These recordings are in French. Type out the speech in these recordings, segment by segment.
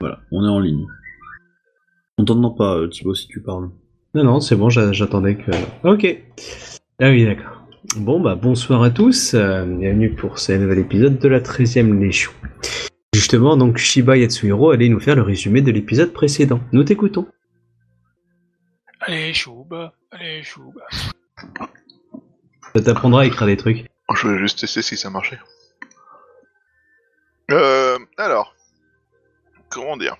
Voilà, on est en ligne. On t'entend pas, euh, Thibaut, si tu parles. Non, non, c'est bon, j'a- j'attendais que. Ok. Ah oui, d'accord. Bon, bah, bonsoir à tous. euh, bienvenue pour ce nouvel épisode de la 13ème Légion. Justement, donc, Shiba Yatsuhiro allait nous faire le résumé de l'épisode précédent. Nous t'écoutons. Allez, Chouba, allez, Chouba. Ça t'apprendra à écrire des trucs. Je vais juste tester si ça marchait. Euh, alors, comment dire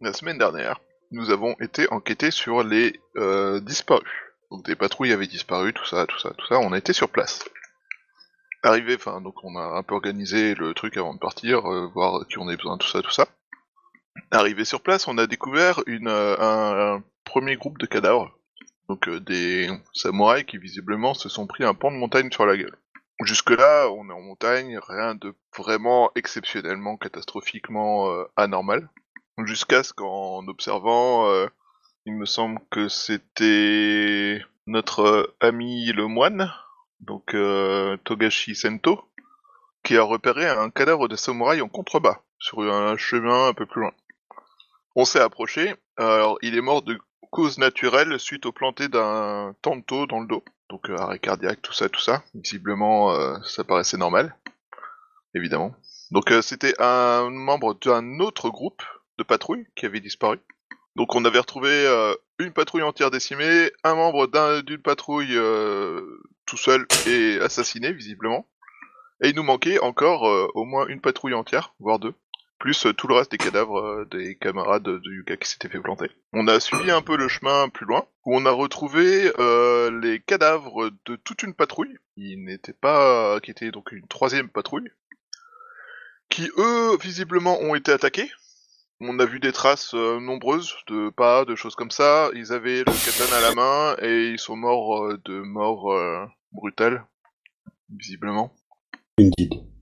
La semaine dernière, nous avons été enquêtés sur les euh, disparus. Donc des patrouilles avaient disparu, tout ça, tout ça, tout ça. On a été sur place. Arrivé, enfin, donc on a un peu organisé le truc avant de partir, euh, voir qui on avait besoin, tout ça, tout ça. Arrivé sur place, on a découvert euh, un, un premier groupe de cadavres. Donc des samouraïs qui visiblement se sont pris un pan de montagne sur la gueule. Jusque-là, on est en montagne, rien de vraiment exceptionnellement, catastrophiquement euh, anormal. Jusqu'à ce qu'en observant, euh, il me semble que c'était notre euh, ami le moine, donc euh, Togashi Sento, qui a repéré un cadavre de samouraï en contrebas, sur un chemin un peu plus loin. On s'est approché, alors il est mort de cause naturelle suite au planté d'un tanto dans le dos donc euh, arrêt cardiaque, tout ça, tout ça. Visiblement, euh, ça paraissait normal, évidemment. Donc euh, c'était un membre d'un autre groupe de patrouille qui avait disparu. Donc on avait retrouvé une patrouille entière décimée, un membre d'un- d'une patrouille tout seul et assassiné, visiblement. Et il nous manquait encore au moins une patrouille entière, voire deux. Plus euh, tout le reste des cadavres euh, des camarades du gars qui s'était fait planter. On a suivi un peu le chemin plus loin, où on a retrouvé euh, les cadavres de toute une patrouille, qui n'était pas, qui était donc une troisième patrouille, qui eux visiblement ont été attaqués. On a vu des traces nombreuses de pas, de choses comme ça. Ils avaient le katana à la main et ils sont morts de mort brutale, visiblement. Indeed.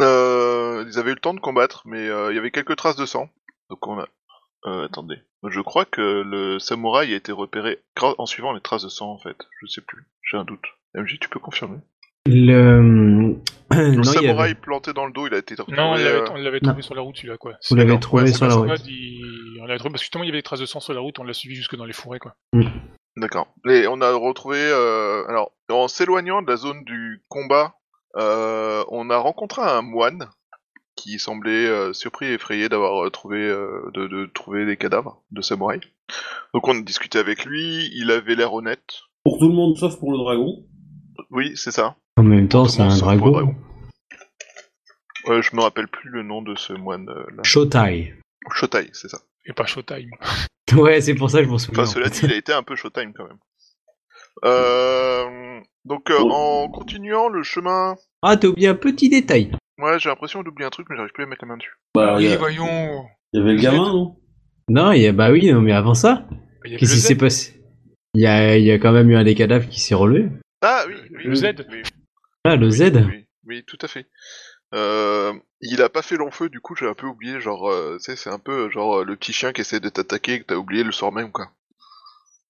Euh, ils avaient eu le temps de combattre, mais euh, il y avait quelques traces de sang. Donc on a. Euh, attendez. Je crois que le samouraï a été repéré en suivant les traces de sang en fait. Je sais plus. J'ai un doute. MJ, tu peux confirmer? Le. Non, samouraï avait- planté dans le dos, il a été retrouvé. Non, on l'avait, euh, l'avait non. trouvé sur la route, celui-là, quoi. Vous l'avez D'accord, trouvé ouais, sur la route. Il- On l'avait trouvé parce que justement, il y avait des traces de sang sur la route, on l'a suivi jusque dans les forêts, quoi. D'accord. Et on a retrouvé. euh, alors, en s'éloignant de la zone du combat, euh, on a rencontré un moine qui semblait euh, surpris et effrayé d'avoir euh, trouvé euh, de, de trouver des cadavres de samouraïs. Donc on a discuté avec lui. Il avait l'air honnête. Pour tout le monde, sauf pour le dragon. Oui, c'est ça. En même temps, c'est un le dragon. Ouais, je me rappelle plus le nom de ce moine euh, là. Shotai. Shotai, c'est ça. Et pas Showtime. Ouais, c'est pour ça que je m'en souviens. Enfin, cela dit, il a été un peu Showtime quand même. Euh, donc euh, en continuant le chemin, Ah, t'as oublié un petit détail. ouais, j'ai l'impression d'oublier un truc, mais j'arrive plus à mettre la main dessus. Bah, il y, oui, a- voyons. il y avait le gamin, non? Non, il y a... bah oui, non, mais avant ça, Il y avait qu'est-ce le qui Z. s'est passé? Il y a... il y a quand même eu un des cadavres qui s'est relevé. Ah oui, oui, Le oui, Z. oui, Ah, le oui, Z. Oui, oui, tout à fait. Euh, il a pas fait long feu, du coup j'ai un peu oublié, genre, euh, tu sais, c'est un peu genre euh, le petit chien qui essaie de t'attaquer et que t'as oublié le soir même, quoi.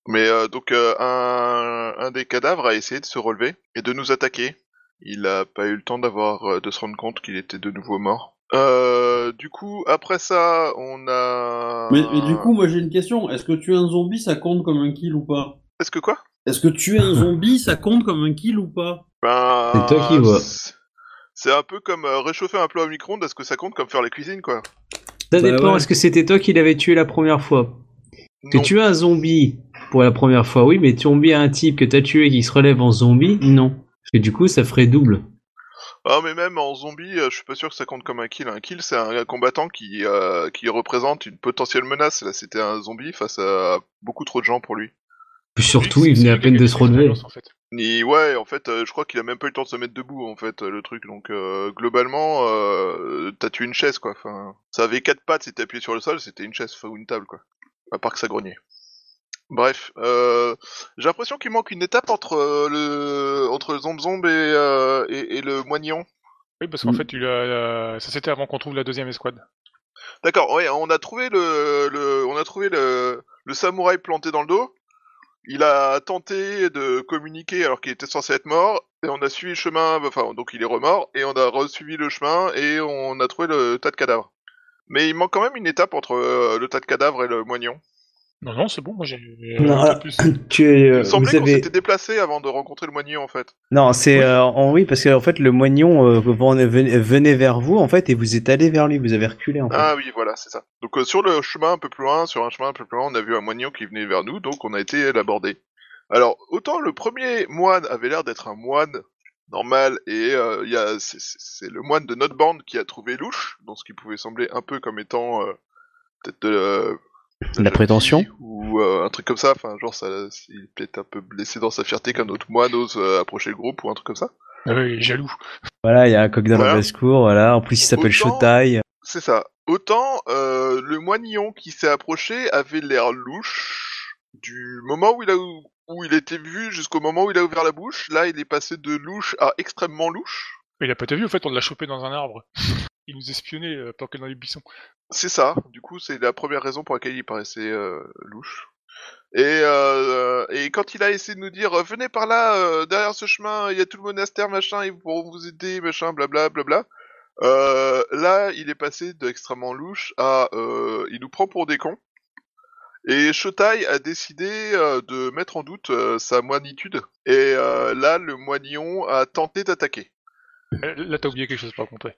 Mais euh, donc euh, un, un des cadavres a essayé de se relever et de nous attaquer. Il a pas eu le temps d'avoir euh, de se rendre compte qu'il était de nouveau mort. Euh, du coup, après ça, on a. mais, mais du coup, moi j'ai une question. Est-ce que tuer un zombie, ça compte comme un kill ou pas? Est-ce que quoi? Est-ce que tuer un zombie, ça compte comme un kill ou pas? Ben, C'est toi qui vois. c'est- un peu comme réchauffer un plat au micro-ondes. Est-ce que ça compte comme faire la cuisine, quoi? Ça Bah dépend, ouais. est-ce que c'était toi qui l'avais tué la première fois? Non. tuer un zombie pour la première fois, oui, mais tuer un type que t'as tué qui se relève en zombie, non. Parce que du coup, ça ferait double. Ah mais même en zombie, euh, je suis pas sûr que ça compte comme un kill. Un kill, c'est un, combattant qui euh, qui représente une potentielle menace. Là, c'était un zombie face à beaucoup trop de gens pour lui. Puis surtout, Oui, il venait à peine de se relever. en fait. Ni ouais, en fait, euh, je crois qu'il a même pas eu le temps de se mettre debout, en fait, le truc. Donc euh, globalement, euh, t'as tué une chaise, quoi. Enfin, ça avait quatre pattes, c'était appuyé sur le sol, c'était une chaise ou une table, quoi. À part que ça grognait. Bref, euh, j'ai l'impression qu'il manque une étape entre euh, le entre le zomb et, euh, et, et le moignon. Oui, parce qu'en Mm. fait, il a- euh, ça c'était avant qu'on trouve la deuxième escouade. D'accord, ouais, on a trouvé le, le on a trouvé le, le samouraï planté dans le dos. Il a tenté de communiquer alors qu'il était censé être mort, et on a suivi le chemin, enfin, donc il est remort, et on a suivi le chemin, et on a trouvé le tas de cadavres. Mais il manque quand même une étape entre euh, le tas de cadavres et le moignon. Non, non, c'est bon, moi j'ai. Non, un peu ah, plus. Tu es, Il euh, me semblait vous qu'on avez... s'était déplacé avant de rencontrer le moignon en fait. Non, c'est Oui. euh, en oui parce qu'en fait le moignon euh, venait, vers vous en fait et vous êtes allé vers lui, vous avez reculé en fait. Ah oui, voilà, c'est ça. Donc euh, sur le chemin un peu plus loin, sur un chemin un peu plus loin, on a vu un moignon qui venait vers nous, donc on a été l'aborder. Alors autant le premier moine avait l'air d'être un moine normal et euh, il y a c'est- c'est c'est le moine de notre bande qui a trouvé louche, dans ce qui pouvait sembler un peu comme étant euh, peut-être de, euh, de La prétention ou euh, un truc comme ça. Enfin genre ça, il est peut-être un peu blessé dans sa fierté qu'un autre moine ose euh, approcher le groupe ou un truc comme ça. Ah oui, jaloux. Voilà, il y a un coq dans Voilà. la basse-cour, voilà. En plus il s'appelle Shotai. C'est ça. Autant euh, le moignon qui s'est approché avait l'air louche du moment où il a où il était vu jusqu'au moment où il a ouvert la bouche. Là, il est passé de louche à extrêmement louche. Mais il a pas été vu, en fait, on l'a chopé dans un arbre. Il nous espionnait euh, pendant que dans les buissons. C'est ça. Du coup, c'est la première raison pour laquelle il paraissait euh, louche. Et, euh, et quand il a essayé de nous dire euh, venez par là, euh, derrière ce chemin, il y a tout le monastère, machin, ils pourront vous aider, machin, blabla, blabla. Euh, là, il est passé d'extrêmement louche à il nous prend pour des cons. Et Shotai a décidé de mettre en doute sa moinitude. Et là, le moignon a tenté d'attaquer. Euh, Là, t'as oublié quelque chose par contre.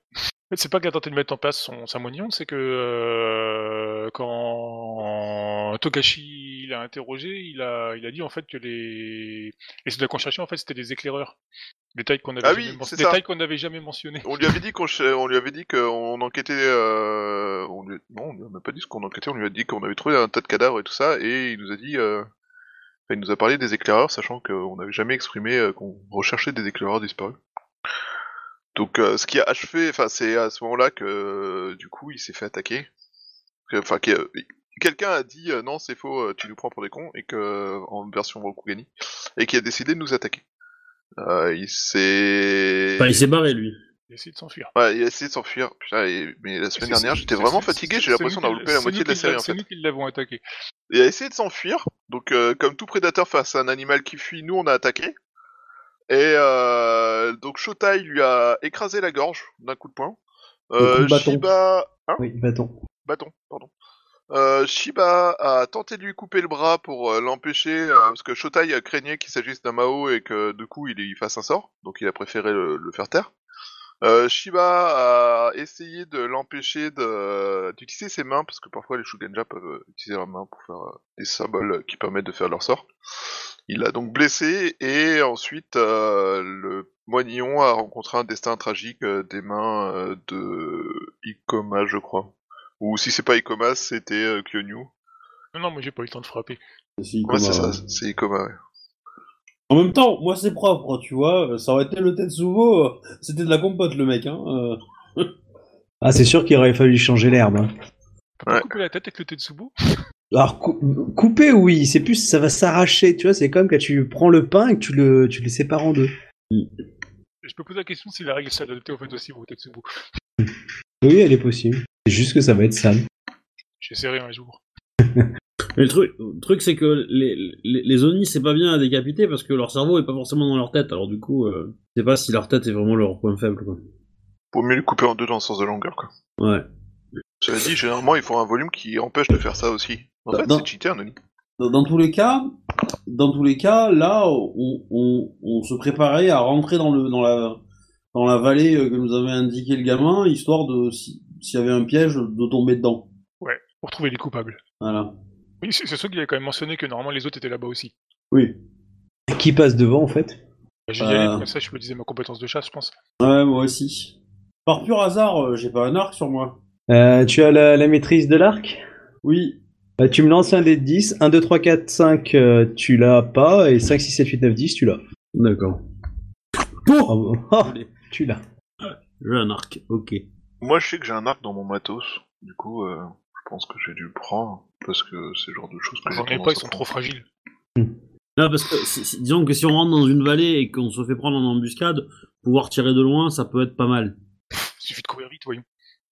c'est pas qu'il a tenté de mettre en place son, sa c'est que euh, quand Togashi l'a interrogé, il a, il a dit en fait que les, les soldats qu'on cherchait en fait c'était des éclaireurs. Détail qu'on avait, Ah jamais oui, n'avait jamais mentionné. On lui avait dit qu'on ch- on lui avait dit qu'on enquêtait. Euh... On lui... Non, on lui a pas dit ce qu'on enquêtait. On lui a dit qu'on avait trouvé un tas de cadavres et tout ça, et il nous a dit. Euh... enfin, il nous a parlé des éclaireurs, sachant qu'on n'avait jamais exprimé qu'on recherchait des éclaireurs disparus. Donc, euh, ce qui a achevé, enfin, c'est à ce moment-là que euh, du coup, il s'est fait attaquer. Que- Enfin, a- quelqu'un a dit euh, non, c'est faux, euh, tu nous prends pour des cons, et que en version Rokugani, et qui a décidé de nous attaquer. Euh, il s'est. Enfin, il s'est barré, lui. Il a essayé de s'enfuir. Ouais, il a essayé de s'enfuir. Putain, et- mais la semaine C'est- dernière, c'est- j'étais c'est- vraiment c'est- fatigué, c'est- j'ai c'est l'impression d'avoir loupé la c'est moitié de la qui série en C'est fait. nous qui l'avons attaqué. Il a essayé de s'enfuir, donc euh, comme tout prédateur face à un animal qui fuit, nous on a attaqué. Et euh, donc Shotai lui a écrasé la gorge d'un coup de poing. coup de Euh, bâton. Shiba... Hein Oui, bâton. Bâton, pardon. Euh, Shiba a tenté de lui couper le bras pour euh, l'empêcher, euh, parce que Shotai craignait qu'il s'agisse d'un Mao et que du coup il y fasse un sort, donc il a préféré le, le faire taire. Euh, Shiba a essayé de l'empêcher d'utiliser ses mains, parce que parfois les Shugenja peuvent euh, utiliser leurs mains pour faire des symboles qui permettent de faire leur sort. Il l'a donc blessé, et ensuite euh, le moignon a rencontré un destin tragique euh, des mains euh, de Ikoma, je crois. Ou si c'est pas Ikoma, c'était euh, Kyonyu. Non, non, moi j'ai pas eu le temps de frapper. Ouais, c'est ça, c'est Ikoma, ouais. En même temps, moi c'est propre, tu vois. Ça aurait été le Tetsubo, c'était de la compote le mec. Hein. Ah, c'est sûr qu'il aurait fallu changer l'herbe. hein. Pas Ouais. coupé la tête avec le Tetsubo? Alors cou- couper, oui, c'est plus ça va s'arracher, tu vois. C'est comme quand tu prends le pain et que tu le, tu le sépares en deux. Je peux poser la question si la règle s'est adaptée au fait aussi pour Tetsubo. Oui, elle est possible. C'est juste que ça va être sale. J'essaierai un jour. Mais le truc, le truc c'est que les, les, les Oni, c'est pas bien à décapiter parce que leur cerveau est pas forcément dans leur tête. Alors du coup, euh, je sais pas si leur tête est vraiment leur point faible. Quoi. Pour mieux le couper en deux dans le sens de longueur, quoi. Ouais. Cela dit, généralement, il faut un volume qui empêche de faire ça aussi. En Bah, fait, dans- c'est cheaté, un Oni. Dans, dans tous les cas, dans tous les cas, là, on, on, on se préparait à rentrer dans le dans la dans la vallée euh, que nous avait indiqué le gamin, histoire de si- s'il y avait un piège, de tomber dedans. Pour trouver les coupables. Voilà. Oui, c'est sûr qu'il avait quand même mentionné que normalement les autres étaient là-bas aussi. Oui. Qui passe devant, en fait? J'ai Euh. y allé, comme ça je peux utiliser ma compétence de chasse, je pense. Ouais, moi aussi. Par pur hasard, euh, j'ai pas un arc sur moi. Euh, Tu as la, la maîtrise de l'arc? Oui. Bah, Tu me lances un dé de 10. 1, 2, 3, 4, 5, euh, tu l'as pas. Et 5, 6, 7, 8, 9, 10, tu l'as. D'accord. Bravo. Oh, Allez. tu l'as. J'ai un arc. Ok. Moi, je sais que j'ai un arc dans mon matos. Du coup, euh, je pense que j'ai dû le prendre. Parce que c'est le genre de choses que j'ai J'en ai tendance pas, ils sont trop fragiles. Non, parce que si- si- disons que si on rentre dans une vallée et qu'on se fait prendre en embuscade, pouvoir tirer de loin, ça peut être pas mal. Il suffit de courir vite, voyons.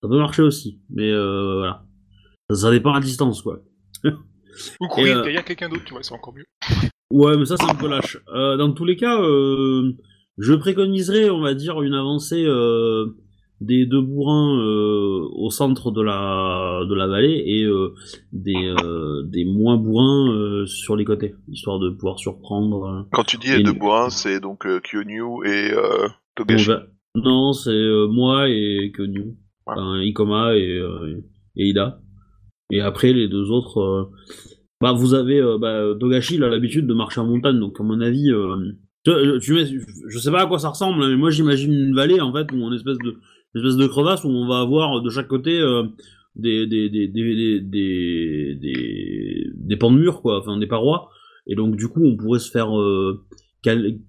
Ça peut marcher aussi, mais euh, voilà. Ça, ça dépend à la distance, quoi. Ou courir euh, derrière quelqu'un d'autre, tu vois, c'est encore mieux. Ouais, mais ça, c'est un peu lâche. Euh, dans tous les cas, euh, je préconiserais, on va dire, une avancée euh, des deux bourrins euh, au centre de la de la vallée et euh, des euh, des moins bourrins euh, sur les côtés, histoire de pouvoir surprendre. euh, Quand tu dis les deux bourrins, c'est donc euh, Kyonyu et euh, Togashi. Bon, non, c'est euh, moi et. Ouais. Enfin, Ikoma et, euh, et Ida. Et après, les deux autres. Euh, bah, vous avez. Euh, bah, Dogashi, il a l'habitude de marcher en montagne, donc à mon avis. Euh, je, tu sais pas à quoi ça ressemble, hein, mais moi j'imagine une vallée en fait, ou une espèce de, espèce de crevasse où on va avoir de chaque côté des, des, des, des, des, des, pans de mur, quoi, enfin des parois. Et donc du coup, on pourrait se faire euh,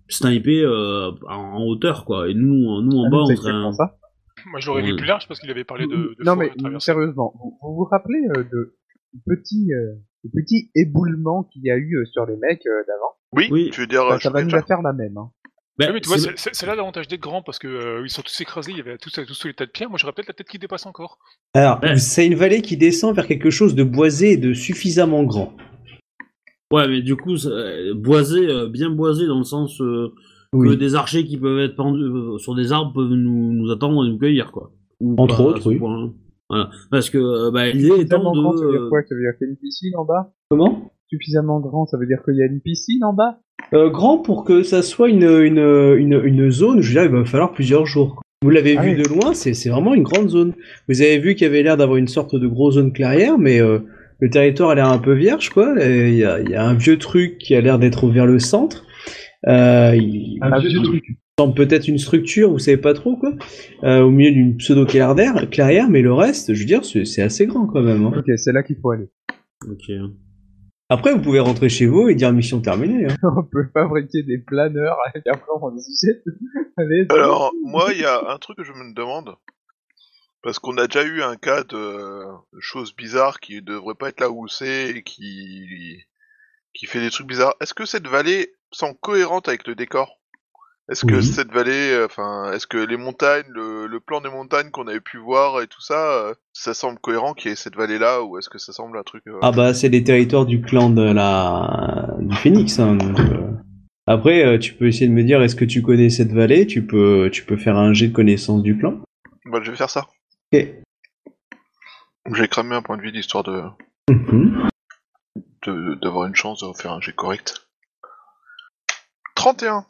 sniper euh, en, hauteur, quoi. Et nous, nous en bas, on serait. Un... Ça moi, je l'aurais vu plus large parce qu'il avait parlé de, de non mais sérieusement, vous vous, vous rappelez euh, de du petit euh, du petit éboulement qu'il y a eu euh, sur les mecs euh, d'avant? Oui, Oui. tu veux dire... Bah, Ça va nous la faire la même. Hein. Ben, Ouais, mais tu vois, c'est- là l'avantage d'être grand parce que euh, ils sont tous écrasés, il y avait tous, tous sous les tas de pierres. Moi, j'aurais peut-être la tête qui dépasse encore. Alors, Ouais. c'est une vallée qui descend vers quelque chose de boisé et de suffisamment grand. Ouais, mais du coup, boisé, euh, bien boisé dans le sens euh, que des archers qui peuvent être pendus euh, sur des arbres peuvent nous, nous attendre et nous cueillir, quoi. Ou Entre pas, autres, oui. Voilà. Parce que euh, bah, l'idée étant Suffisamment grand, ça veut dire de... quoi? Ça veut dire qu'il y a une piscine en bas? Comment? Suffisamment grand, ça veut dire qu'il y a une piscine en bas? Euh, Grand pour que ça soit une, une, une, une zone, je veux dire, il va falloir plusieurs jours. Vous l'avez Ah vu oui. de loin, c'est c'est vraiment une grande zone. Vous avez vu qu'il y avait l'air d'avoir une sorte de grosse zone clairière, mais euh, le territoire a l'air un peu vierge, quoi. Et Il y a, il y a un vieux truc qui a l'air d'être vers le centre. Euh, il Un vieux truc. semble peut-être une structure, vous savez pas trop, quoi. Euh, au milieu d'une pseudo-clairière, clairière, mais le reste, je veux dire, c'est assez grand quand même. hein. Ok, c'est là qu'il faut aller. Ok. Après, vous pouvez rentrer chez vous et dire mission terminée. hein. on peut fabriquer des planeurs et après on jette. Allez, Alors, moi, il y a un truc que je me demande. Parce qu'on a déjà eu un cas de choses bizarres qui devraient pas être là où c'est et qui, qui fait des trucs bizarres. Est-ce que cette vallée semble cohérente avec le décor Est-ce que Oui. cette vallée, euh, enfin, est-ce que les montagnes, le, le plan des montagnes qu'on avait pu voir et tout ça, euh, ça semble cohérent qu'il y ait cette vallée-là ou est-ce que ça semble un truc... euh, Ah bah c'est les territoires du clan de la du Phénix. Hein, donc, euh. Après, tu peux essayer de me dire est-ce que tu connais cette vallée? Tu peux tu peux faire un jet de connaissance du clan. Bah, je vais faire ça. Ok. J'ai cramé un point de vie d'histoire de Mhm. de- d'avoir une chance de faire un jet correct. 31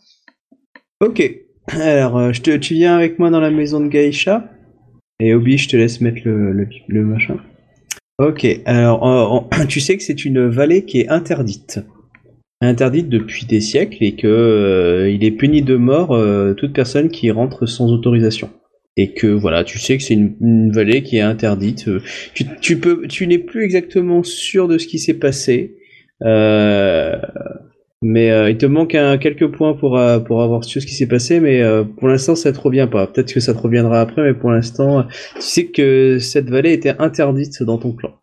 Ok. Alors, euh, tu viens avec moi dans la maison de Gaïcha. Et Obi, je te laisse mettre le, machin. Ok. Alors, tu sais que c'est une vallée qui est interdite. Interdite depuis des siècles et que euh, il est puni de mort euh, toute personne qui rentre sans autorisation. Et que voilà, tu sais que c'est une, vallée qui est interdite. Tu, peux, tu n'es plus exactement sûr de ce qui s'est passé. Mais euh, il te manque un, quelques points pour, euh, pour avoir su ce qui s'est passé, mais euh, pour l'instant ça te revient pas. Peut-être que ça te reviendra après, mais pour l'instant, tu sais que cette vallée était interdite dans ton clan.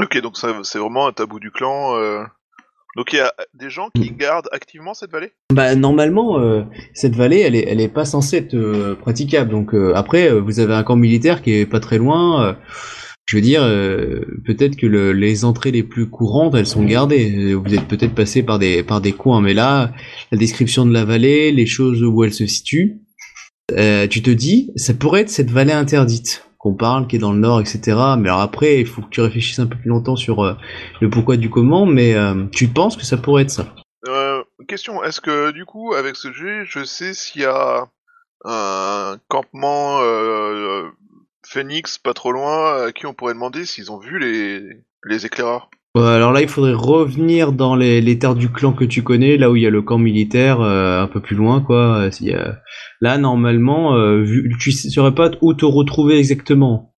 Ok, donc ça, c'est vraiment un tabou du clan. Donc il y a des gens qui Mm. gardent activement cette vallée? Bah normalement, euh, cette vallée, elle est, elle est pas censée être euh, praticable. Donc euh, après, vous avez un camp militaire qui est pas très loin. Je veux dire, euh, peut-être que le- les entrées les plus courantes, elles sont gardées. Euh, Vous êtes peut-être passé par des par des coins, mais là, la description de la vallée, les choses où elle se situe, euh, tu te dis, ça pourrait être cette vallée interdite qu'on parle, qui est dans le nord, etc. Mais alors après, il faut que tu réfléchisses un peu plus longtemps sur euh, le pourquoi du comment, mais euh, tu penses que ça pourrait être ça. Euh, question, est-ce que du coup, avec ce jeu, je sais s'il y a un campement euh, Phoenix pas trop loin à qui on pourrait demander s'ils ont vu les, les éclaireurs alors là, il faudrait revenir dans les, les terres du clan que tu connais, là où il y a le camp militaire, euh, un peu plus loin, quoi. Euh, Là, normalement, euh, vu, tu ne saurais pas où te retrouver exactement.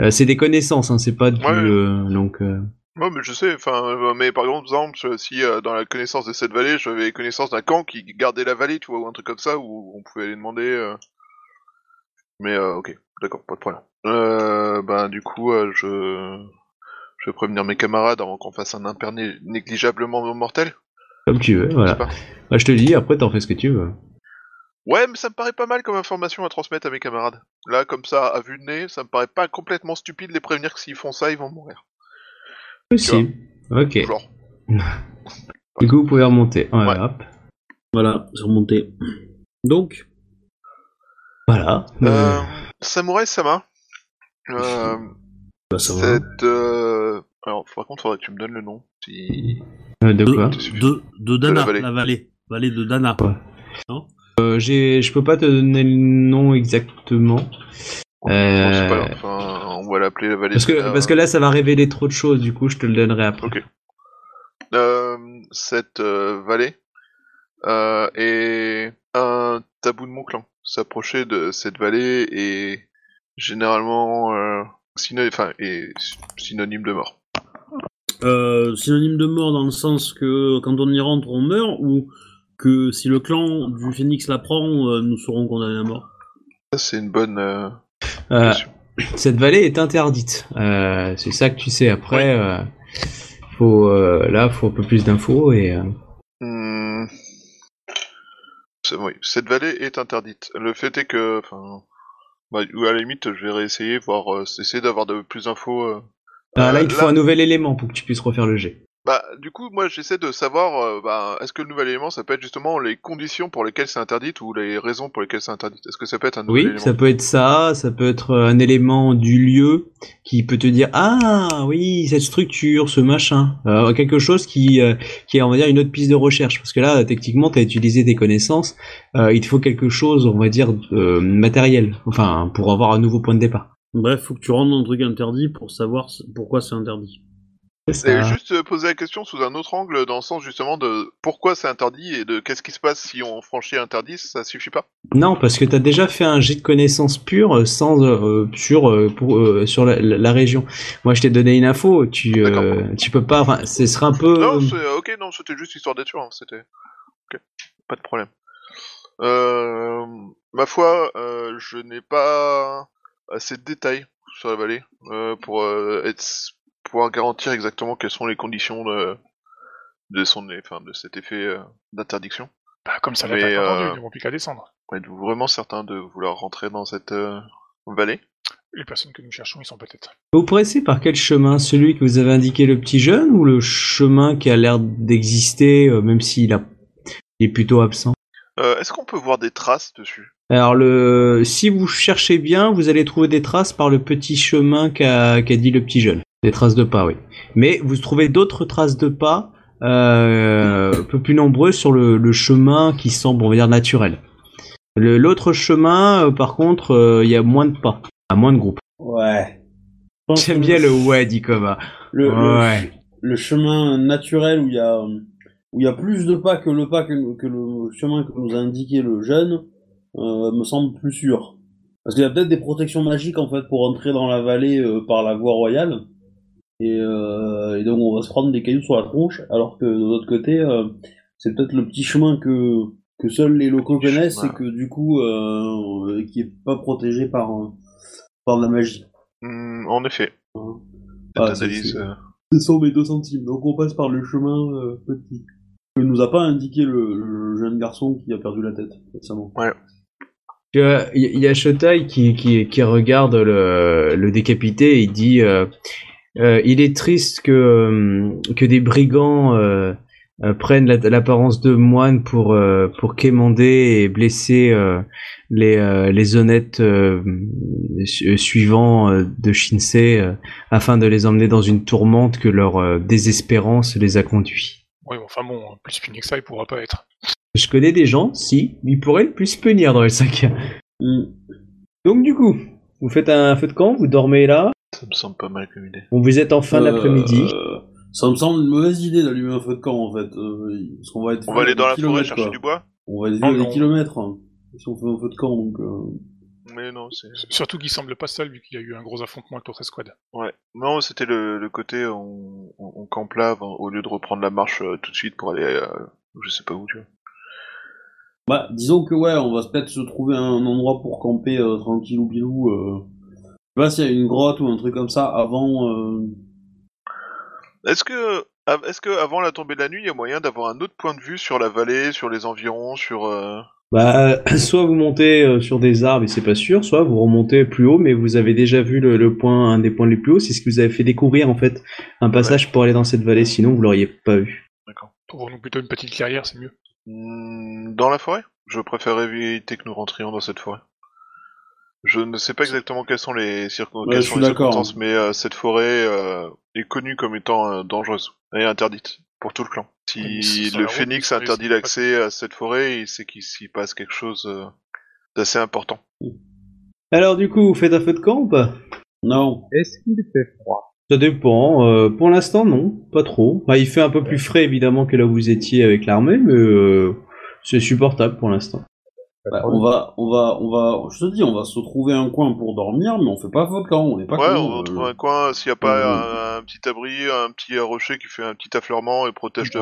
Euh, c'est des connaissances, hein, c'est pas du... Ouais. donc, Ouais, mais je sais, enfin, mais par exemple, si dans la connaissance de cette vallée, j'avais connaissance d'un camp qui gardait la vallée, tu vois, ou un truc comme ça, où on pouvait aller demander. Mais ok, d'accord, pas de problème. Euh, ben du coup, euh, je je vais prévenir mes camarades avant qu'on fasse un impair né- négligablement mortel. comme tu veux, je voilà. sais pas. Bah, je te le dis, après, t'en fais ce que tu veux. Ouais, mais ça me paraît pas mal comme information à transmettre à mes camarades. Là, comme ça, à vue de nez, ça me paraît pas complètement stupide de les prévenir que s'ils font ça, ils vont mourir. Aussi. Ok. Genre. Du coup, vous pouvez remonter. Ouais, Ouais. hop. Voilà, c'est remonté. Donc, Voilà. Euh, Euh, Samouraï Sama. Euh, Bah, ça va. cette. Euh... Alors, par contre, faudrait que tu me donnes le nom. Si... Euh, de De, quoi de, de Dana, la vallée. la vallée. Vallée de Dana. Euh, j'ai- Je peux pas te donner le nom exactement. Pas Euh. Enfin, on va l'appeler la vallée Parce que, de Dana. parce que là, ça va révéler trop de choses, du coup, je te le donnerai après. Ok. Euh, cette euh, vallée euh, est un tabou de mon clan. S'approcher de cette vallée est généralement euh, syno- enfin, est synonyme de mort. Euh, synonyme de mort dans le sens que quand on y rentre, on meurt, ou que si le clan du Phénix l'apprend, euh, nous serons condamnés à mort? Ça, c'est une bonne euh, Euh, question. cette vallée est interdite. Euh, c'est ça que tu sais. Après, euh, faut, euh, là, faut un peu plus d'infos et. euh, Hmm. Oui, cette vallée est interdite. Le fait est que, enfin, bah, ou à la limite, je vais réessayer, voir, euh, essayer d'avoir de plus d'infos. euh. ah, là, Euh, il te faut un nouvel élément pour que tu puisses refaire le jet. Bah, du coup, moi, j'essaie de savoir, euh, bah, est-ce que le nouvel élément, ça peut être justement les conditions pour lesquelles c'est interdite ou les raisons pour lesquelles c'est interdite. Est-ce que ça peut être un nouvel Oui, élément? ça peut être ça, ça peut être un élément du lieu qui peut te dire ah oui cette structure, ce machin, Euh, quelque chose qui euh, qui est on va dire une autre piste de recherche parce que là techniquement tu as utilisé tes connaissances, euh, il te faut quelque chose on va dire euh, matériel, enfin pour avoir un nouveau point de départ. Bref, faut que tu rentres dans un truc interdit pour savoir pourquoi c'est interdit. C'est juste euh, poser la question sous un autre angle, dans le sens justement de pourquoi c'est interdit et de qu'est-ce qui se passe si on franchit l'interdit, ça suffit pas? Non, parce que tu as déjà fait un jet de connaissances pures euh, sans euh, sur euh, pour euh, sur la, région. Moi, je t'ai donné une info, tu tu peux pas enfin ce serait un peu Non, ok, non, c'était juste histoire d'être sûr, hein, c'était. Ok, pas de problème. Ma foi, je n'ai pas assez de détails sur la vallée pour être, pouvoir garantir exactement quelles sont les conditions de de son, enfin, de cet effet euh, d'interdiction. Bah, comme ça Mais, euh, entendu, ils vont plus qu'à descendre. Êtes-vous vraiment certain de vouloir rentrer dans cette euh, vallée Les personnes que nous cherchons, ils sont peut-être. Vous pressez par quel chemin? Celui que vous avez indiqué le petit jeune ou le chemin qui a l'air d'exister euh, même s'il a... il est plutôt absent? Euh, Est-ce qu'on peut voir des traces dessus? Alors le si vous cherchez bien, vous allez trouver des traces par le petit chemin qu'a qu'a dit le petit jeune. Des traces de pas, oui. Mais vous trouvez d'autres traces de pas euh, un peu plus nombreuses sur le, le chemin qui semble, on va dire, naturel. Le- L'autre chemin, euh, par contre, euh, il y a moins de pas, à moins de groupes. Ouais. J'aime bien le ouais, dit le, le- Ouais. le chemin naturel où il y a où il y a plus de pas que le pas que, que le chemin que nous a indiqué le jeune me semble plus sûr. Parce qu'il y a peut-être des protections magiques en fait pour entrer dans la vallée par la voie royale. Et, euh, et donc on va se prendre des cailloux sur la tronche, alors que de l'autre côté, euh, c'est peut-être le petit chemin que que seuls les locaux connaissent chemin. et que du coup euh, qui est pas protégé par par de la magie. Hmm, En effet. Hein. Ah, c'est- analyse. c'est- euh, 100 mais 2 centimes, donc on passe par le chemin euh, petit. Que nous a pas indiqué le, le jeune garçon qui a perdu la tête récemment. Il y a, il y a Shotai qui, qui, qui regarde le, le décapité et il dit euh, il est triste que, euh, que des brigands euh, euh, prennent la- l'apparence de moines pour, euh, pour quémander et blesser euh, les, euh, les honnêtes euh, su- suivants euh, de Shinsei euh, afin de les emmener dans une tourmente que leur euh, désespérance les a conduits. Oui, enfin bon, plus puni que ça, il pourra pas être. Je connais des gens, si, ils pourraient le plus punir dans le sac. Hmm. Donc du coup, vous faites un feu de camp, vous dormez là, Ça me semble pas mal comme idée. bon, vous êtes en fin Euh, d'après-midi. Ça me semble une mauvaise idée d'allumer un feu de camp en fait. euh, parce qu'on va être On va aller dans la forêt kilomètres, chercher quoi. du bois On va être Oh à des non. kilomètres hein, si on fait un feu de camp donc. euh, Mais non, c'est. Surtout qu'il semble pas seul, vu qu'il y a eu un gros affrontement avec l'autre escouade. Ouais. Non, c'était le, le côté on, on, on campe là avant- au lieu de reprendre la marche euh, tout de suite pour aller euh, je sais pas où tu vois. Bah, disons que ouais, on va peut-être se trouver un endroit pour camper euh, tranquille ou bilou. Je sais pas s'il y a une grotte ou un truc comme ça avant. Euh... Est-ce que av- est-ce que avant la tombée de la nuit, il y a moyen d'avoir un autre point de vue sur la vallée, sur les environs, sur euh, Bah, soit vous montez euh, sur des arbres et c'est pas sûr, soit vous remontez plus haut, mais vous avez déjà vu le, le point, un des points les plus hauts, c'est ce que vous avez fait découvrir en fait, un passage pour aller dans cette vallée, sinon vous l'auriez pas eu. D'accord. Trouvons-nous plutôt une petite clairière, c'est mieux. Hmm, dans la forêt? Je préfère éviter que nous rentrions dans cette forêt. Je ne sais pas exactement quelles sont les, Ouais, quelles sont circonstances, mais euh, cette forêt euh, est connue comme étant euh, dangereuse et interdite pour tout le clan. Si le route, phénix interdit l'accès à cette forêt, c'est qu'il s'y passe quelque chose euh, d'assez important. Alors du coup, vous faites un feu de camp ou pas? Non. Est-ce qu'il fait froid? Ça dépend. euh, pour l'instant, non, pas trop. Enfin, il fait un peu plus frais évidemment que là où vous étiez avec l'armée, mais euh, c'est supportable pour l'instant. Bah, on va, on va, on va, je te dis, on va se trouver un coin pour dormir, mais on fait pas faute camp, on n'est pas ouais, cons, on va euh, trouver un coin, s'il n'y a pas euh, un, un petit abri, un petit rocher qui fait un petit affleurement et protège de,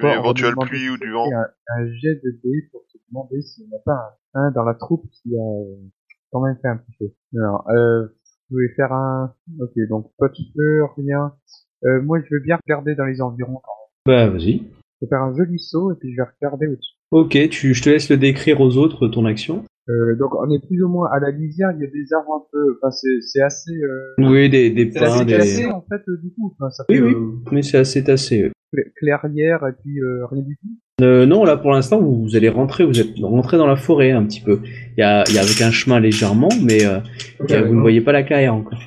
quoi, éventuelle demander pluie ou du vent. Un, un jet de dés pour se demander s'il n'y en a pas un, un dans la troupe qui a euh, quand même fait un petit peu. Alors, euh, vous pouvez faire un... Ok, donc pas de feu, rien. Euh, moi, je veux bien regarder dans les environs. Bah vas-y. Je vais faire un joli saut et puis je vais regarder au-dessus. Ok, tu, je te laisse le décrire aux autres ton action. Euh, donc on est plus ou moins à la lisière, il y a des arbres un peu, enfin c'est c'est assez, euh, Oui, des, des c'est pins, assez des. en fait euh, du coup, enfin, ça Oui, fait oui. euh, Mais c'est assez tassé. clairière et puis euh, rien du tout. Euh, non, là pour l'instant, vous, vous allez rentrer, vous êtes rentré dans la forêt un petit peu. Il y a, il y a avec un chemin légèrement, mais euh, a- vous ne voyez pas la carrière encore.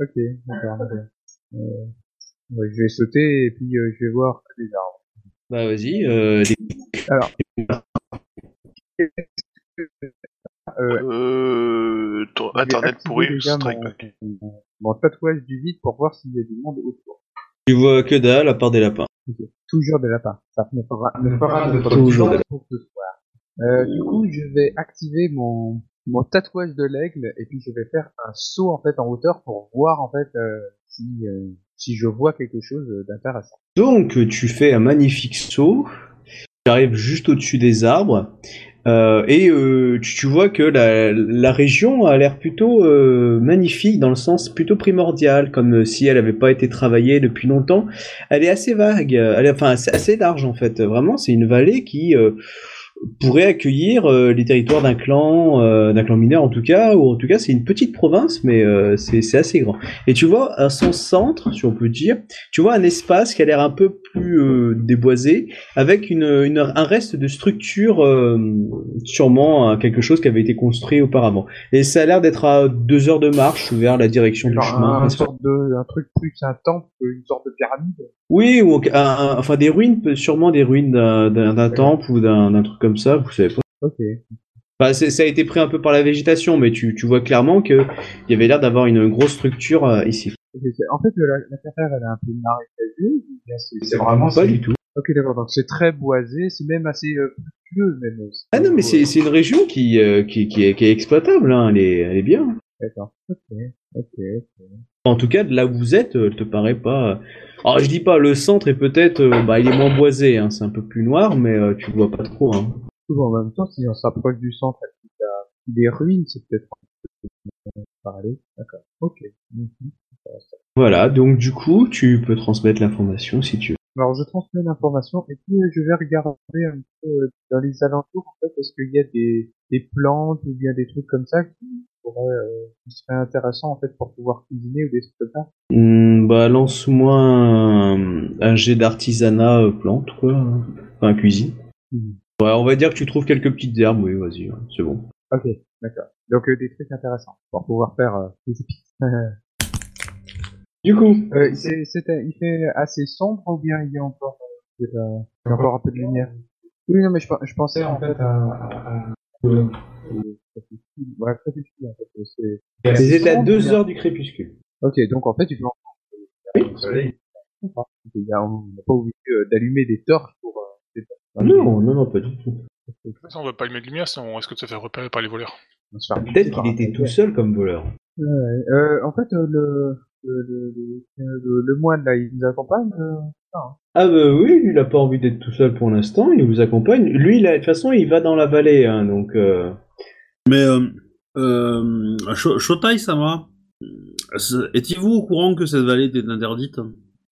Ok, d'accord. ok. Euh, ouais, je vais sauter et puis euh, je vais voir les arbres. Bah vas-y. Euh, des- Euh, Euh, internet pourri, déjà strike mon, mon- tatouage du vide pour voir s'il y a du monde autour. Tu vois que dalle à part des lapins. Toujours des lapins. Ça ne fera, ne fera de Toujours des pour ce soir. Euh, du coup, je vais activer mon, mon tatouage de l'aigle et puis je vais faire un saut en fait en hauteur pour voir en fait euh, si euh, si je vois quelque chose d'intéressant. Donc tu fais un magnifique saut. Tu arrives juste au-dessus des arbres. euh, et euh, tu, vois que la, région a l'air plutôt euh, magnifique dans le sens plutôt primordial, comme si elle n'avait pas été travaillée depuis longtemps. Elle est assez vague, elle est, enfin assez large en fait. Vraiment, c'est une vallée qui pourrait accueillir euh, les territoires d'un clan, euh, d'un clan mineur en tout cas, ou en tout cas c'est une petite province, mais euh, c'est assez grand. Et tu vois à son centre, si on peut dire, tu vois un espace qui a l'air un peu plus euh, déboisé, avec une, une- un reste de structure, sûrement euh, quelque chose qui avait été construit auparavant. Et ça a l'air d'être à deux heures de marche vers la direction du chemin. un, un principal. sorte de un truc plus un temple qu'une sorte de pyramide. Oui, ou un- enfin des ruines, sûrement des ruines d'un temple ou d'un d'un truc comme ça, vous savez pas. Ok. Enfin, ça a été pris un peu par la végétation, mais tu, tu vois clairement que il y avait l'air d'avoir une grosse structure euh, ici. En fait, la, la terre, elle est un peu bien c'est- vraiment Pas du tout. Ok, d'accord. Donc c'est très boisé, c'est même assez euh, pluvieux même. Ah non, mais c'est une région qui, euh, qui, qui, est, qui est exploitable, hein, elle, est, elle est bien. D'accord. Ok. Ok. ok. En tout cas, de là où vous êtes, euh, elle te paraît pas. Alors, je dis pas, le centre est peut-être. euh, bah, il est moins boisé, hein, c'est un peu plus noir, mais euh, tu le vois pas trop. Hein. En même temps, si on s'approche du centre et qu'il y a des ruines, c'est peut-être un peu parler. D'accord. Ok. Voilà, donc du coup, tu peux transmettre l'information si tu veux. Alors je transmets l'information et puis euh, je vais regarder un peu euh, dans les alentours en fait est-ce qu'il y a des, des plantes ou bien des trucs comme ça qui pourraient euh, qui seraient intéressants en fait pour pouvoir cuisiner ou des trucs comme ça. Hmm, bah, lance-moi un, un jet d'artisanat euh, plante, quoi. Enfin, cuisine. Ouais, on va dire que tu trouves quelques petites herbes, oui, vas-y, ouais, c'est bon. Ok, d'accord. Donc euh, des trucs intéressants pour pouvoir faire euh, des épices. Du coup, euh, c'est, c'est, il fait assez sombre ou bien il y a encore euh, de la- il y a encore un peu de lumière? Oui non mais je, je pensais en fait à, à, à... euh, Ouais, crépuscule, en fait. C'est... vous êtes à sombre, deux bien. heures du crépuscule. Ok, donc en fait, il fait encore le soleil. D'accord. Il y a- On n'a pas oublié euh, d'allumer des torches pour. euh, Non, non, non, pas du tout. De toute façon, on va pas allumer de lumière, sinon on risque de se faire repérer par les voleurs. Peut-être qu'il était tout seul comme voleur. Ouais, euh, en fait, euh, le, le, le, le, le, le moine là, il nous accompagne. euh, Ah bah oui, lui, il a pas envie d'être tout seul pour l'instant, il vous accompagne. Lui, de toute façon, il va dans la vallée, hein, donc... Mais euh, euh, Sho- Shotai Sama, étiez-vous au courant que cette vallée était interdite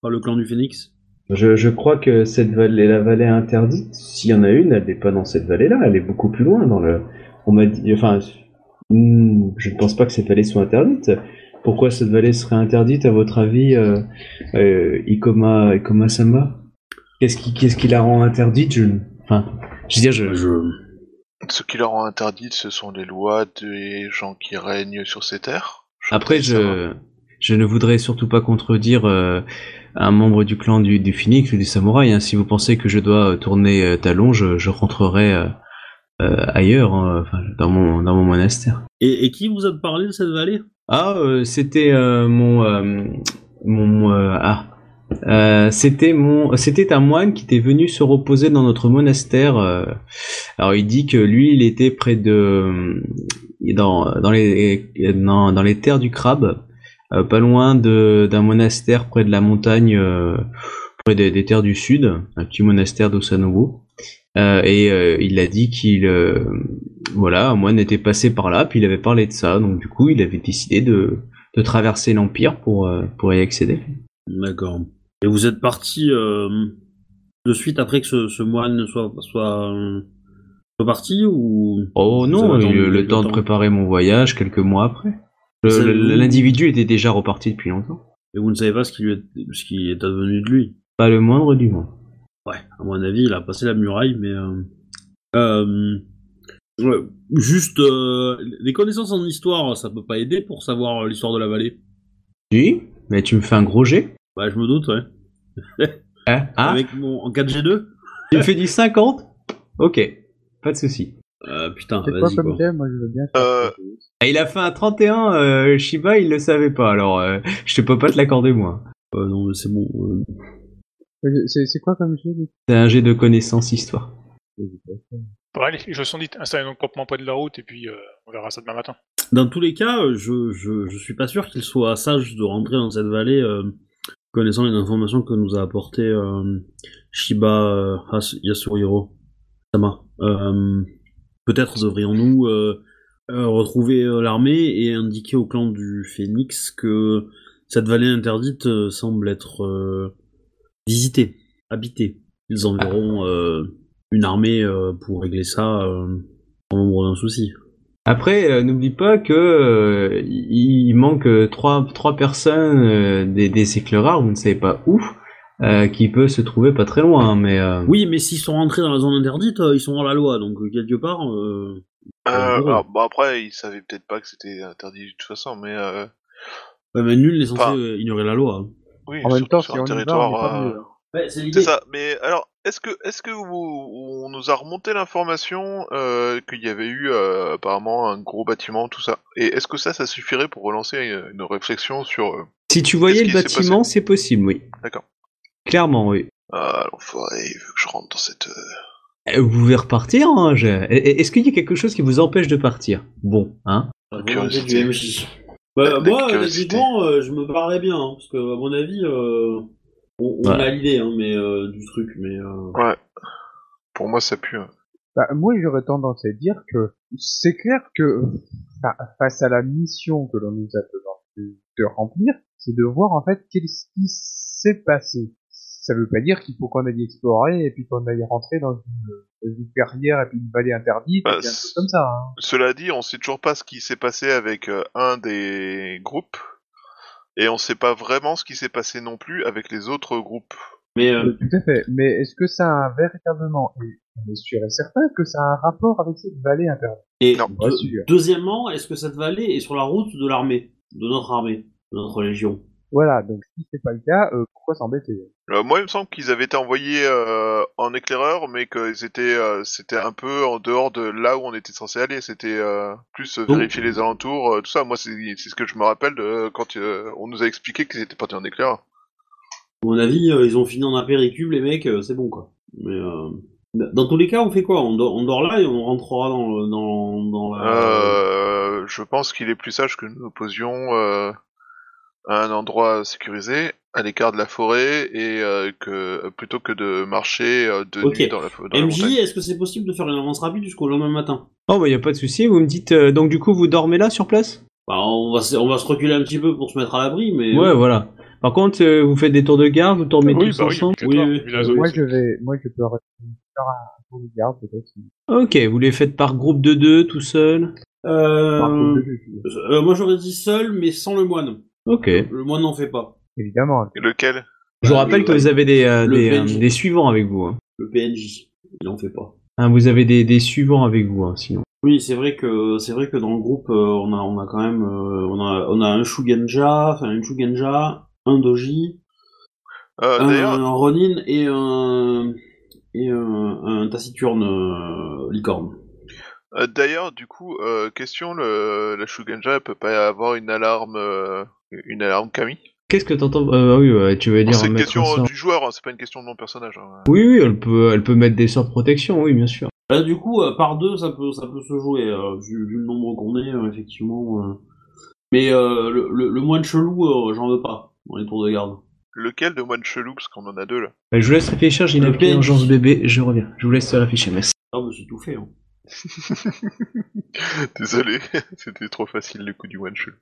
par le clan du Phénix? Je, je crois que cette vallée, la vallée interdite, s'il y en a une, elle n'est pas dans cette vallée-là, elle est beaucoup plus loin dans le. On m'a dit, enfin, hmm, je ne pense pas que cette vallée soit interdite. Pourquoi cette vallée serait interdite à votre avis, euh, euh, Ikoma, Ikoma Sama Qu'est-ce qui, qu'est-ce qui la rend interdite? Je, enfin, je veux dire, je, Je Ce qui leur ont interdit, ce sont les lois des gens qui règnent sur ces terres. Après, je, je ne voudrais surtout pas contredire euh, un membre du clan du, du Phoenix ou du Samouraï. hein. Si vous pensez que je dois euh, tourner euh, talon, je, je rentrerai euh, euh, ailleurs, hein, enfin, dans mon dans mon monastère. Et, et qui vous a parlé de cette vallée? Ah, euh, c'était euh, mon euh, mon euh, ah. Euh, c'était mon c'était un moine qui était venu se reposer dans notre monastère. euh. alors il dit que lui il était près de dans dans les dans, dans les terres du crabe, euh, pas loin d'un monastère près de la montagne, euh, près des, terres du sud, un petit monastère d'Osanobu. Euh, et euh, il a dit qu'il euh, voilà un moine était passé par là, puis il avait parlé de ça, donc du coup il avait décidé de de traverser l'empire pour euh, pour y accéder. D'accord. Et vous êtes parti euh, de suite après que ce, ce moine soit, soit, euh, soit parti ou Oh non, il le le temps de préparer mon voyage quelques mois après. L'individu était déjà reparti depuis longtemps. Et vous ne savez pas ce qui, lui est, ce qui est advenu de lui? Pas le moindre du monde. Ouais, à mon avis, il a passé la muraille, mais... Euh, euh, ouais, juste, les connaissances en histoire, ça peut pas aider pour savoir l'histoire de la vallée. Oui, mais tu me fais un gros jet Bah, je me doute, ouais. Hein? Ah, Avec mon, en 4G2 tu me fais du 50 Ok, pas de souci. euh, Putain, C'est quoi vas-y, comme quoi. thème Moi, je veux bien Euh. Et il a fait un 31, euh, Shiba, il le savait pas, alors euh, je te peux pas te l'accorder moi. Euh, non, mais c'est bon. C'est quoi comme jeu C'est un jet de connaissance histoire. Bon, allez, les jeux sont dites. Installez donc proprement près de la route et puis euh, on verra ça demain matin. Dans tous les cas, je, je, je suis pas sûr qu'il soit sage de rentrer dans cette vallée, euh, connaissant les informations que nous a apporté euh, Shiba euh, Has- Sama. Euh, Peut-être devrions-nous retrouver l'armée et indiquer au clan du Phénix que cette vallée interdite semble être visitée, habitée. Ils enverront une armée pour régler ça sans nombre d'un souci. Après, euh, n'oublie pas que euh, il manque euh, trois, trois personnes euh, des, des éclaireurs, vous ne savez pas où, euh, qui peut se trouver pas très loin, mais euh, Oui, mais s'ils sont rentrés dans la zone interdite, euh, ils sont hors la loi, donc quelque part. Euh... Euh, Euh, alors, après, ils savaient peut-être pas que c'était interdit de toute façon, mais euh, ouais, mais nul n'est censé Pas- ignorer la loi. hein. oui, En même temps, sur si un on y va, on Ouais, c'est ça. Mais alors, est-ce que, est-ce que vous, on nous a remonté l'information euh, qu'il y avait eu euh, apparemment un gros bâtiment, tout ça? Et est-ce que ça, ça suffirait pour relancer une réflexion sur euh, si tu voyais le bâtiment, c'est possible, oui. D'accord. Clairement, oui. ah, l'enfoiré, il veut que je rentre dans cette. euh, Euh, Vous pouvez repartir, hein, je- et- Est-ce qu'il y a quelque chose qui vous empêche de partir? Bon, hein? La curiosité. du MJ. Bah, moi, honnêtement, euh, je me barrerais bien, hein, parce que à mon avis, euh, on, on Ouais. a l'idée hein, mais, euh, du truc, mais. Euh... Ouais. Pour moi, ça pue. hein. Bah, moi, j'aurais tendance à dire que c'est clair que fa- face à la mission que l'on nous a demandé de remplir, c'est de voir en fait qu'est-ce qui s'est passé. Ça veut pas dire qu'il faut qu'on aille explorer et puis qu'on aille rentrer dans une, une carrière et puis une vallée interdite Bah, et puis un truc comme ça. Hein. Cela dit, on sait toujours pas ce qui s'est passé avec euh, un des groupes, et on sait pas vraiment ce qui s'est passé non plus avec les autres groupes. Mais euh, Tout à fait. Mais est-ce que ça a véritablement, et on est sûr et certain que ça a un rapport avec cette vallée interdite et Non, deux- deuxièmement, est-ce que cette vallée est sur la route de l'armée, de notre armée, de notre légion Voilà, donc si c'est pas le cas, euh, pourquoi s'embêter? Euh, moi, il me semble qu'ils avaient été envoyés euh, en éclaireur, mais qu'ils étaient, euh, c'était un peu en dehors de là où on était censé aller. C'était euh, plus euh, Donc- vérifier les alentours, euh, tout ça. Moi, c'est c'est ce que je me rappelle de quand euh, on nous a expliqué qu'ils étaient partis en éclaireur. À mon avis, euh, ils ont fini en apéricube, les mecs, euh, c'est bon quoi. Mais euh, dans tous les cas, on fait quoi? On dort, on dort là et on rentrera dans, le- dans, dans la. Euh, je pense qu'il est plus sage que nous nous posions euh, à un endroit sécurisé, à l'écart de la forêt, et euh, que plutôt que de marcher euh, de nuit dans la, dans la MJ, est-ce que c'est possible de faire une avance rapide jusqu'au lendemain matin? Oh, bah y a pas de souci. Vous me dites, euh, donc du coup, vous dormez là sur place? Bah, on, va se, on va se reculer un petit peu pour se mettre à l'abri, mais. Ouais, voilà. Par contre, euh, vous faites des tours de garde, vous dormez oui, tous bah oui, ensemble. Oui, oui. zone. Moi, je vais, moi, je peux faire un tour de garde peut-être. Ok, vous les faites par groupe de deux, tout seul? Euh, euh, moi j'aurais dit seul, mais sans le moine. Ok. Le moine n'en fait pas. Évidemment. Et lequel? Je vous rappelle le- que vous avez des, euh, le des, euh, PNJ. des suivants avec vous. hein. Le PNJ, il n'en fait pas. Hein, vous avez des, des suivants avec vous, hein, sinon. Oui, c'est vrai que c'est vrai que dans le groupe, euh, on a on a quand même euh, on a on a un Shugenja, enfin une Shugenja, un Doji, Euh, un, D'ailleurs, un Ronin et un et un, un taciturne euh, licorne. euh, d'ailleurs, du coup, euh, question, le, la Shugenja, elle peut pas avoir une alarme, euh, une alarme Kami Qu'est-ce que t'entends euh, Oui, ouais, tu veux dire C'est une question un sort- du joueur, hein, c'est pas une question de mon personnage. hein. Oui, oui, elle peut, elle peut mettre des sorts de protection, oui, bien sûr. Là, du coup, euh, par deux, ça peut ça peut se jouer euh, vu, vu le nombre qu'on est, euh, effectivement. euh. Mais euh, le, le, le moine chelou, euh, j'en veux pas dans les tours de garde. Lequel de moine chelou, parce qu'on en a deux là? Euh, Je vous laisse réfléchir, j'ai une PNJ. urgence bébé, je reviens. Je vous laisse réfléchir, merci. Ah, bah c'est tout fait. Hein. Désolé, c'était trop facile le coup du one chelou.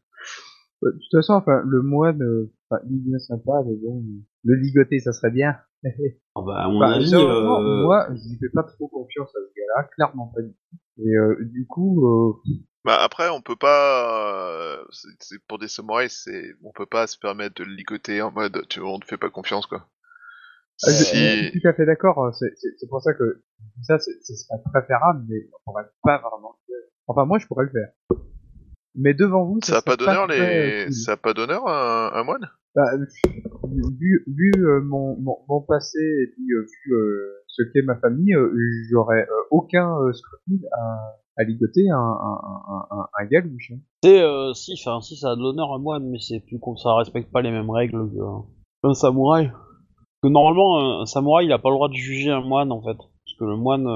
De toute façon, enfin, le moine, euh, enfin, il est bien sympa, mais bon, le ligoter, ça serait bien. Ah bah, à mon Bah, avis, euh, moi, je lui fais pas trop confiance à ce gars-là, clairement pas du tout. Et euh, du coup, euh, Bah après, on peut pas. euh, c'est- pour des samouraïs, c'est on peut pas se permettre de le ligoter en mode, tu on te fait pas confiance quoi. Ah, je, suis tout à fait d'accord. hein, C'est pour ça que ça, c'est- ce serait préférable, mais on pourrait pas vraiment le faire. Enfin, moi, je pourrais le faire. Mais devant vous, ça, Ça a pas d'honneur les, cool. ça a pas d'honneur un, un moine? Bah, vu vu euh, mon, mon, mon passé et puis euh, vu euh, ce qu'est ma famille, euh, j'aurais euh, aucun euh, scrupule à, à ligoter un, un, un, un, un galouche. hein. C'est euh, si, enfin si ça a de l'honneur à moine, mais c'est plus comme ça respecte pas les mêmes règles que- qu'un samouraï. Parce que normalement, un, un samouraï il a pas le droit de juger un moine en fait, parce que le moine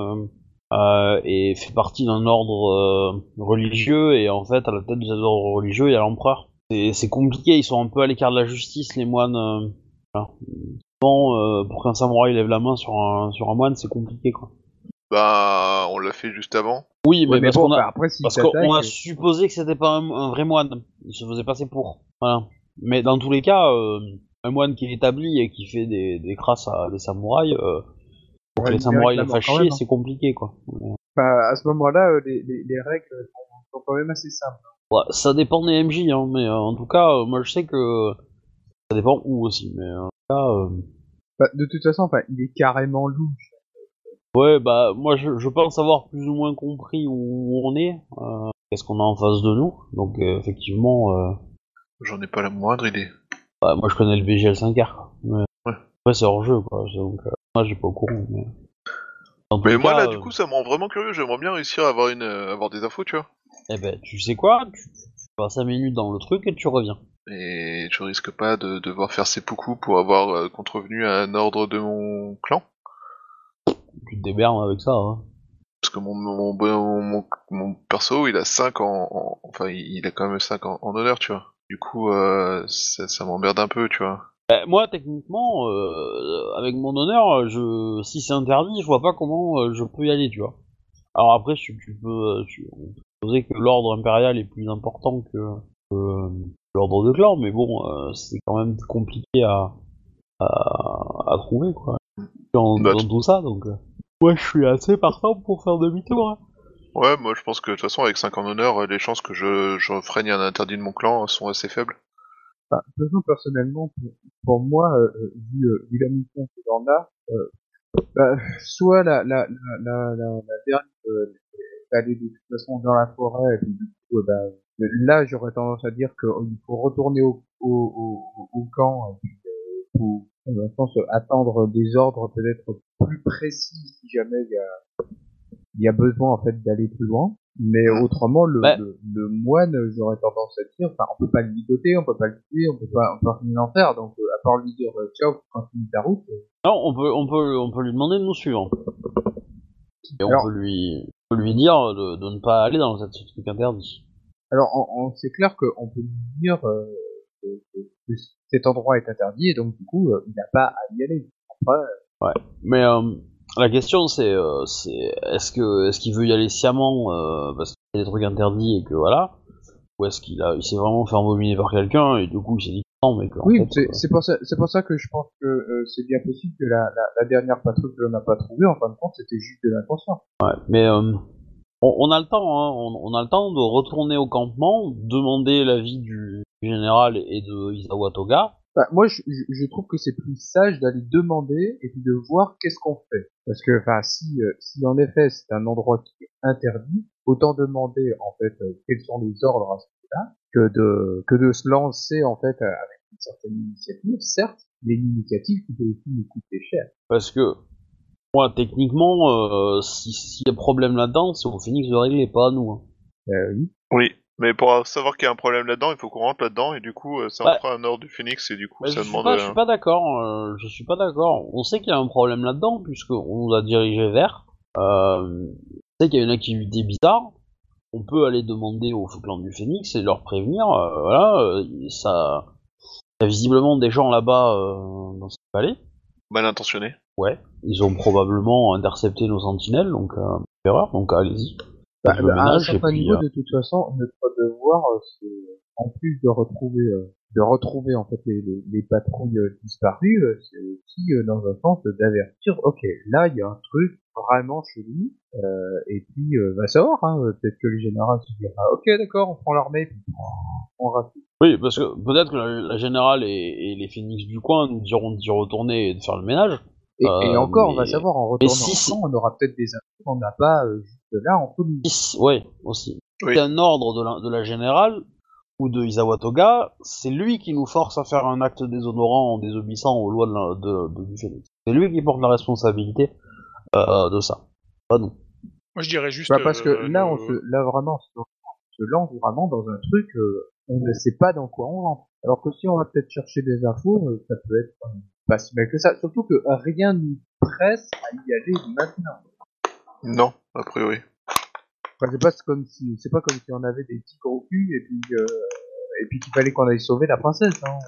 euh, est, fait partie d'un ordre euh, religieux et en fait à la tête de cet ordre religieux il y a l'empereur. C'est c'est compliqué, ils sont un peu à l'écart de la justice les moines. Euh, voilà. Souvent, euh, pour qu'un samouraï lève la main sur un sur un moine, c'est compliqué quoi. Bah, on l'a fait juste avant. Oui, mais, Ouais, mais parce bon, qu'on a, bah, après, Parce qu'on a euh, supposé que c'était pas un, un vrai moine. Il se faisait passer pour. Voilà. Mais dans tous les cas, euh, un moine qui est établi et qui fait des, des crasses à des samouraïs, euh, pour les samouraïs la chier, hein. c'est compliqué quoi. enfin, à ce moment-là, euh, les, les, les règles sont, sont quand même assez simples. Ouais, ça dépend des MJ, hein, mais euh, en tout cas, euh, moi je sais que ça dépend où aussi. Mais euh, en tout cas, euh, Bah, de toute façon, il est carrément louche. ouais, bah moi je, je pense avoir plus ou moins compris où on est, euh, qu'est-ce qu'on a en face de nous. Donc euh, effectivement. Euh, J'en ai pas la moindre idée. Bah, moi je connais le VGL5R. Mais... Ouais. Après c'est hors jeu quoi. Donc euh, moi j'ai pas au courant. Mais, En tout Mais moi cas, là, euh, du coup, ça me rend vraiment curieux. J'aimerais bien réussir à avoir une, euh, avoir des infos, tu vois. Eh ben tu sais quoi? Tu, tu passes 5 minutes dans le truc et tu reviens. Et je risque pas de devoir faire seppuku pour avoir euh, contrevenu à un ordre de mon clan? Tu te débernes avec ça. Hein. Parce que mon, mon, mon, mon, mon perso, il a 5 en, en- Enfin, il il a quand même 5 en, en honneur, tu vois. Du coup, euh, ça, ça m'emmerde un peu, tu vois. Eh, moi techniquement, euh, avec mon honneur, je si c'est interdit, je vois pas comment euh, je peux y aller, tu vois. Alors après tu, tu peux, euh, tu, on peut supposer que l'ordre impérial est plus important que, euh, l'ordre de clan, mais bon, euh, c'est quand même compliqué à, à, à trouver quoi. Dans, Bah, dans tout ça, donc. Moi, je suis assez partant pour faire demi-tour. Hein. Ouais, moi je pense que de toute façon, avec 5 en honneur, euh, les chances que je, je freine un interdit de mon clan sont assez faibles. Enfin, toute façon, personnellement, pour, pour moi, euh, euh, vu, euh, vu la mission que l'on a, euh, bah, soit la, la, la, la, la, dernière euh, allée de toute façon dans la forêt, et du coup, euh, bah, là, j'aurais tendance à dire qu'il faut retourner au, au, au, camp, et pour, dans un sens, attendre des ordres peut-être plus précis si jamais il y a, il y a besoin en fait d'aller plus loin. Mais autrement, le, Ouais. le, le moine, j'aurais tendance à dire, enfin, on peut pas le ligoter, on peut pas le tuer, on peut pas, on peut rien en faire. Donc, euh, à part lui dire, euh, ciao, continue ta route. euh, Non, on peut, on peut, on peut lui demander de nous suivre. Et on peut lui, on peut lui dire de, de ne pas aller dans cette ce truc interdit. Alors, on, on- c'est clair qu'on peut lui dire euh, que, cet endroit est interdit, et donc du coup, il n'a pas à y aller. Après, Mais euh, la question c'est, euh, c'est est-ce que, est-ce qu'il veut y aller sciemment euh, parce qu'il y a des trucs interdits et que voilà, ou est-ce qu'il a, il s'est vraiment fait embobiner par quelqu'un et du coup il s'est dit non mais que, oui, c'est euh, c'est pour ça, c'est pour ça que je pense que euh, c'est bien possible que la, la, la dernière patrouille que l'on n'a pas trouvée, en fin de compte, c'était juste de l'inconscient. Ouais, mais on, on a le temps, hein, on, on a le temps de retourner au campement, demander l'avis du général et de Isawa Toga, Bah, moi, je, je, je trouve que c'est plus sage d'aller demander et puis de voir qu'est-ce qu'on fait. Parce que, enfin, si, euh, si en effet c'est un endroit qui est interdit, autant demander en fait euh, quels sont les ordres à ce moment-là que de que de se lancer en fait euh, avec une certaine initiative. Certes, mais une initiative qui peut aussi nous coûter cher. Parce que, moi, techniquement, euh, si- s'il y a problème là-dedans, c'est au Phoenix de régler, pas à nous. hein. Euh, oui. Oui, mais pour savoir qu'il y a un problème là-dedans, il faut qu'on rentre là-dedans et du coup, euh, ça en fera un ordre du Phoenix et du coup, Bah, je, ça suis demande. pas, je euh, suis pas d'accord. euh, je suis pas d'accord. On sait qu'il y a un problème là-dedans puisqu'on nous a dirigé vers. Euh, on sait qu'il y a une activité bizarre. On peut aller demander au clan du Phoenix et leur prévenir. euh, voilà, ça. Il y a visiblement des gens là-bas dans cette vallée. mal intentionné. Ouais. Ils ont probablement intercepté nos sentinelles, donc erreur. Donc allez-y. Bah, à un certain niveau, euh, de toute façon, notre devoir, euh, c'est en plus de retrouver, euh, de retrouver en fait les, les, les patrouilles disparues, c'est aussi dans un sens d'avertir, ok, là il y a un truc vraiment chelou, euh, et puis euh, va savoir, hein, peut-être que le général se dira, ok d'accord, on prend l'armée, puis on rassure. Oui, parce que peut-être que la, la générale et, et les Phoenix du coin nous diront d'y retourner et de faire le ménage. Et, Euh, et encore, on va savoir en retournant si temps, on aura peut-être des infos qu'on n'a pas euh, là entre nous. Is- Ouais, aussi. Oui. C'est un ordre de la, de la générale ou de Isawa Toga, c'est lui qui nous force à faire un acte déshonorant en désobéissant aux lois de, la- de, de- du Phoenix. C'est lui qui porte la responsabilité euh, de ça, pas nous. Moi, je dirais juste. Bah, parce que euh, là, on le- se, là vraiment, on se lance vraiment dans un truc, euh, on ne sait pas dans quoi on rentre. Alors que si on va peut-être chercher des infos, euh, ça peut être euh, pas si mal que ça. Surtout que rien nous presse à y aller maintenant. Non, a priori. Enfin, c'est pas comme si, c'est pas comme si on avait des petits gros culs et puis, euh, et puis qu'il fallait qu'on aille sauver la princesse. Hein.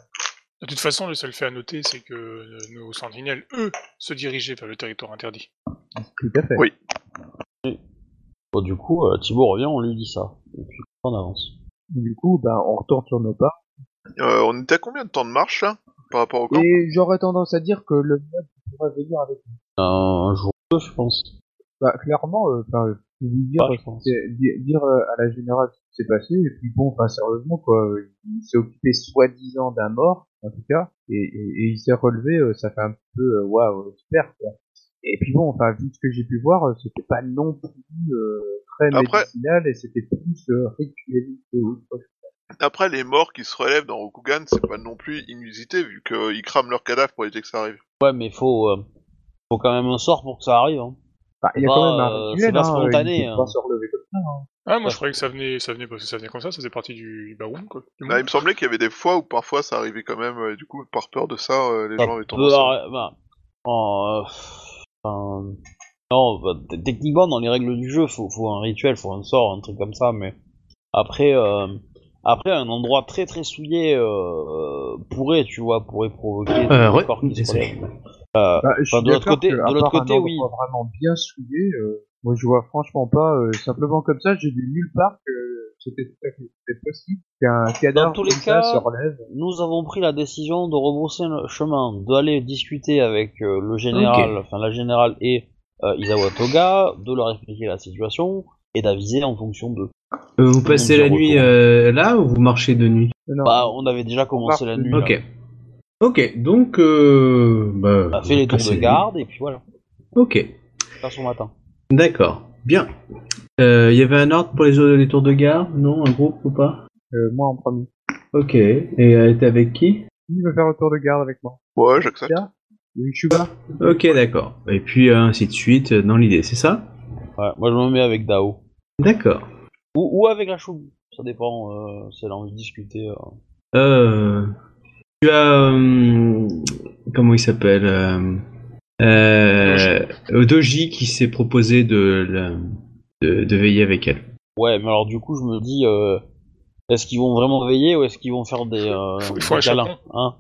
De toute façon, le seul fait à noter, c'est que euh, nos sentinelles, eux, se dirigeaient vers le territoire interdit. Tout à fait. Oui. Bon, du coup, euh, Thibaut revient, on lui dit ça. Et puis on avance. Du coup, ben, on retourne sur nos pas. Euh, on était à combien de temps de marche là par rapport au camp? Et j'aurais tendance à dire que le mode pourrait venir avec nous. Un jour ou deux, je pense. Bah, clairement, euh, enfin, dire, dire euh, à la générale ce qui s'est passé, et puis bon, enfin, sérieusement, quoi, euh, il s'est occupé soi-disant d'un mort, en tout cas, et, et, et il s'est relevé, euh, ça fait un peu, euh, waouh, super, quoi. Et puis bon, enfin, vu ce que j'ai pu voir, euh, c'était pas non plus euh, très Après- médicinal, et c'était plus euh, ritueliste que autre chose. Après, les morts qui se relèvent dans Rokugan, c'est pas non plus inusité vu qu'ils crament leurs cadavres pour éviter que ça arrive. Ouais, mais faut, euh, faut quand même un sort pour que ça arrive. Hein. Enfin, il y a Bah, quand même un euh, rituel, pas hein, spontané, il peut hein. pas se relever comme ça, hein. Ah, moi, Ouais. je croyais que ça venait, ça venait parce que ça venait comme ça, ça faisait partie du, baroum, quoi. du Là, il me semblait qu'il y avait des fois où parfois ça arrivait quand même, euh, et du coup, par peur de ça, euh, les Ça gens avaient peut tendance bah, en, euh, enfin, non, bah, techniquement, dans les règles du jeu, faut, faut un rituel, faut un sort, un truc comme ça, mais après, euh, après un endroit très très souillé euh, pourrait, tu vois, pourrait provoquer Euh, des ouais, Euh, Bah, je suis Enfin, de l'autre côté- que, de à l'autre côté, oui. vraiment bien souillé, euh, moi je vois franchement pas, euh, simplement comme ça, j'ai vu nulle part que c'était tout à fait c'était possible qu'un cadavre tous les cas, se relève. nous avons pris la décision de rebrousser le chemin, d'aller discuter avec euh, le général, enfin la générale et euh, Isawa Toga, de leur expliquer la situation et d'aviser en fonction de. Euh, vous passez la nuit euh, là ou vous marchez de nuit? Non, Bah, on avait déjà commencé la nuit. là. Ok. Donc euh, bah, On a fait les tours de garde et puis voilà. Ok, Faire son matin. d'accord, bien. Euh, Il y avait un ordre pour les, tours de garde Non, un groupe ou pas? Euh, moi en premier. Ok, et elle était avec qui? Qui veut faire le tour de garde avec moi Ouais, j'accepte. Shuba Ok, d'accord. Et puis euh, ainsi de suite euh, dans l'idée, c'est ça? Ouais, moi je me mets avec Dao. D'accord. Ou, ou avec la choubu. Ça dépend euh, si elle a envie de discuter. euh. Tu as euh, comment il s'appelle euh, euh, Doji qui s'est proposé de, de de veiller avec elle. Ouais, mais alors du coup, je me dis, euh, est-ce qu'ils vont vraiment veiller ou est-ce qu'ils vont faire des, euh, Il faut- faut des câlins, hein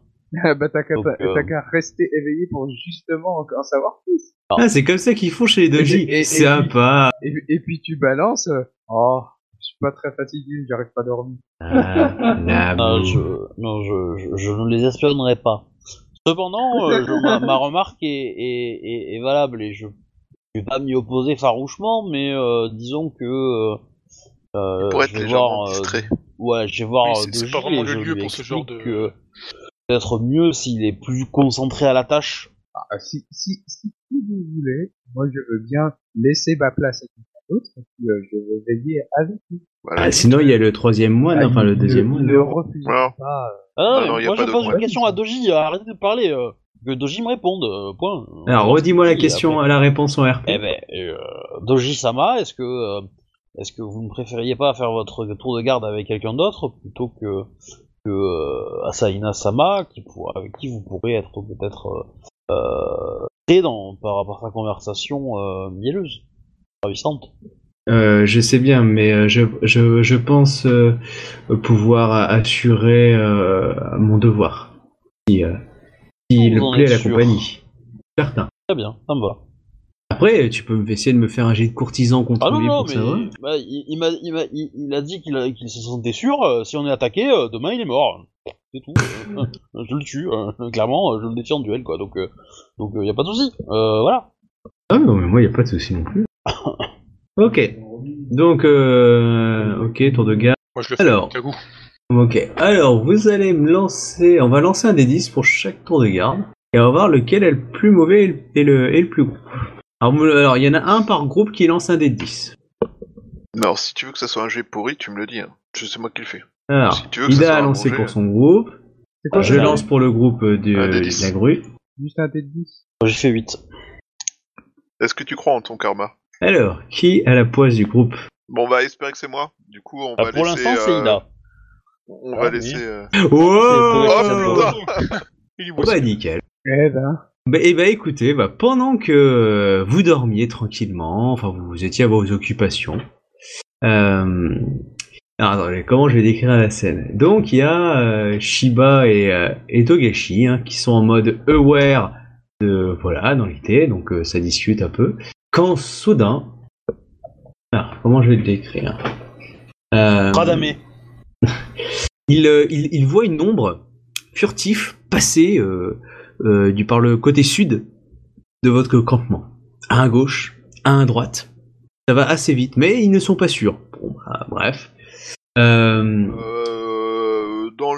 bah t'as qu'à euh, rester éveillé pour justement en en savoir plus. Ah, c'est comme ça qu'ils font chez les Doji. Et- et- et- Sympa. Et, et puis tu balances, oh, je suis pas très fatigué, j'arrive pas à dormir. Ah, la Non, je, non je, je, je ne les espionnerai pas. Cependant, euh, je- ma, ma remarque est, est, est, est valable et je je vais pas m'y opposer farouchement, mais euh, disons que euh, euh, Pour être je vais voir, euh, ouais, je vais voir Oui, c'est- pas vraiment le lieu pour ce genre de- que peut-être mieux s'il est plus concentré à la tâche. Ah, si, si, si vous voulez, moi je veux bien laisser ma place à quelqu'un d'autre, et puis euh, je vais veiller avec lui. Voilà. Ah, sinon, il y a le troisième moine, Ah, enfin le deuxième ne- moine. Ne pas. euh, Ah, Non, non, y a moi pas je pose une question à Doji, arrêtez de parler. euh, que Doji me réponde, euh, point. Alors, redis-moi la question, après- la réponse en RP. Eh ben, euh, Doji Sama, est-ce que euh, est-ce que vous ne préfériez pas faire votre tour de garde avec quelqu'un d'autre plutôt que que euh, Asaina Sama, qui pourra, avec qui vous pourrez être peut-être euh, euh, dans par rapport à sa conversation euh, mielleuse, ravissante. Euh, je sais bien, mais euh, je, je, je pense euh, pouvoir assurer euh, mon devoir. Si, en plaît à la sûr compagnie. Certain. Très bien, ça me va. Après, tu peux essayer de me faire un jet de courtisan contre Ah non lui non, pour savoir. mais bah, il, il m'a il, il- a dit qu'il a- se sentait sûr. si on est attaqué, demain il est mort. C'est tout. Je le tue. clairement, je le détient en duel quoi. Donc donc il y a pas de souci. Voilà. Ah non, mais moi, il n'y a pas de souci non plus. Ok. Donc, euh, ok, tour de garde. Moi je le fais Alors. Ok. Alors, vous allez me lancer. On va lancer un des 10 pour chaque tour de garde. Et on va voir lequel est le plus mauvais et le, et le, et le plus gros. Alors, alors, il y en a un par groupe qui lance un des 10. Non, si tu veux que ça soit un jet pourri, tu me le dis. Hein. Je sais moi qui le fais. Alors, Si tu veux que ça soit Ida a un lancé pour son groupe. C'est quoi Je lance pour le groupe du- Un des de 10. la grue. Juste un dé de 10. J'ai fait 8. Est-ce que tu crois en ton karma? Alors, qui a la poisse du groupe Bon, on va espérer que c'est moi. Du coup, on Ah, va pour laisser. l'instant, c'est euh, Ida. On Ah, va oui. laisser. euh, Oh, C'est putain Il y Bah nickel. Eh ben, Bah, eh ben écoutez, bah, pendant que euh, vous dormiez tranquillement, enfin vous étiez à vos occupations, euh... alors, attendez, comment je vais décrire la scène? Donc il y a euh, Shiba et, euh, et Togashi hein, qui sont en mode aware de voilà dans l'été, donc euh, ça discute un peu. Quand soudain, alors, comment je vais le décrire euh, Radamé. il, euh, il, il voit une ombre furtif passer euh, euh, du par le côté sud de votre campement. À un gauche, à un droite. Ça va assez vite, mais ils ne sont pas sûrs. Bon, bah, bref. Euh, euh,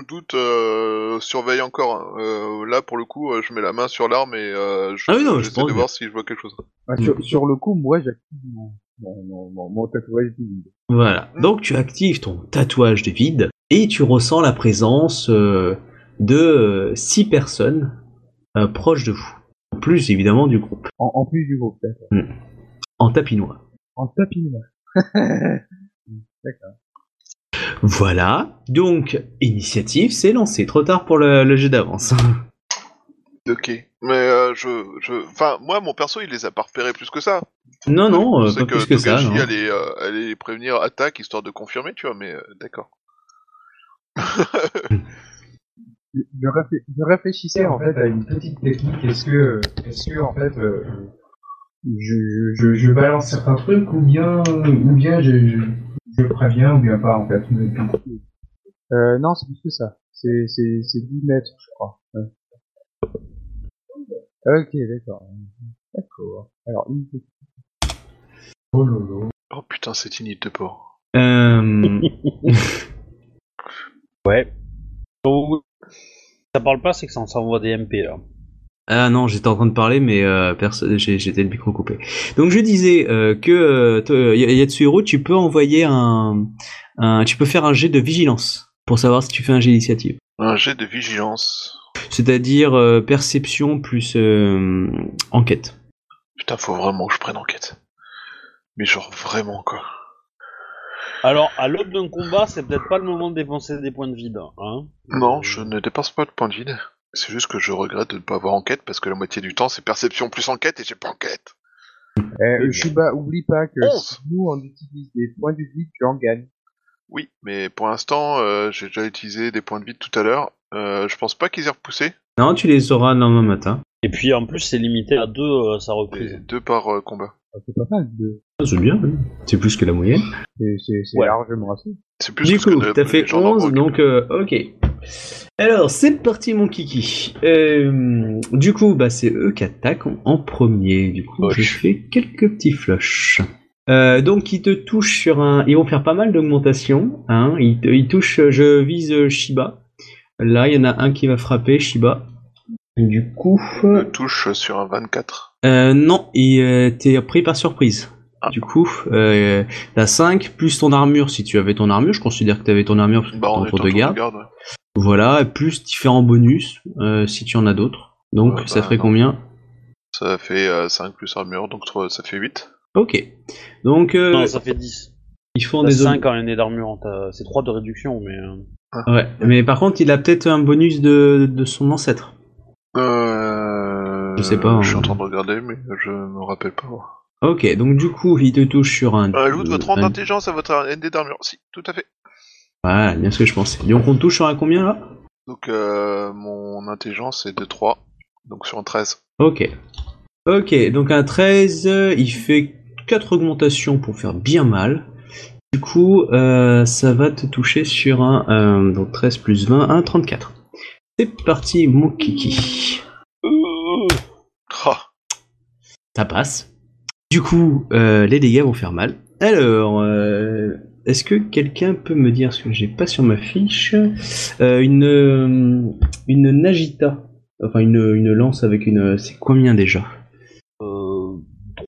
doute, euh, surveille encore. Euh, là, pour le coup, euh, je mets la main sur l'arme et euh, je, Ah oui, non, je j'essaie pense de voir si je vois quelque chose. bah, sur, sur le coup, moi j'active mon, mon, mon, mon, mon tatouage du vide. voilà. Donc tu actives ton tatouage de vide et tu ressens la présence euh, de euh, six personnes euh, proches de vous. En plus évidemment du groupe. En, en plus du groupe, d'accord. En tapinois. En tapis, D'accord. Voilà. Donc, initiative, c'est lancé. Trop tard pour le, le jeu d'avance. Ok. Mais euh, je, je, enfin, moi, mon perso, il les a pas repérés plus que ça. non, non, euh, pas plus que ça. Non. allait, euh, allait prévenir attaque histoire de confirmer, tu vois. Mais euh, d'accord. Je, je réfléch- je réfléchissais en fait à une petite technique. Est-ce que, est-ce que en fait, euh, je, je, je balance certains trucs ou bien, ou bien je, je, préviens ou bien pas en fait. Euh, non, c'est plus que ça. C'est, c'est, c'est 10 mètres, je crois. Ouais. Ok, d'accord. D'accord. Alors, une petite. Oh lolo. Oh putain, cette init de porc. Euh, Ouais. Ça parle pas, c'est que ça envoie des MP là. Ah non, j'étais en train de parler, mais euh, j'étais le micro coupé. Donc je disais euh, que euh, Y- Yatsuhiro, tu peux envoyer un, un, tu peux faire un jet de vigilance pour savoir si tu fais un jet d'initiative. Un jet de vigilance. C'est-à-dire euh, perception plus euh, enquête. Putain, faut vraiment que je prenne enquête. Mais genre vraiment quoi. Alors, à l'aube d'un combat, c'est peut-être pas le moment de dépenser des points de vide, hein. Non, je ne dépense pas de points de vide. C'est juste que je regrette de ne pas avoir enquête parce que la moitié du temps c'est perception plus enquête et j'ai pas enquête. Eh, Shuba, oublie pas que Onze. si nous on utilise des points du vide, tu en gagnes. Oui, mais pour l'instant, euh, j'ai déjà utilisé des points de vide tout à l'heure. Euh, je pense pas qu'ils aient repoussé. Non, tu les auras demain matin. Et puis en plus, c'est limité à deux euh, sa Et reprise. deux par euh, combat. Ah, C'est pas mal. De... Ah, C'est bien, oui. c'est plus que la moyenne. C'est, c'est, c'est Ouais. largement assez. C'est plus Du que ce coup, que t'as les fait gens d'Ambrook. 11, donc euh, ok. Alors, c'est parti mon kiki. Euh, du coup, bah, c'est eux qui attaquent en, en premier. Du coup, je Flush. fais quelques petits flushs. Euh, donc, ils te touchent sur un... Ils vont faire pas mal d'augmentation. Hein. Ils, te- ils touchent... Je vise Shiba. Là, il y en a un qui va frapper, Shiba. Du coup, Je touche sur un 24. euh, non, il euh, t'es pris par surprise. Ah. Du coup, euh, la 5 plus ton armure, si tu avais ton armure, je considère que tu avais ton armure parce que Bah, on est tour de garde. ouais. Voilà, plus différents bonus, euh, si tu en as d'autres. Donc, Ouais, ça bah, ferait non. combien? Ça fait euh, 5 plus armure, donc trois- ça fait 8. Ok. Donc, euh, Non, ça fait 10. ils font T'as des 5 en année d'armure, t'as- c'est 3 de réduction, mais... euh, Ouais, mais par contre, il a peut-être un bonus de, de son ancêtre. Euh... Je sais pas, Je suis hein. en train de regarder, mais je me rappelle pas. Ok, donc du coup, il te touche sur un. Ajoute votre rang un- d'intelligence à votre ND d'armure. Si, tout à fait. Voilà, bien ce que je pensais. Donc on touche sur un combien là? Donc euh, mon intelligence est de 3, donc sur un 13. Ok. Ok, donc un 13, euh, il fait 4 augmentations pour faire bien mal. Du coup, euh, ça va te toucher sur un. euh, donc 13 plus 20, un 34. C'est parti, mon kiki. Ah, Ça passe. Du coup, euh, les dégâts vont faire mal. Alors, euh, est-ce que quelqu'un peut me dire ce que j'ai pas sur ma fiche Euh, Une une Nagita, enfin une, une lance avec une. C'est combien déjà? Euh,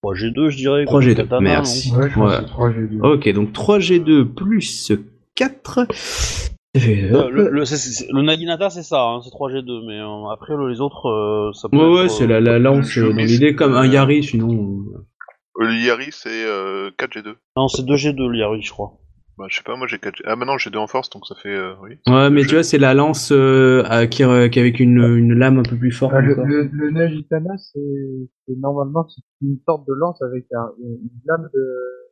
3G2, je dirais. 3G2, comme katana, merci. non Ouais, je pense Ouais. que c'est 3 G2. Ok, donc 3G2 plus 4. Ça fait- Euh, le, le, c'est- c'est- le Naginata, c'est ça, hein, c'est 3G2, mais euh, après, le- les autres, euh, ça peut Ouais, ouais, être, c'est euh, la, la lance dans l'idée comme un Yari, sinon. Le Yari c'est euh, 4G2. Non, c'est 2G2, l'Yari, je crois. Bah je sais pas, moi j'ai 4G... Ah maintenant j'ai 2 en force, donc ça fait... euh, oui. Ouais, mais tu vois, c'est la lance euh, à- qui, euh, qui avec une, une lame un peu plus forte. Ah, le, le, c'est c'est normalement une sorte de lance avec un, une, lame de.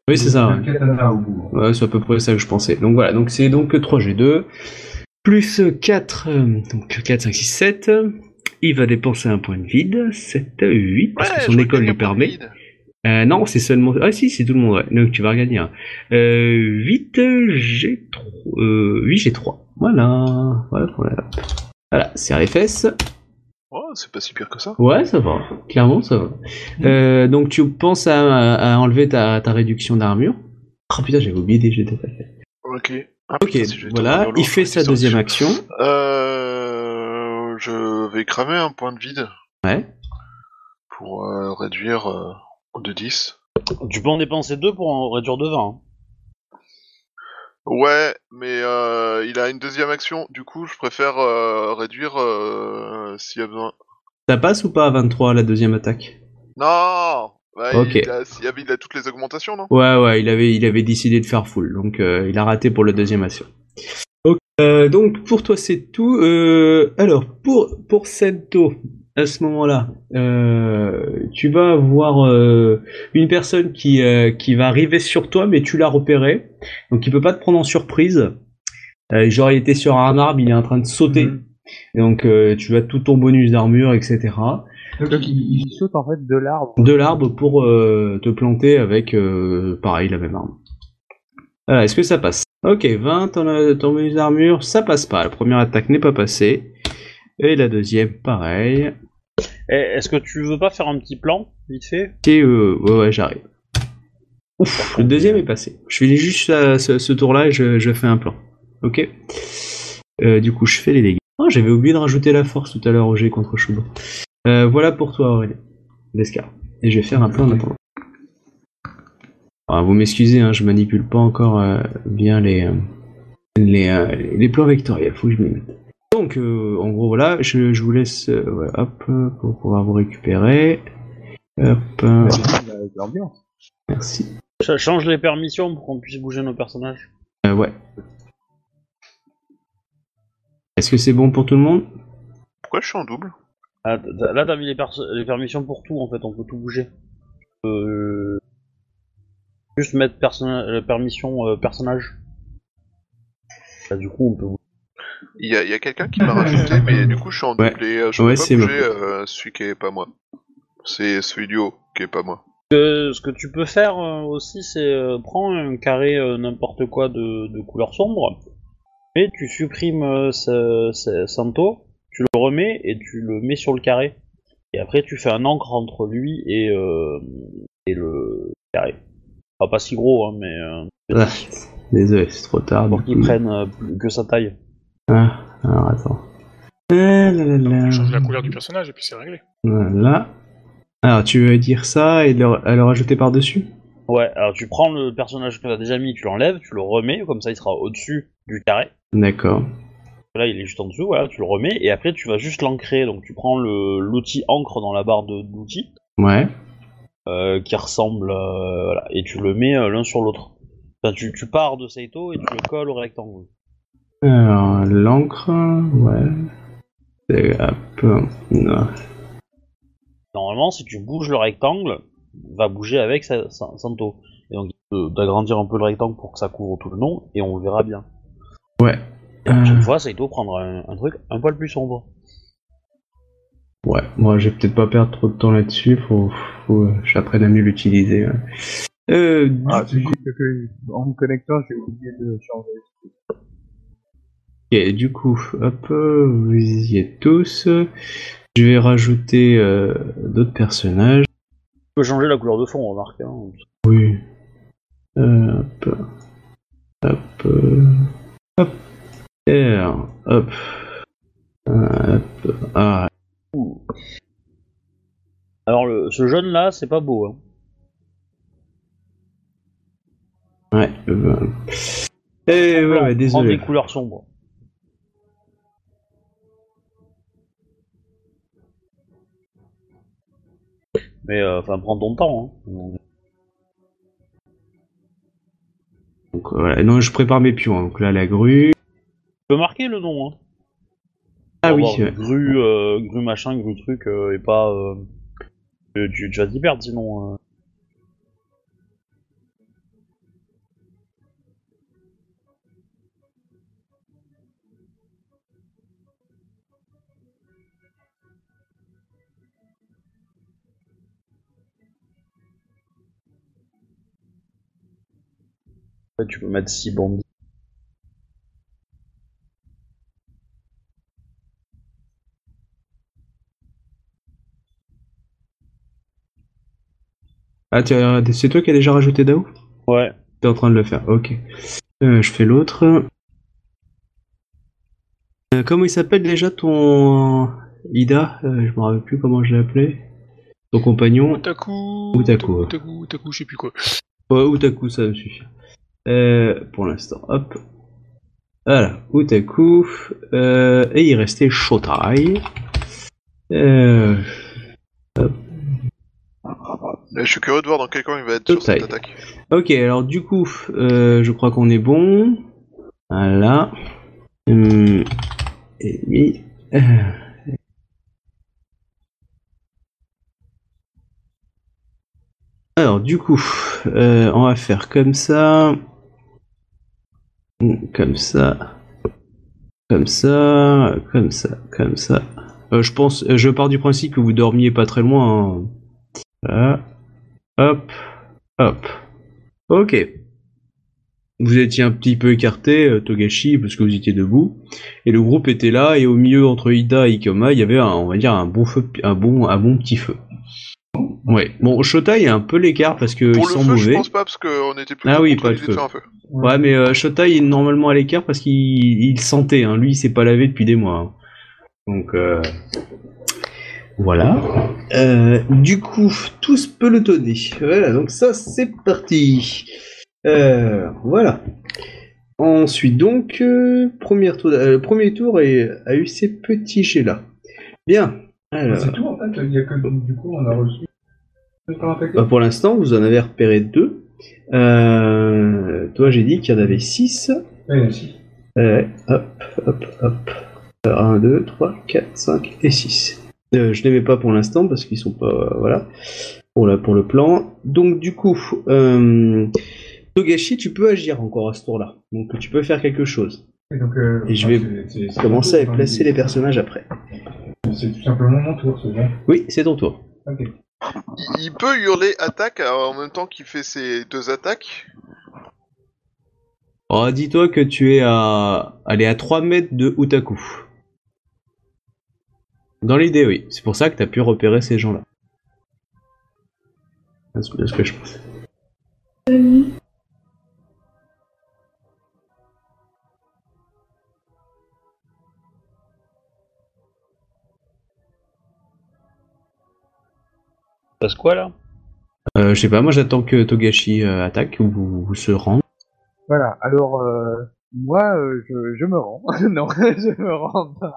Oui, c'est ça. Ouais. katana au bout. Ouais, c'est à peu près ça que je pensais. Donc voilà, donc c'est donc 3G2 plus 4, euh, donc 4, 5, 6, 7. Il va dépenser un point de vide, 7, 8, parce que son école lui permet. vide. Euh, non, c'est seulement. Ah si, c'est tout le monde, ouais. Donc tu vas regagner un. Euh, 8, j'ai 3. Euh, 8, j'ai 3. Voilà. Voilà, voilà. Voilà, serre les fesses. Ouais, c'est pas si pire que ça. Ouais, ça va. Clairement, ça va. Euh, donc tu penses à, à enlever ta, ta réduction d'armure. Oh putain, j'avais oublié des d'attaque. Ok. Ah, Ok, putain, si j'ai voilà, il fait sa deuxième action. Euh... Je vais cramer un point de vide Ouais. pour euh, réduire euh, de 10. Tu peux en dépenser 2 pour en réduire de 20. hein. Ouais, mais euh, il a une deuxième action, du coup je préfère euh, réduire euh, s'il y a besoin. Ça passe ou pas à 23 la deuxième attaque? Non bah, Ok. il, a, il, a, il a toutes les augmentations, non? Ouais, ouais, il avait, il avait décidé de faire full, donc euh, il a raté pour la deuxième action. Ok, euh, donc pour toi c'est tout. Euh, alors pour pour Sento, à ce moment-là, euh, tu vas avoir euh, une personne qui euh, qui va arriver sur toi, mais tu l'as repéré, donc il peut pas te prendre en surprise. Euh, genre il était sur un arbre, il est en train de sauter, Mhm. Donc euh, tu as tout ton bonus d'armure, etc. Donc, il, il saute en fait de l'arbre. de l'arbre pour euh, te planter avec, euh, pareil, la même arme. Voilà, est-ce que ça passe? Ok, 20, ton, ton bonus d'armure, ça passe pas. La première attaque n'est pas passée. Et la deuxième, pareil. Eh, Est-ce que tu veux pas faire un petit plan, vite fait? Euh, ouais, ouais, j'arrive. Ouf, le deuxième est passé. Je fais juste ce, tour-là et je, fais un plan. Ok? Euh, Du coup, je fais les dégâts. Oh, j'avais oublié de rajouter la force tout à l'heure au G contre Chouba. Euh, voilà pour toi, Aurélien. Lescar. Et je vais faire un plan en attendant. Ah, vous m'excusez, hein, je manipule pas encore bien les, les plans vectoriels. Faut que je m'y mette. Donc, euh, en gros, voilà, je, je vous laisse, euh, hop, pour pouvoir vous récupérer. Hop, euh, merci. Ch- Change les permissions pour qu'on puisse bouger nos personnages. Euh, ouais. Est-ce que c'est bon pour tout le monde? Pourquoi je suis en double? Ah, là, t'as mis les, perso- les permissions pour tout, en fait, on peut tout bouger. Euh... Juste mettre la permission euh, personnage. Là, du coup, on peut Il y a, il y a quelqu'un qui m'a rajouté, mais du coup je suis en Ouais. double et euh, je Ouais, peux pas bouger euh, celui qui est pas moi. C'est celui du haut qui est pas moi. Euh, ce que tu peux faire euh, aussi, c'est euh, prendre un carré euh, n'importe quoi de, de couleur sombre, et tu supprimes euh, ce, ce Santo, tu le remets et tu le mets sur le carré. Et après, tu fais un encre entre lui et, euh, et le carré. Enfin, pas si gros, hein, mais euh, Ah, Désolé, c'est trop tard. pour qu'il prenne euh, plus que sa taille. Ah, Alors attends. Là, là, là. Change la couleur du personnage et puis c'est réglé. Voilà. Alors tu veux dire ça et le, le rajouter par-dessus? Ouais, alors tu prends le personnage que t'as déjà mis, tu l'enlèves, tu le remets, comme ça il sera au-dessus du carré. D'accord. Là il est juste en dessous, voilà, tu le remets, et après tu vas juste l'ancrer, donc tu prends le- l'outil encre dans la barre de- d'outils, Ouais. euh, qui ressemble, euh, voilà, et tu le mets euh, l'un sur l'autre. Enfin, tu, tu pars de Saito et tu le colles au rectangle. Alors l'encre, ouais. C'est un peu. Non. Normalement, si tu bouges le rectangle, va bouger avec sa, sa- Santo. Et donc, d'agrandir un peu le rectangle pour que ça couvre tout le nom, et on le verra bien. Ouais. La prochaine Euh, fois, Saito prendra un, un truc un poil plus sombre. ouais. Moi, je vais peut-être pas perdre trop de temps là-dessus. Faut, faut j'apprenne à mieux l'utiliser. ouais. Euh, Ah, c'est coup- juste que en me connectant, j'ai oublié de changer. Ok, du coup, hop, vous y êtes tous. Je vais rajouter euh, d'autres personnages. Tu peux changer la couleur de fond, remarque. Hein. Oui. Euh, hop. Hop. Hop. R. Hop. Hop. Ah. Alors, le, ce jaune là, c'est pas beau. Hein. Ouais. euh, Eh ouais, ouais, Prends désolé. des couleurs sombres. Mais, euh, enfin, prends ton temps. Hein. Donc, voilà. Non, je prépare mes pions. hein. Donc là, la grue. Tu peux marquer le nom. Hein. Ah oui. ouais. Grue, euh, grue machin, grue truc, euh, et pas. euh, tu, tu, tu vas t'y perdre sinon. Ouais, tu peux mettre 6 bandits. Ah, tiens, c'est toi qui as déjà rajouté Dao? Ouais. T'es en train de le faire. Ok. Euh, je fais l'autre. Euh, comment il s'appelle déjà ton Ida? Euh, Je me rappelle plus comment je l'ai appelé. Ton compagnon? Otaku, Otaku, ouais. Otaku, Otaku, je sais plus quoi. Ouais, Otaku, ça me suffit. Euh, pour l'instant, hop. Voilà, Otaku. Euh, et il restait Shotai. Euh, Je suis curieux de voir dans quel camp il va être sur cette attaque. ok, alors du coup, je crois qu'on est bon. Voilà. Hum, et oui. Alors du coup, euh, on va faire comme ça. Comme ça. Comme ça. Comme ça. Comme ça. Euh, je pense, euh, je pars du principe que vous dormiez pas très loin. hein. Voilà. Hop. Hop. Ok. Vous étiez un petit peu écarté, euh, Togashi, parce que vous étiez debout, et le groupe était là, et au milieu entre Ida et Ikoma, il y avait, un, on va dire, un bon feu, un bon, un bon petit feu. Ouais. Bon, Shota, il y a un peu l'écart parce que Pour ils le sont feu, je mauvais. pense pas, parce qu'on était plus Ah oui, pas de feu. un. Ouais, mais euh, Shota, il est normalement à l'écart parce qu'il il sentait. Hein. Lui, il s'est pas lavé depuis des mois. hein. Donc, euh, voilà. Euh, du coup, tous pelotonnés. Voilà, donc ça, c'est parti. Euh, voilà. Ensuite, donc, euh, premier tour, euh, le premier tour est- a eu ces petits jets là. Bien. Alors, C'est tout en fait, il y a que du coup on a reçu. Bah, pour l'instant, vous en avez repéré deux. Euh, toi, j'ai dit qu'il y en avait six. Ouais, si. Euh, hop, hop, hop. 1, 2, 3, 4, 5 et 6. Euh, je les mets pas pour l'instant parce qu'ils sont pas. voilà. Pour, la, pour le plan. Donc, du coup, Togashi, tu peux agir encore à ce tour-là. Donc, tu peux faire quelque chose. Et, donc, Et je vais Commencer à placer les personnages après. C'est tout simplement mon tour, c'est bon. Oui, c'est ton tour. Ok. Il, peut hurler attaque euh, en même temps qu'il fait ses deux attaques. Oh, dis-toi que tu es à. Allez, à 3 mètres de Utaku. Dans l'idée, oui. C'est pour ça que tu as pu repérer ces gens-là. C'est bien ce que je pense. Passe quoi là? Euh, je sais pas, moi j'attends que Togashi euh, attaque ou, ou se rende. Voilà, alors euh, moi euh, je, je me rends. non, je me rends pas.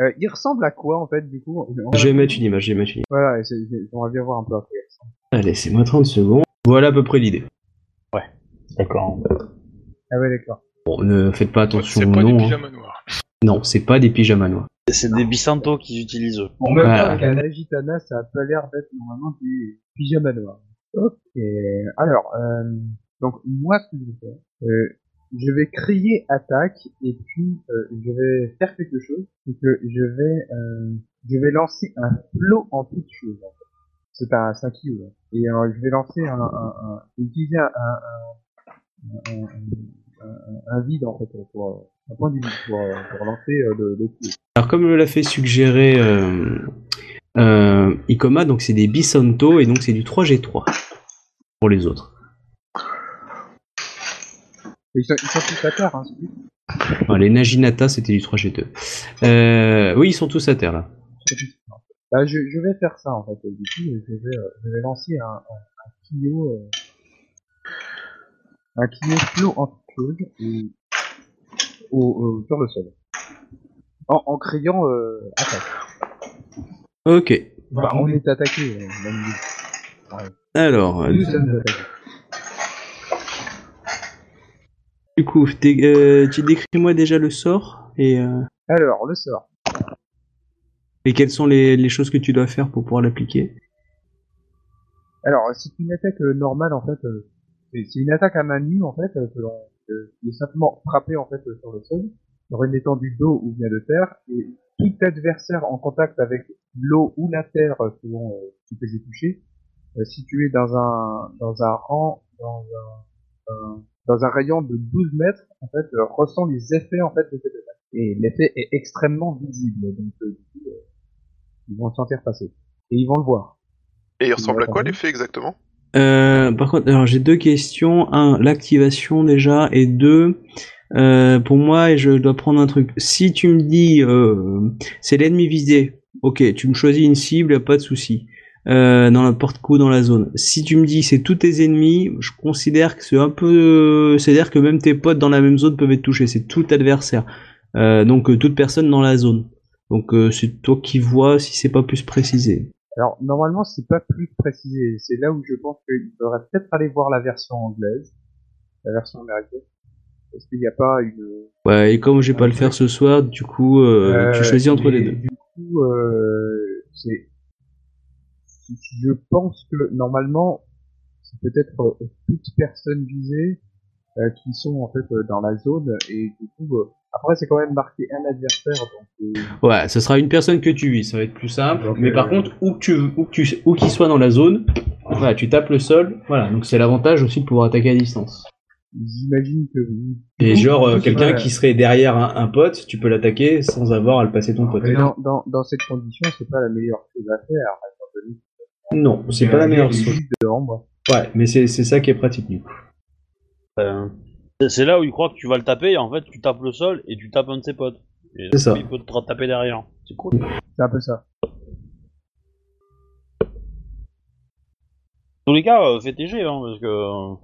Euh, il ressemble à quoi en fait du coup? Je vais mettre une image, je vais mettre une image. Voilà, et c'est- c'est- j'aimerais bien voir un peu à quoi il ressemble. Allez, laissez-moi 30 secondes. Voilà à peu près l'idée. D'accord. Ah ouais, d'accord. Bon, ne faites pas attention C'est au nom. hein. Non, c'est pas des pyjamas noirs. C'est des Bisanto qu'ils utilisent. eux. En même temps, avec un Agitana, ça a pas l'air d'être normalement des pyjamas noirs. Ok. Alors, euh, donc moi, ce que je vais faire, euh, je vais crier attaque et puis euh, je vais faire quelque chose, c'est que je vais, euh, je vais lancer un flot en toute chose. En fait. C'est un 5 hein. et euh, je vais lancer un, un, un utiliser un, un, un, vide en fait pour un point pour, pour lancer euh, le, le coup. Alors comme me l'a fait suggérer euh, euh, Ikoma, donc c'est des Bisanto et donc c'est du 3G3 pour les autres. Ils sont, ils sont tous à terre, hein, les Najinata c'était du 3G2. Euh, oui, ils sont tous à terre là. Bah, je, je vais faire ça en fait. Du coup, je vais, je vais lancer un, un, un euh, un Clio flow en chose et au, sur le sol. En, en criant euh, attaque. Ok. Bah, on est attaqué. euh, même nous. Alors, euh, Nous sommes attaqués. du coup, dé- euh, tu décris-moi déjà le sort et, euh, Alors, le sort. et quelles sont les, les choses que tu dois faire pour pouvoir l'appliquer? Alors, c'est une attaque euh, normale en fait. euh, c'est c'est une attaque à main nue en fait, euh, que euh, qui est simplement frappé en fait sur le sol, sur une étendue d'eau ou bien de terre, et tout adversaire en contact avec l'eau ou la terre selon euh, ce que j'ai touché, euh, situé dans un dans un rang, dans un, un- dans un rayon de 12 mètres, en fait, euh, ressent les effets en fait de cette attaque. Et l'effet est extrêmement visible, donc euh, du coup, ils vont le sentir passer et ils vont le voir. Et il ressemble à quoi l'effet exactement? Euh, par contre, alors j'ai deux questions. Un, l'activation déjà, et deux, euh, pour moi, je dois prendre un truc. Si tu me dis, euh, c'est l'ennemi visé, ok, tu me choisis une cible, pas de souci. Euh, dans n'importe coup dans la zone. Si tu me dis c'est tous tes ennemis, je considère que c'est un peu, c'est-à-dire que même tes potes dans la même zone peuvent être touchés. C'est tout adversaire. Donc toute personne dans la zone. Donc c'est toi qui vois si c'est pas plus précisé. Alors normalement c'est pas plus précisé, c'est là où je pense qu'il faudrait peut-être aller voir la version anglaise, la version américaine, parce qu'il n'y a pas une. Ouais, et comme j'ai pas le faire ce soir, du coup, euh, tu Euh, choisis entre les deux. Du coup, euh, c'est. Je pense que normalement c'est peut-être toutes personnes visées euh, qui sont en fait euh, dans la zone et du coup euh, après c'est quand même marqué un adversaire donc. euh, Ouais, ce sera une personne que tu vis, ça va être plus simple. Donc, mais par euh, contre, où que tu, où que tu, où qu'il soit dans la zone, voilà, tu tapes le sol. Voilà, donc c'est l'avantage aussi de pouvoir attaquer à distance. J'imagine que. Et genre euh, Ouais. quelqu'un qui serait derrière un, un pote, tu peux l'attaquer sans avoir à le passer ton pote. Mais dans, dans, dans cette condition, c'est pas la meilleure chose à faire. que Non, c'est pas la meilleure chose. Ouais, mais c'est c'est ça qui est pratique du coup. Euh, c'est- là où il croit que tu vas le taper et en fait tu tapes le sol et tu tapes un de ses potes. Et C'est ça. Il peut te taper derrière. C'est cool. C'est un peu ça. Dans tous les cas, euh, fais tes jets, hein, parce que. euh,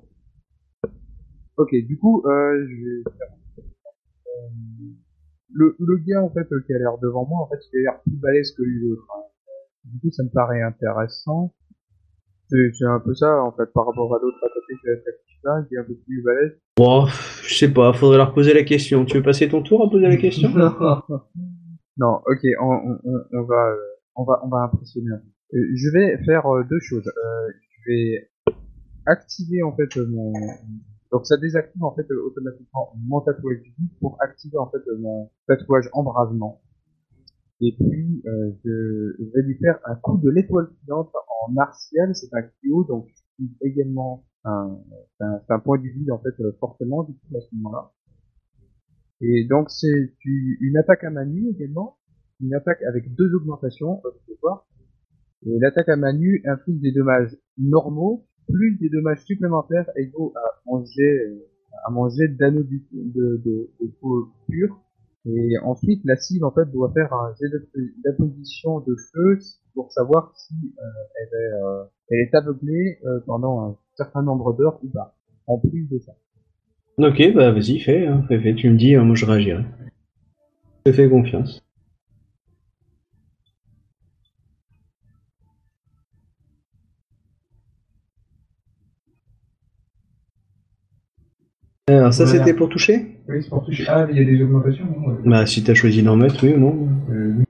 Ok, du coup, euh, je vais faire... euh, le, le gars, en fait, euh, qui a l'air devant moi, en fait, il a l'air plus balèze que autres. hein. Du coup, ça me paraît intéressant. C'est c'est un peu ça, en fait, par rapport à d'autres attaqués qui attaquent là, qui est un peu plus balèze. Bon, je sais pas, faudrait leur poser la question. Tu veux passer ton tour à poser la question non, ok, on, on, on- va, euh, on va, on va impressionner. un peu. Euh, je vais faire euh, deux choses. Euh, je vais activer en fait mon, donc ça désactive en fait automatiquement mon tatouage vide pour activer en fait mon tatouage embrasement. Et puis euh, je vais lui faire un coup de l'étoile filante en martial. C'est un Kyo, donc également un, un, un point du vide en fait euh, fortement du coup à ce moment-là. Et donc c'est une attaque à main nue également, une attaque avec deux augmentations, euh, vous voir. Et l'attaque à main nue inflige des dommages normaux, plus des dommages supplémentaires égaux à manger, à manger d'anneaux de peau pure Et ensuite, la cible en fait doit faire un jet d'apposition de feu pour savoir si euh, elle, est, euh, elle est aveuglée euh, pendant un certain nombre d'heures ou pas. En plus de ça. Ok, bah vas-y, fais, hein, fais, fais, tu me dis, hein, moi je réagirai. Je te fais confiance. Alors ça Voilà. c'était pour toucher? Oui, c'est pour toucher. Ah, il y a des augmentations, non ouais. Bah si t'as choisi d'en mettre, oui ou non Euh, oui.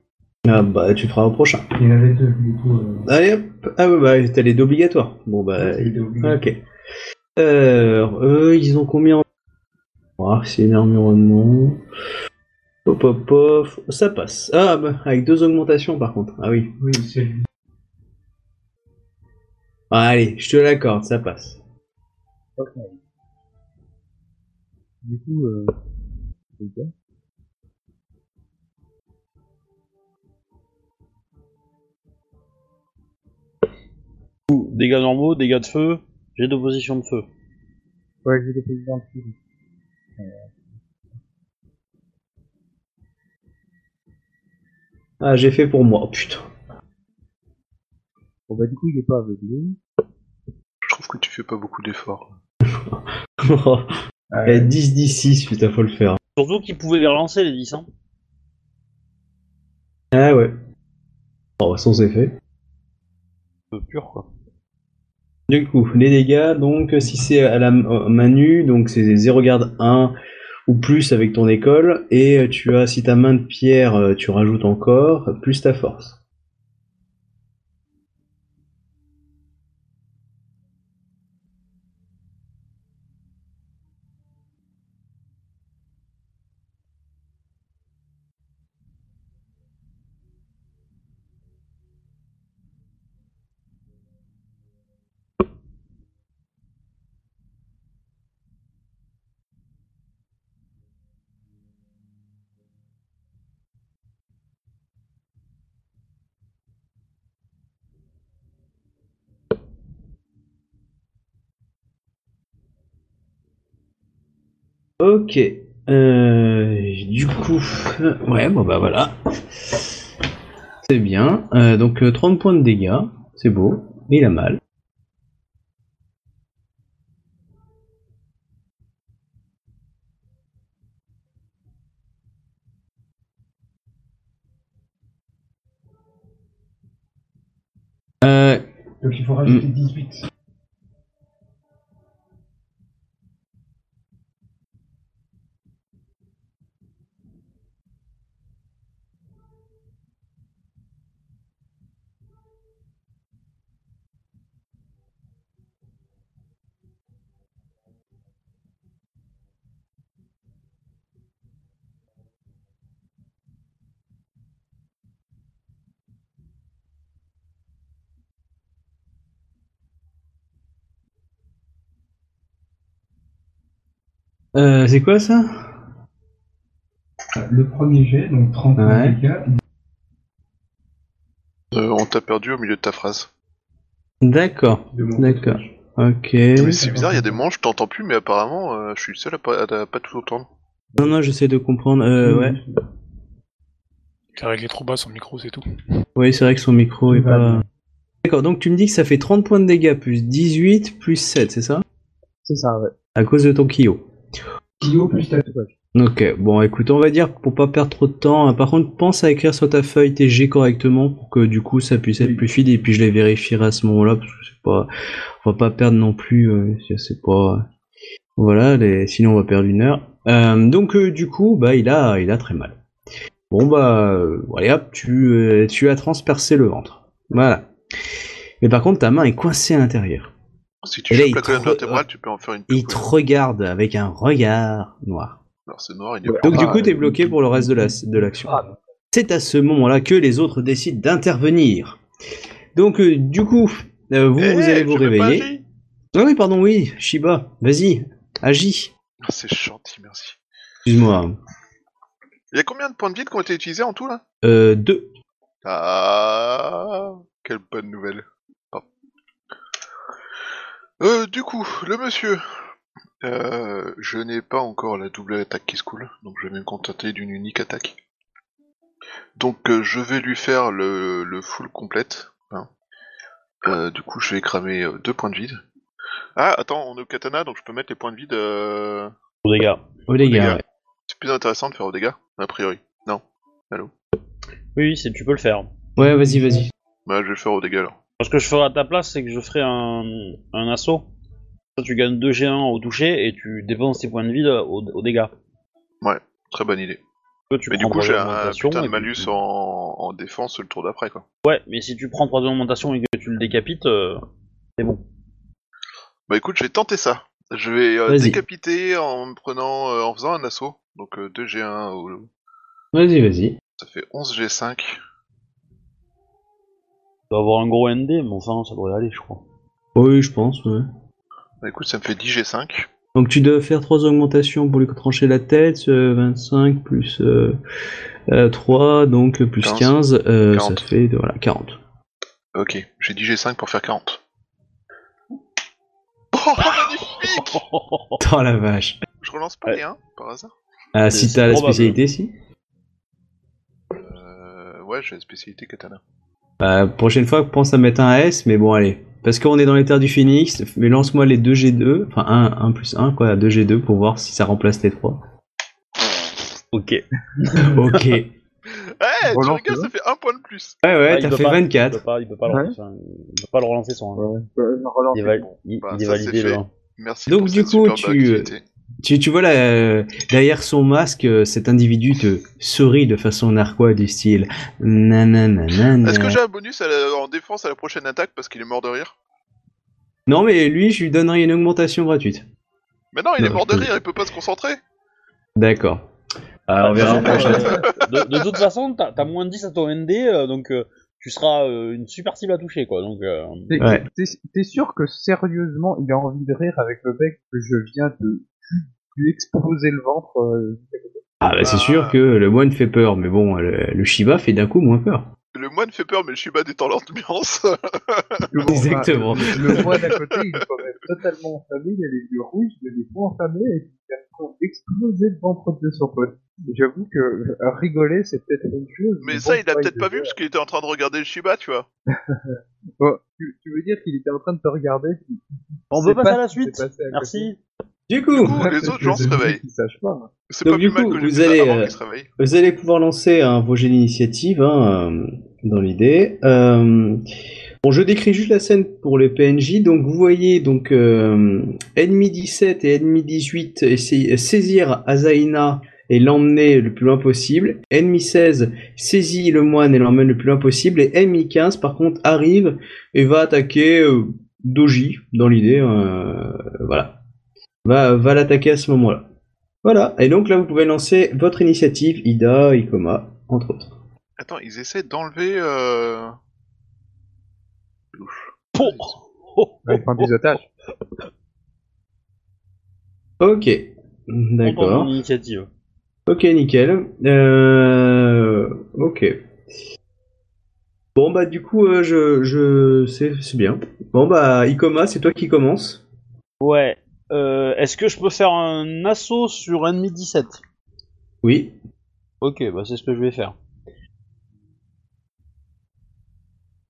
Ah bah tu feras au prochain. Il y en avait deux, du coup. Euh, Allez hop Ah ouais bah t'as les deux obligatoires. Bon bah... Ok. Euh, eux, ils ont combien en... Ah, c'est un environnement. Hop hop hop, ça passe. Ah bah avec deux augmentations par contre. Ah oui. Oui, c'est lui. Ah, allez, je te l'accorde, ça passe. Ok. Du coup, euh. Dégâts normaux, dégâts de feu, j'ai d'opposition de feu. ouais, j'ai des présidents de file. Ah, j'ai fait pour moi, oh, putain. Bon bah du coup, il est pas aveuglé. Je trouve que tu fais pas beaucoup d'efforts. Ah, Eh, 10 10 putain, faut le faire. Surtout qu'ils pouvaient les relancer les 10 hein. Ah ouais. Oh, sans effet. Peu pur quoi. Du coup, les dégâts, donc, si c'est à la main nue, donc c'est 0 garde 1 ou plus avec ton école, et tu as, si ta main de pierre, euh, tu rajoutes encore, plus ta force. Ok. Euh, du coup, euh, ouais, bon bah voilà. C'est bien. Euh, donc euh, 30 points de dégâts, c'est beau. Il a mal. Euh, Donc il faut rajouter Mm. 18. Euh, c'est quoi ça? Le premier jet, donc 30 points Ouais. de dégâts. Euh, on t'a perdu au milieu de ta phrase. D'accord, d'accord. Ok. Mais c'est bizarre, il y a des moments je t'entends plus, mais apparemment euh, je suis le seul à pas, à pas tout entendre. Non, non, j'essaie de comprendre. Euh, ouais. Il a réglé trop bas son micro, c'est tout. Oui, c'est vrai que son micro est pas. D'accord, donc tu me dis que ça fait 30 points de dégâts plus 18 plus 7, c'est ça? C'est ça, ouais. À cause de ton Kyo. Ok, bon écoute, on va dire pour pas perdre trop de temps. hein, Par contre, pense à écrire sur ta feuille tes G correctement pour que du coup ça puisse être plus fluide et puis je les vérifierai à ce moment-là parce que c'est pas, on va pas perdre non plus. euh, c'est- pas, voilà, les... sinon on va perdre une heure. Euh, donc euh, du coup, bah il a, il a très mal. Bon bah, allez hop, tu, euh, tu as transpercé le ventre. Voilà. Mais par contre, ta main est coincée à l'intérieur. Si tu Et là, chopes il la colonne te vertébrale, tu peux en faire une Il te regarde avec un regard noir. Alors c'est noir, il est Ouais. Donc du coup, t'es bloqué pour le reste de la de l'action. Ah, C'est à ce moment-là que les autres décident d'intervenir. Donc euh, du coup, euh, vous, Eh, vous allez vous réveiller. Ah oui, pardon, oui, Shiba, vas-y, agis. Ah, C'est gentil, merci. Excuse-moi. Il y a combien de points de vie qui ont été utilisés en tout là? Euh, deux. Ah, quelle bonne nouvelle. Euh, du coup, le monsieur Euh, je n'ai pas encore la double attaque qui se coule, donc je vais me contenter d'une unique attaque. Donc euh, je vais lui faire le, le full complète. hein. Euh, du coup, je vais cramer euh, deux points de vide. Ah, attends, on est au katana, donc je peux mettre les points de vide. euh, Aux dégâts. Oh ouais. C'est plus intéressant de faire aux dégâts, a priori. Non. Allô? Oui, oui, c'est- tu peux le faire. Ouais, vas-y, vas-y. Bah, je vais le faire aux dégâts alors. Ce que je ferai à ta place, c'est que je ferai un, un assaut. Toi, tu gagnes 2 G1 au toucher et tu dépenses tes points de vie au, au dégâts. Très bonne idée. Toi, tu Mais du coup, j'ai un putain de malus tu- en, en défense le tour d'après, quoi. Ouais, mais si tu prends 3 augmentations et que tu le décapites, euh, c'est bon. Bah écoute, je vais tenter ça. Je vais euh, décapiter en me prenant, euh, en faisant un assaut. Donc euh, 2 G1, au- Vas-y, vas-y. ça fait 11 G5. Tu dois avoir un gros ND, mais enfin, ça devrait aller, je crois. Oui, je pense, ouais. Bah écoute, ça me fait 10 G5. Donc tu dois faire trois augmentations pour lui trancher la tête, euh, 25 plus euh, euh, 3, donc euh, plus 15, 15, euh, ça 40. fait voilà, 40. Ok, j'ai 10 G5 pour faire 40. Oh, magnifique Dans la vache. Je relance pas les 1, par hasard? Ah, C'est- si t'as la spécialité, si. euh, Ouais, j'ai la spécialité katana. Bah, prochaine fois, pense à mettre un S, mais bon, allez. Parce qu'on est dans les terres du phoenix, mais lance-moi les 2 G2, enfin 1, 1 plus 1, quoi, 2 G2 pour voir si ça remplace les 3. Ok. ok. Ouais, Eh, tu Relance rigoles, le ça fait un point de plus ouais, Ah, il t'as fait pas, Il 24. peut pas, il peut pas, le, Ouais. relancer, hein. il peut pas le relancer son. Ouais. Il Bon, il- bah, il est ça, validé c'est le fait. 1. Merci Donc, pour du cette coup, tu- activité. Tu, tu vois là, euh, derrière son masque, euh, cet individu te sourit de façon narquois du style nananana. Est-ce que j'ai un bonus à la- en défense à la prochaine attaque parce qu'il est mort de rire? Non, mais lui, je lui donnerai une augmentation gratuite. Mais non, il Non, est mort de rire, il peut pas se concentrer D'accord. Alors, on verra la prochaine. de, de toute façon, t'as as moins de 10 à ton ND, euh, donc euh, tu seras euh, une super cible à toucher, quoi. Donc, euh, T'es Ouais. t'es- t'es sûr que sérieusement, il a envie de rire avec le mec que je viens de lui exploser le ventre euh, Ah, bah, c'est sûr que le moine fait peur, mais bon, le, le Shiba fait d'un coup moins peur. Le moine fait peur, mais le Shiba détend l'ambiance. Bon, Exactement. bah, le moine à côté, il est quand même totalement enflammé, il a les yeux rouges, il a les poings enflammés, et il train d'exploser le ventre de son pote. J'avoue que rigoler, c'est peut-être une chose. mais bon, ça, il a peut-être pas vu parce qu'il était en train de regarder le Shiba, tu vois. Bon, tu, tu veux dire qu'il était en train de te regarder On peut passer pas à la suite. à merci. Du coup, Du coup, les autres gens se réveillent. Ils sachent pas. C'est Donc, pas du plus mal que vous allez, avant euh, se vous allez pouvoir lancer un projet d'initiative hein, euh, dans l'idée. Euh, bon, je décris juste la scène pour les PNJ. Donc, vous voyez donc euh, ennemi 17 et ennemi 18 essayer- saisir Azaina et l'emmener le plus loin possible. Ennemi 16 saisit le moine et l'emmène le plus loin possible. Et ennemi 15, par contre, arrive et va attaquer euh, Doji dans l'idée. euh, voilà. Va, va l'attaquer à ce moment-là. Voilà, et donc là vous pouvez lancer votre initiative, Ida, Ikoma, entre autres. Attends, ils essaient d'enlever... Euh... Louche. Oh, oh, Ouais, ils prennent des otages. Ok, d'accord. initiative. Ok, nickel. Euh... Ok. Bon bah du coup, euh, je, je... c'est c'est bien. Bon bah Ikoma, c'est toi qui commence. Ouais. Euh, Est-ce que je peux faire un assaut sur ennemi 17 Oui. Ok, bah c'est ce que je vais faire.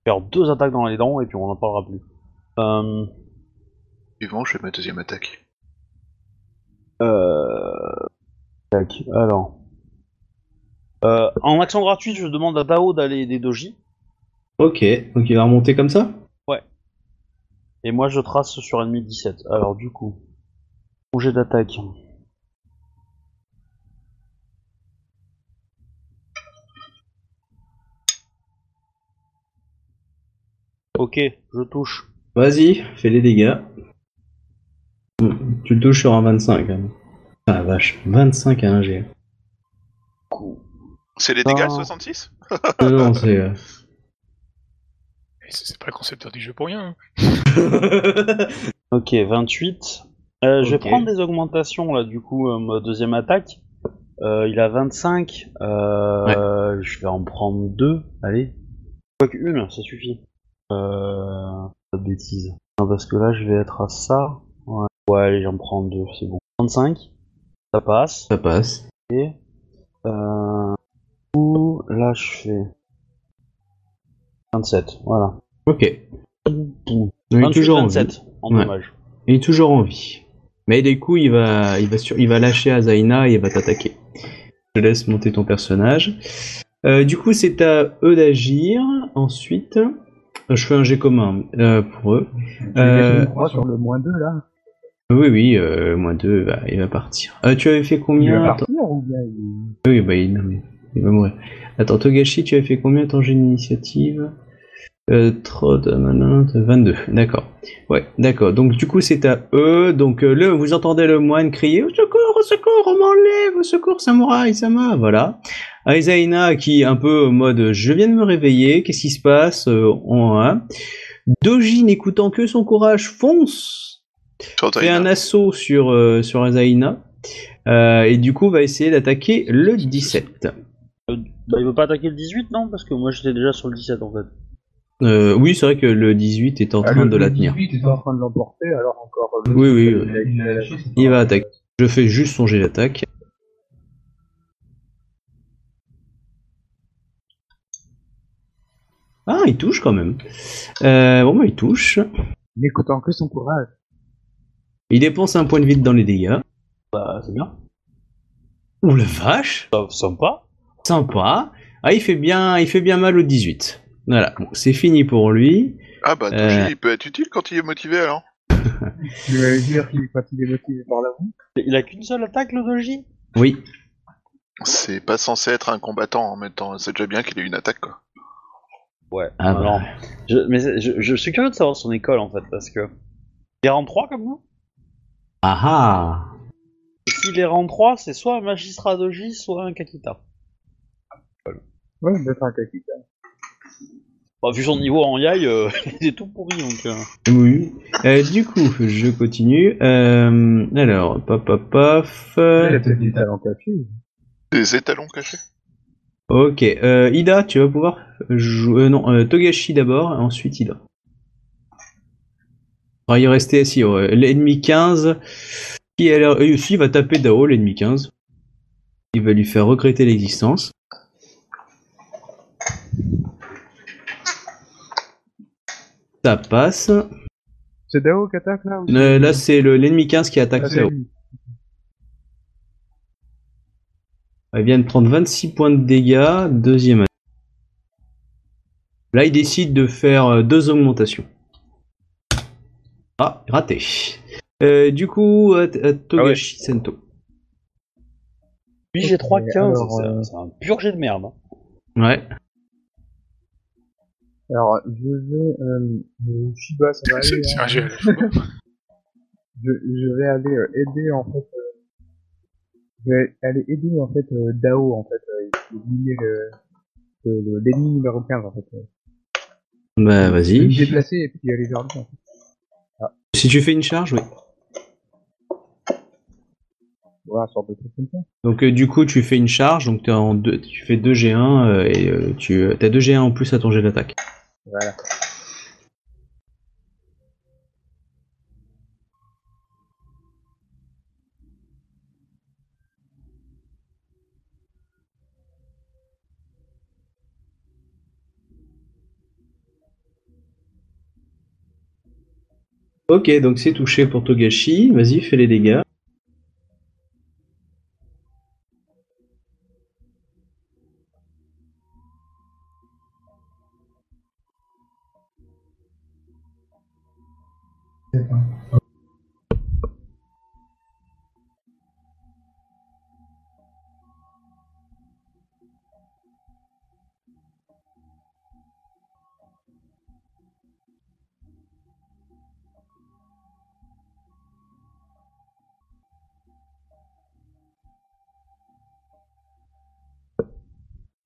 Faire deux attaques dans les dents et puis on n'en parlera plus. Euh, Suivant, je fais ma deuxième attaque. euh... Tac, alors. Euh, en action gratuite, je demande à Dao d'aller aider Doji. Ok, donc il va remonter comme ça? Et moi je trace sur ennemi 17. Alors du coup. D'attaque. Ok, je touche. Vas-y, fais les dégâts. Hmm, Tu le touches sur un 25. hein. Ah la vache, 25 à 1 G. C'est les dégâts, Ah. 66 Non, non, c'est... euh, Et C'est c'est pas le concepteur du jeu pour rien. hein. Ok, 28. Euh, Je vais prendre des augmentations là, du coup, euh, ma deuxième attaque. Euh, il a 25. Euh, Je vais en prendre deux. Allez. Quoique une, ça suffit. Euh... Pas de bêtises. Non, parce que là, je vais être à ça. Ouais. Ouais, allez, j'en prends deux, c'est bon. 35, ça passe. Ça passe. Et euh, ou là je fais 27, voilà. Ok. Il est 28, toujours en vie. 27 en Ouais. dommage. Il est toujours en vie. Mais du coup, il va, il va, sur, il va lâcher Azaina et il va t'attaquer. Je laisse monter ton personnage. Euh, du coup, c'est à eux d'agir. Ensuite, euh, je fais un jet commun euh, pour eux. Euh, crois sur le moins 2 là. Oui, oui, euh, moins 2, bah, il va partir. Euh, tu avais fait Il combien va Attends. partir ou bien il... Oui, bah, il, non, il va mourir. Attends, Togashi, tu avais fait combien ton jet d'initiative? Euh, Trod, nanana, 22, d'accord. Ouais, d'accord. Donc, du coup, c'est à eux. Donc, euh, le, vous entendez le moine crier Au secours, au secours, on m'enlève, au secours, samouraï, sama, voilà. Aizaina qui, un peu en mode Je viens de me réveiller, qu'est-ce qui se passe euh, on, hein. Doji, n'écoutant que son courage, fonce fait un assaut sur, euh, sur Azaina. Euh, et du coup, va essayer d'attaquer le 17. Bah, il veut pas attaquer le 18, non? Parce que moi j'étais déjà sur le 17 en fait. Euh, oui, c'est vrai que le 18 est en Ah, train le- de la le tenir. 18 est en train de l'emporter, alors encore. euh, Oui, oui, il oui. il Il va attaquer. Je fais juste son jet d'attaque. Ah, il touche quand même. Euh, bon, bah, il touche. N'écoutant que son courage. Il dépense un point de vide dans les dégâts. Bah, c'est bien. Ouh la vache Sympa. Sympa. Ah, il fait bien, il fait bien mal au 18. Voilà, bon, c'est fini pour lui. Ah bah, Doji, Euh. il peut être utile quand il est motivé alors. Je vais dire qu'il quand il est motivé par l'amour. Il a qu'une seule attaque, le Doji Oui. C'est pas censé être un combattant en même temps, c'est déjà bien qu'il ait une attaque quoi. Ouais. Ah bah. Alors, je, mais je, je suis curieux de savoir son école en fait, parce que. Il est rang 3 comme nous Ah ah Et S'il est rang 3, c'est soit un magistrat Doji, soit un Kakita. Ouais, d'être un Kakita. Bah, vu son niveau en Yai, euh, il est tout pourri donc. euh. Oui. Euh, du coup, je continue. Euh, alors, paf, paf, paf. Il a peut-être des talents cachés. Des étalons cachés Ok. Euh, Ida, tu vas pouvoir jouer. euh, non, euh, Togashi d'abord, ensuite Ida. Ah, il restait assis. ouais. L'ennemi 15. Qui a l'air. euh, aussi, il va taper Dao, l'ennemi 15. Il va lui faire regretter l'existence. Ça passe. C'est Dao qui attaque là ou Euh, là, c'est le- l'ennemi 15 qui attaque Ah, Dao. Elle vient de prendre 26 points de dégâts, deuxième attaque. Là, il décide de faire euh, deux augmentations. Ah, raté. Euh, du coup, t- euh, Togashi Sento. Lui, j'ai 3 Ok, 15, alors, c'est euh, un- c'est un pur jet de merde. hein. Ouais. Alors, je vais. Euh, euh, Shiba, ça va aller. C'est hein. un je, je vais aller euh, aider en fait. euh, je vais aller aider en fait euh, Dao en fait. Euh, éliminer le le- le- l'ennemi numéro 15 en fait. euh. Bah, Je vais me vas-y. déplacer et puis aller vers lui. En fait. Si tu fais une charge, oui. Voilà, sorte de truc comme ça. Donc, euh, du coup, tu fais une charge, donc t'es en deux, tu fais 2 G1 euh, et euh, tu as 2 G1 en plus à ton jet d'attaque. Voilà. Ok, donc c'est touché pour Togashi. Vas-y, fais les dégâts.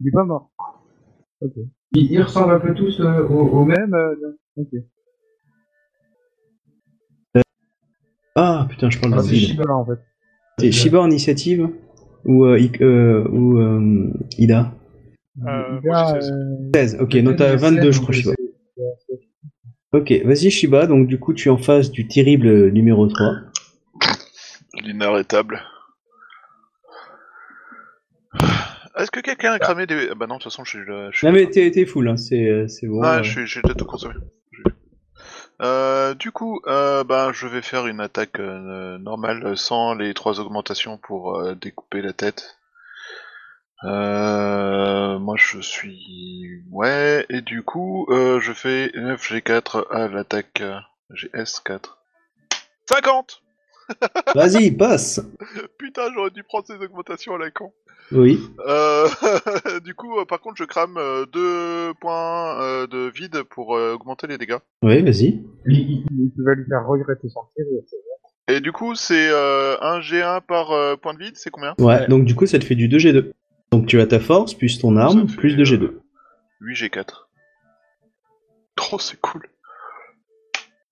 Il est pas mort. Ok. Ils, ils ressemblent un peu tous euh, au, au même. Même. Euh, ok. Ah, putain, je parle Ah, de c'est Shiba. En fait. C'est Shiba en initiative Ou, euh, euh, ou euh, Ida? Euh, Il moi, a, j'ai 16. euh, 16, ok, donc t'as 22 je crois Shiba. Ok, vas-y Shiba, donc du coup tu es en face du terrible numéro 3. L'inarrêtable. Est-ce que quelqu'un a cramé des... Ah bah non, de toute façon, je suis... là- je suis Non mais t'es t'es full, hein. c'est euh, c'est bon. Ah, euh. je suis- j'ai tout consommé. Euh, du coup, euh, ben, je vais faire une attaque normale sans les trois augmentations pour découper la tête. Moi, je suis... Ouais, et du coup, je fais 9 G4 à l'attaque euh, GS4. 50 Vas-y, passe. Putain, j'aurais dû prendre ces augmentations à la con. Oui. Euh, du coup, euh, par contre, je crame euh, deux points de vide pour augmenter les dégâts. Oui, vas-y. Il, vas lui faire regretter son tir. et du coup, c'est euh, un G1 par euh, point de vide, c'est combien? Ouais, donc du coup ça te fait du 2G2. Donc tu as ta force, plus ton arme, plus 2G2. 8 G4. Oh, c'est cool.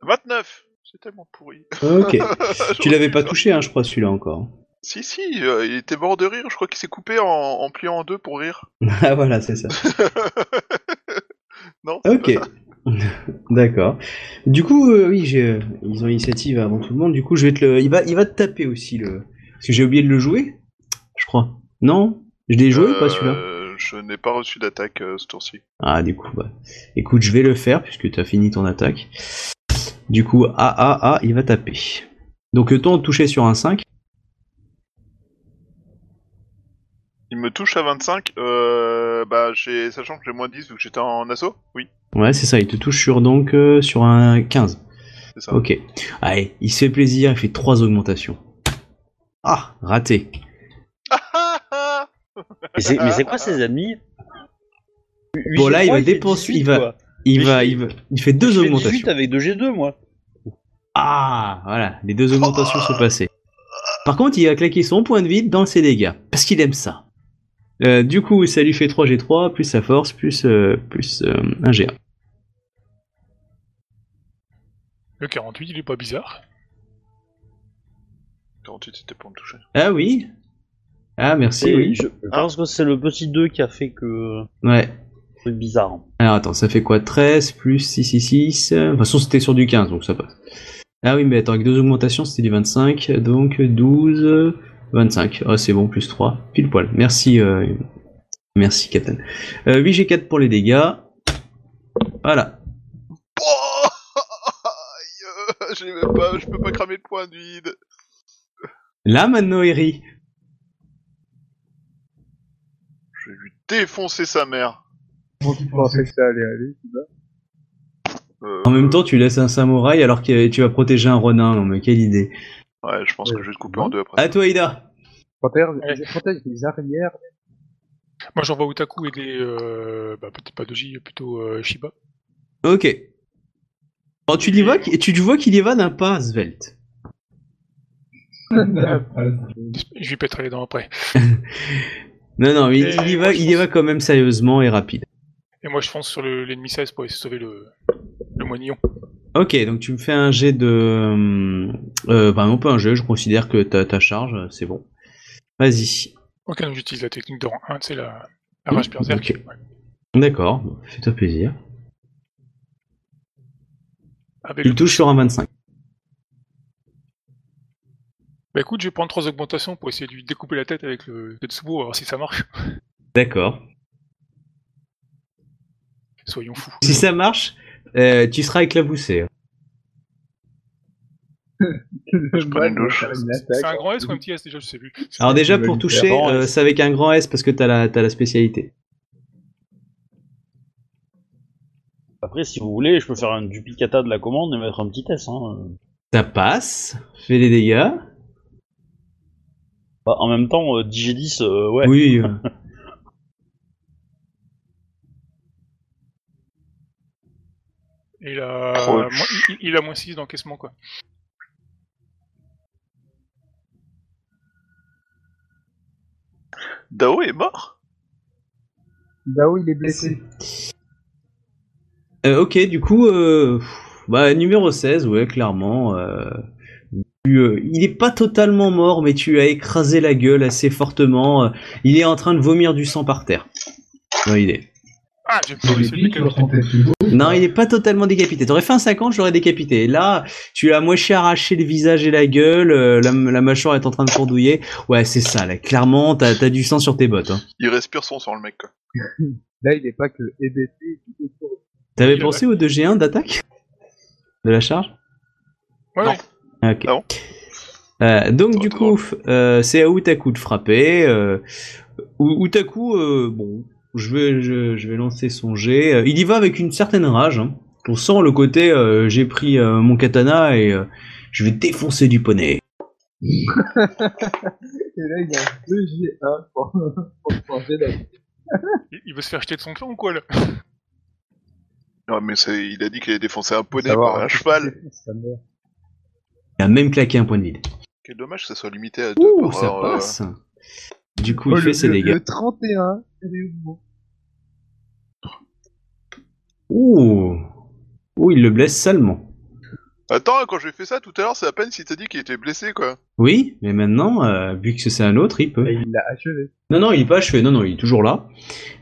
29 C'est tellement pourri. Ok. tu l'avais pas touché, hein, je crois, celui-là encore. Si, si, euh, il était mort de rire, je crois qu'il s'est coupé en, en pliant en deux pour rire. ah voilà, c'est ça. non Ok. pas ça. D'accord. Du coup, euh, oui, j'ai, euh, ils ont l'initiative avant tout le monde. Du coup, je vais te le, il va, il va te taper aussi le, parce que j'ai oublié de le jouer, je crois. Non, je l'ai joué ou pas celui-là? Je n'ai pas reçu d'attaque euh, ce tour-ci. Ah, du coup, bah, écoute, je vais le faire puisque tu as fini ton attaque. Du coup, ah ah ah, il va taper. Donc euh, ton touché sur un 5. Il me touche à 25, euh, bah, j'ai, sachant que j'ai moins 10 vu que j'étais en assaut Oui, Ouais, c'est ça. Il te touche sur donc euh, sur un 15. c'est ça. Ok. Allez, il se fait plaisir. Il fait trois augmentations. Ah, raté. Mais c'est mais c'est quoi ces ennemis Bon, là, il va dépenser- 18, il va- quoi. Il va, il va, il fait deux Je fais augmentations. 18 avec 2G2 moi. Ah, voilà, les deux augmentations sont passées. Par contre, il a claqué son point de vide dans ses dégâts, parce qu'il aime ça. Euh, du coup, ça lui fait 3G3, plus sa force, plus, euh, plus euh, un G1. Le 48, il est pas bizarre. 48, c'était pour me toucher. Ah oui Ah, merci, Et oui. je je pense que c'est le petit 2 qui a fait que Ouais. C'est bizarre. Alors attends, ça fait quoi 13 plus 6, 6, 6 De toute façon, c'était sur du 15, donc ça passe. Ah oui, mais attends, avec deux augmentations, c'était du 25, donc 12, 25. Ah, c'est bon, plus 3, pile poil. Merci, euh, merci, Captain. Euh, 8G4 pour les dégâts. Voilà. Oh j'ai même pas, je peux pas cramer le point de vide. Là, maintenant, Eri. Je vais lui défoncer sa mère. Bon, tu pensais que ça allait aller, tu vois. Euh, En même temps, tu laisses un samouraï alors que tu vas protéger un renin. Non, mais quelle idée. Ouais, je pense que je vais te couper en deux après. À toi, Ida. Protège, protège les arrières. Moi, j'envoie Utaku et des. Euh, bah, peut-être pas Doji, plutôt euh, Shiba. Ok. Oh, tu, y vas, tu vois qu'il y va d'un pas svelte. Je lui pèterai les dents après. Non, non, il, y va, il y va quand même sérieusement et rapide. Et moi, je fonce sur le- l'ennemi 16 pour essayer de sauver le, le moignon. Ok, donc tu me fais un jet de... Euh, bah non, pas un jet, je considère que ta, ta charge, c'est bon. Vas-y. Ok, donc j'utilise la technique de rang 1, c'est la, la rage berserk. Ok. Ouais. D'accord, fais-toi plaisir. Avec Il le- touche sur un 25. Bah écoute, je vais prendre trois augmentations pour essayer de lui découper la tête avec le Tetsubo, voir si ça marche. D'accord. Soyons fous. Si ça marche, euh, tu seras éclaboussé. Je prends une douche. C'est un grand S ou un petit S déjà, je sais plus. Alors déjà, pour toucher, faire- euh, c'est avec un grand S parce que t'as la, t'as la spécialité. Après, si vous voulez, je peux faire un duplicata de la commande et mettre un petit S. Hein. Ça passe, fait des dégâts. Bah, en même temps, euh, 10G10, euh, ouais. Oui. euh, Et il a, moins- il, il a moins 6 d'encaissement, quoi. Dao est mort? Dao, il est blessé. Euh, ok, du coup, euh, bah, numéro 16, ouais, clairement. euh, tu, euh, il est pas totalement mort, mais tu as écrasé la gueule assez fortement. euh, il est en train de vomir du sang par terre. Il est. Ah, sur son Tetsubo. Non, il est pas totalement décapité. T'aurais fait un 50, je l'aurais décapité. Là, tu as moitié arraché le visage et la gueule, euh, la, la mâchoire est en train de pendouiller. Ouais, c'est ça, là. Clairement, t'as as du sang sur tes bottes. Hein. Il respire son sang, le mec. Quoi. Là, il est pas que hébété. T'avais Oui, pensé au 2G1 d'attaque? De la charge? Ouais, Non. ouais. Ok. Ah bon? Euh, donc Oh, du coup, euh, c'est à Utaku de frapper. Euh, Utaku, euh, bon, je vais, je, je vais lancer son jet. Euh, Il y va avec une certaine rage. hein. On sent le côté, euh, j'ai pris euh, mon katana et euh, je vais défoncer du poney. Et là, il a 2 G1 pour, pour. Il, veut se faire jeter de son clan ou quoi là? Non, mais c'est, il a dit qu'il allait défoncer un poney, pas un cheval. Il a même claqué un point de vide. Quel dommage que ça soit limité à deux Ouh, par ça heure, euh, passe. Du coup, Oh, il le, fait ses dégâts. le 31, elle est où Ouh, Ouh, il le blesse salement. Attends, quand j'ai fait ça tout à l'heure, c'est à peine si t'as dit qu'il était blessé, quoi. Oui, mais maintenant, euh, vu que c'est un autre, il peut. Et il l'a achevé. Non, non, il est pas achevé. Non, non, il est toujours là.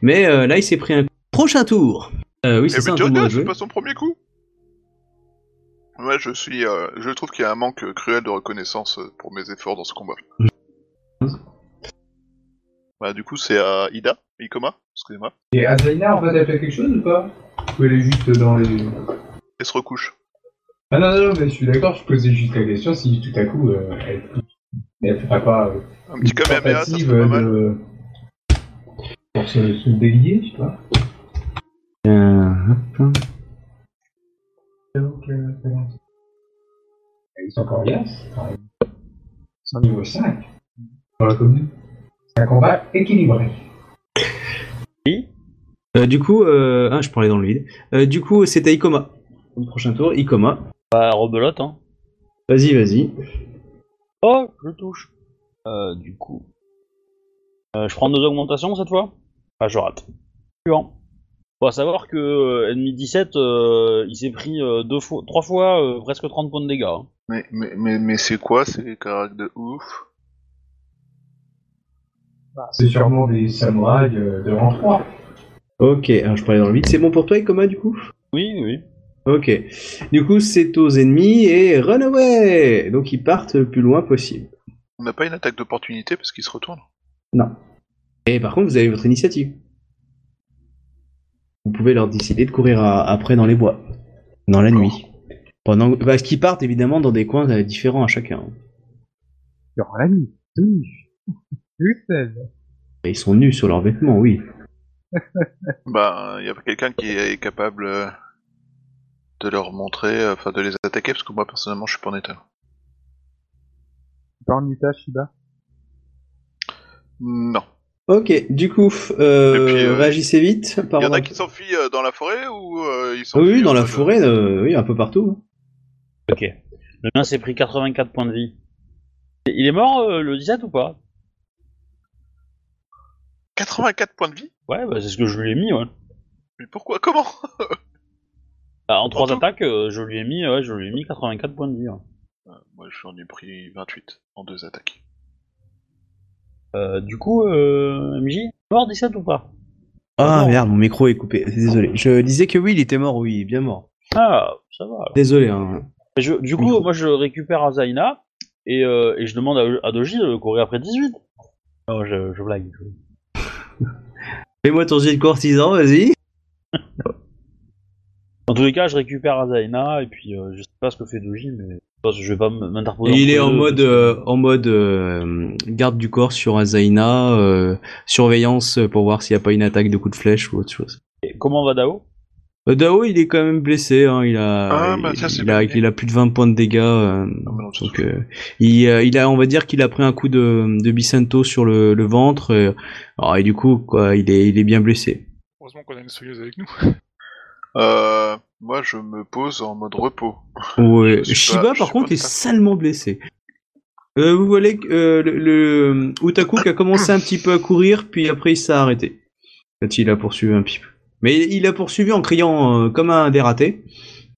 Mais euh, là, il s'est pris un prochain tour. Euh, oui, Eh c'est ça mais un c'est pas son premier coup. Ouais, je suis, euh, je trouve qu'il y a un manque cruel de reconnaissance pour mes efforts dans ce combat. Bah, du coup, c'est à Ida, Ikoma, excusez-moi, Et Azaina, en fait, elle fait quelque chose ou pas Ou elle est juste dans les... et se recouche. Ah non, non, non, mais je suis d'accord, je posais juste la question si tout à coup, euh, elle... Elle ferait pas euh, Un petit une Kamehameha, ça tentative serait pas mal. de... Pour se, se délier, je sais pas. Euh, hop. Donc, euh, c'est bon. Ils sont coriaces. enfin, Ils sont niveau 5. Dans la commune. C'est un combat équilibré. Euh, du coup, euh... ah, je parlais dans le vide. Euh, du coup, c'était Ikoma. Le prochain tour, Ikoma. Bah, rebelote, hein. Vas-y, vas-y. Oh, je touche. Euh, du coup. Euh, je prends deux augmentations cette fois Ah, je rate. Suivant. Faut savoir que euh, ennemi 17, euh, il s'est pris euh, deux fois, trois fois euh, presque 30 points de dégâts. hein. Mais, mais, mais, mais c'est quoi ces caractères de ouf? C'est sûrement des samouraïs de, de rang 3. Ok, alors je parlais dans le vide. C'est bon pour toi, Ikoma, du coup? Oui, oui. Ok. Du coup, c'est aux ennemis et run away Donc, ils partent le plus loin possible. On n'a pas une attaque d'opportunité parce qu'il se retourne Non. Et par contre, vous avez votre initiative. Vous pouvez leur décider de courir à- après dans les bois. Dans la nuit. Pendant... Parce qu'ils partent évidemment dans des coins euh, différents à chacun. Durant la nuit. Oui. Ils sont nus sur leurs vêtements, oui. Bah, il y a quelqu'un qui est capable euh, de leur montrer, euh, enfin de les attaquer parce que moi personnellement je suis pas en état. Pas en état, Shiba? Non. Ok, du coup, euh, puis, euh, réagissez vite. Il y en a qui s'enfuient euh, dans la forêt ou euh, ils s'enfuient Oui, dans la forêt, euh, oui, un peu partout. Ok. Le mien s'est pris 84 points de vie. Il est mort euh, le 17 ou pas? 84 points de vie Ouais, bah, c'est ce que je lui ai mis, ouais. Mais pourquoi Comment? Bah, en trois tout attaques, euh, je lui ai mis, ouais, je lui ai mis 84 points de vie. ouais. Moi j'en ai pris 28 en deux attaques. Euh, du coup, euh, MJ, mort 17 ou pas? Ah non. merde, mon micro est coupé. Désolé. Je disais que oui, il était mort, oui, bien mort. Ah, ça va. alors. Désolé. Hein. Je- du coup, moi je récupère Azaina et, euh, et je demande à, à Doji de courir après 18. Non, je, je blague. je- Fais-moi ton jet de courtisan, vas-y. Dans tous les cas, je récupère Azaina et puis euh, je sais pas ce que fait Doji, mais je vais pas m'interposer. Il est en mode, euh, en mode euh, garde du corps sur Azaina, surveillance pour voir s'il n'y a pas une attaque de coup de flèche ou autre chose. Et Comment va Dao? Dao, il est quand même blessé. Hein, il a, Ah, bah, il, ça, c'est il a, bien. il a plus de 20 points de dégâts. euh, non, donc, euh, il, euh, il a, on va dire qu'il a pris un coup de, de Bicento sur le, le ventre. Et, alors, et du coup, quoi, il est, il est bien blessé. Heureusement qu'on a une soyeuse avec nous. Euh, moi je me pose en mode repos. Ouais. Shiba, pas- par contre, est salement blessé. Euh, vous voyez que euh, le, le Utaku qui a commencé un petit peu à courir, puis après il s'est arrêté. Quand il a poursuivi un petit peu. Mais il, a poursuivi en criant euh, comme un dératé.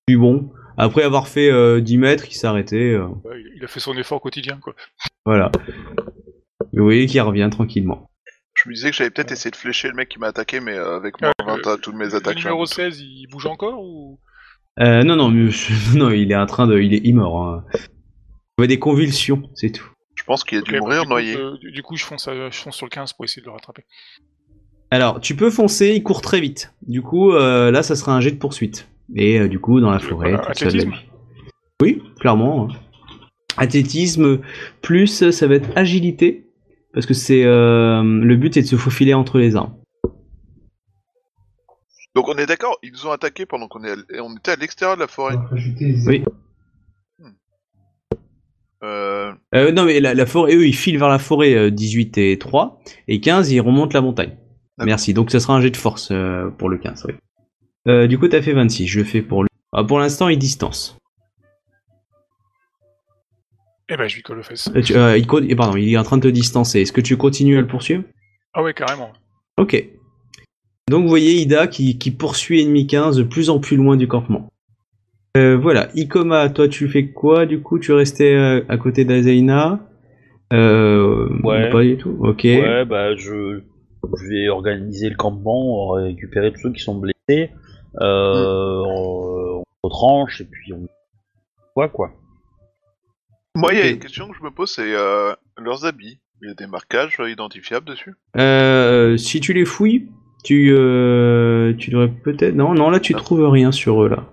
Puis bon, après avoir fait euh, 10 mètres, il s'est arrêté. euh, Ouais, il, il a fait son effort quotidien, quoi. voilà. Vous voyez qu'il revient tranquillement. Je me disais que j'allais peut-être essayer de flécher le mec qui m'a attaqué, mais euh, avec moins Euh, 20 à toutes mes Le attaques. un numéro doute. 16, il bouge encore ou? Euh, non, non, mais non, il est en train de, il est immort. Hein. Il voit des convulsions, c'est tout. Je pense qu'il a dû Ok, bah, mourir du coup, noyé. euh, du, du coup, je fonce, à- je fonce sur le 15 pour essayer de le rattraper. Alors, tu peux foncer, il court très vite. Du coup, euh, là, ça sera un jet de poursuite. Et euh, du coup, dans la forêt, tout athlétisme. Oui, clairement. hein. Athlétisme plus, ça va être agilité, parce que c'est euh, le but est de se faufiler entre les arbres. Donc on est d'accord, ils nous ont attaqués pendant qu'on est à- on était à l'extérieur de la forêt. Oui. Euh, Euh, non, mais la, la forêt, eux, ils filent vers la forêt euh, 18 et 3, et 15, ils remontent la montagne. Merci. Donc, ça sera un jet de force euh, pour le 15, oui. Euh, du coup, t'as fait 26. Je le fais pour lui. Ah, pour l'instant, il distance. Eh ben, je lui colle aux fesses. Euh, tu- euh, il, co- eh, pardon, il est en train de te distancer. Est-ce que tu continues à le poursuivre? Ah ouais, carrément. Ok. Donc vous voyez Ida qui, qui poursuit ennemi 15 de plus en plus loin du campement. Euh, voilà, Ikoma, toi tu fais quoi du coup? Tu restais euh, à côté d'Azaina euh, Ouais. Pas du tout Ok. Ouais, bah je, je vais organiser le campement, récupérer tous ceux qui sont blessés, euh, on retranche et puis on voit quoi. Moi, il y a une question que je me pose, c'est euh, leurs habits. Il y a des marquages identifiables dessus? Euh, si tu les fouilles, tu, euh, tu devrais peut-être... Non, non, là tu trouves rien sur eux là.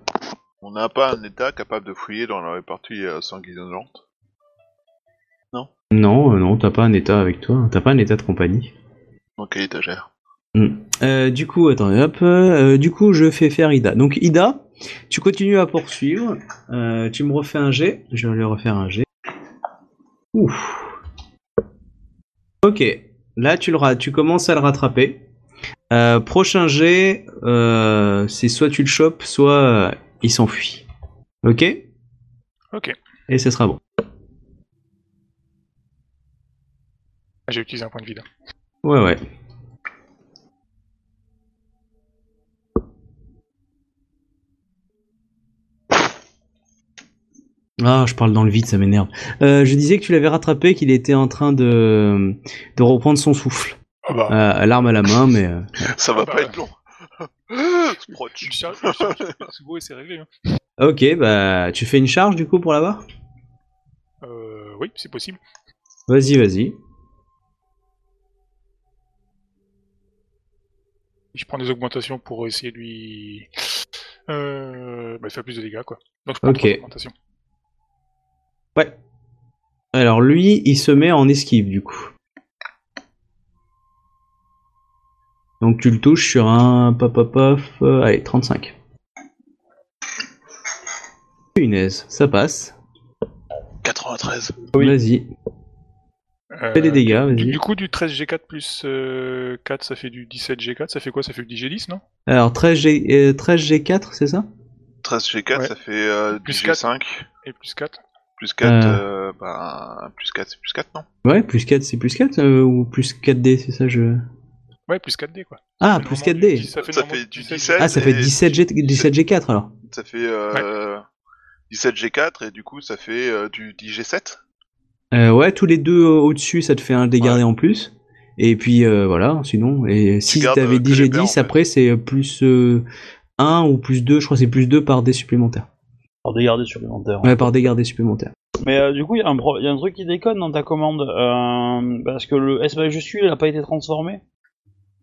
On n'a pas un état capable de fouiller dans la partie euh, sanguinolente? Non, euh, non, t'as pas un état avec toi. hein. T'as pas un état de compagnie. Quelle étagère Hmm. Euh, du coup, attends, hop. euh, du coup, je fais faire Ida. Donc, Ida, tu continues à poursuivre. Euh, tu me refais un jet. Je vais lui refaire un jet. Ouf. Ok. Là, tu, le tu commences à le rattraper. Euh, prochain euh, c'est soit tu le chopes, soit euh, il s'enfuit. Ok? Ok. Et ce sera bon. Ah, J'ai utilisé un point de vide. Ouais, ouais. Ah, je parle dans le vide, ça m'énerve. Euh, je disais que tu l'avais rattrapé, qu'il était en train de, de reprendre son souffle. Ah bah, Euh, l'arme à la main, mais... euh, Ça va Ah bah. pas être long. Beau et c'est réglé. Hein. Ok, bah, tu fais une charge du coup pour l'avoir? Euh, oui, c'est possible. Vas-y, vas-y. Je prends des augmentations pour essayer de lui euh, bah, faire plus de dégâts, quoi. Donc je prends Ok. trois augmentations. Ouais. Alors lui, il se met en esquive du coup. Donc tu le touches sur un pop pop pop, euh, allez 35. Punaise, ça passe. 93. Vas-y, fais des dégâts, du, vas-y. du coup, du 13G4 plus euh, 4, ça fait du 17G4. Ça fait quoi? Ça fait du 10G10, non? Alors 13 G, euh, 13 G4, c'est ça? 13 G4, Ouais. ça fait euh, Plus du 4. G5. Et plus 4 Plus 4, Euh. euh, bah, plus 4, c'est plus 4, non? Ouais, plus 4 c'est plus 4 euh, ou plus 4D, c'est ça je... Ouais, plus 4D, quoi. Ah, plus normalement du 4D 10, Ça fait, Ça normalement fait du 17. 17. Ah, ça fait et- 17, G, 17 G4 alors Ça fait euh, 17 G4 et du coup ça fait euh, du 10 G7. Euh, Ouais, tous les deux euh, au-dessus, ça te fait un dégardé en plus. Et puis euh, voilà, sinon, et si t'avais euh, 10 en G10, fait. après c'est euh, plus euh, 1 ou plus 2, je crois que c'est plus 2 par dé supplémentaire. Alors des gardes supplémentaires. Ouais, par dégardé supplémentaire. Mais euh, du coup, il y, a un pro- y a un truc qui déconne dans ta commande. euh, parce que le S je suis, il a pas été transformé.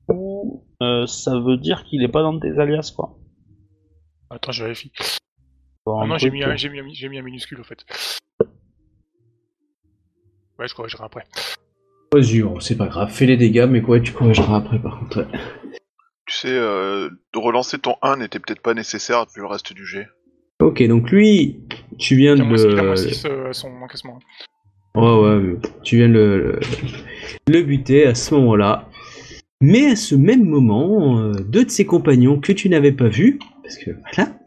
Ou euh, ça veut dire qu'il est pas dans tes alias, quoi. Attends, je vérifie. Bon, Ah non, j'ai mis, un- euh, j'ai mis, un- j'ai mis un minuscule, au fait. Ouais, je corrigerai après. Vas-y, oh, c'est pas grave, fais les dégâts, mais quoi, tu corrigeras après par contre. ouais. Tu sais, euh, de relancer ton 1 n'était peut-être pas nécessaire vu le reste du jet. Ok, donc lui, tu viens de il a moins le... 6 à son encaissement. Ouais, ouais, tu viens de le, le, le buter à ce moment-là. Mais à ce même moment, euh, deux de ses compagnons que tu n'avais pas vus, parce que voilà,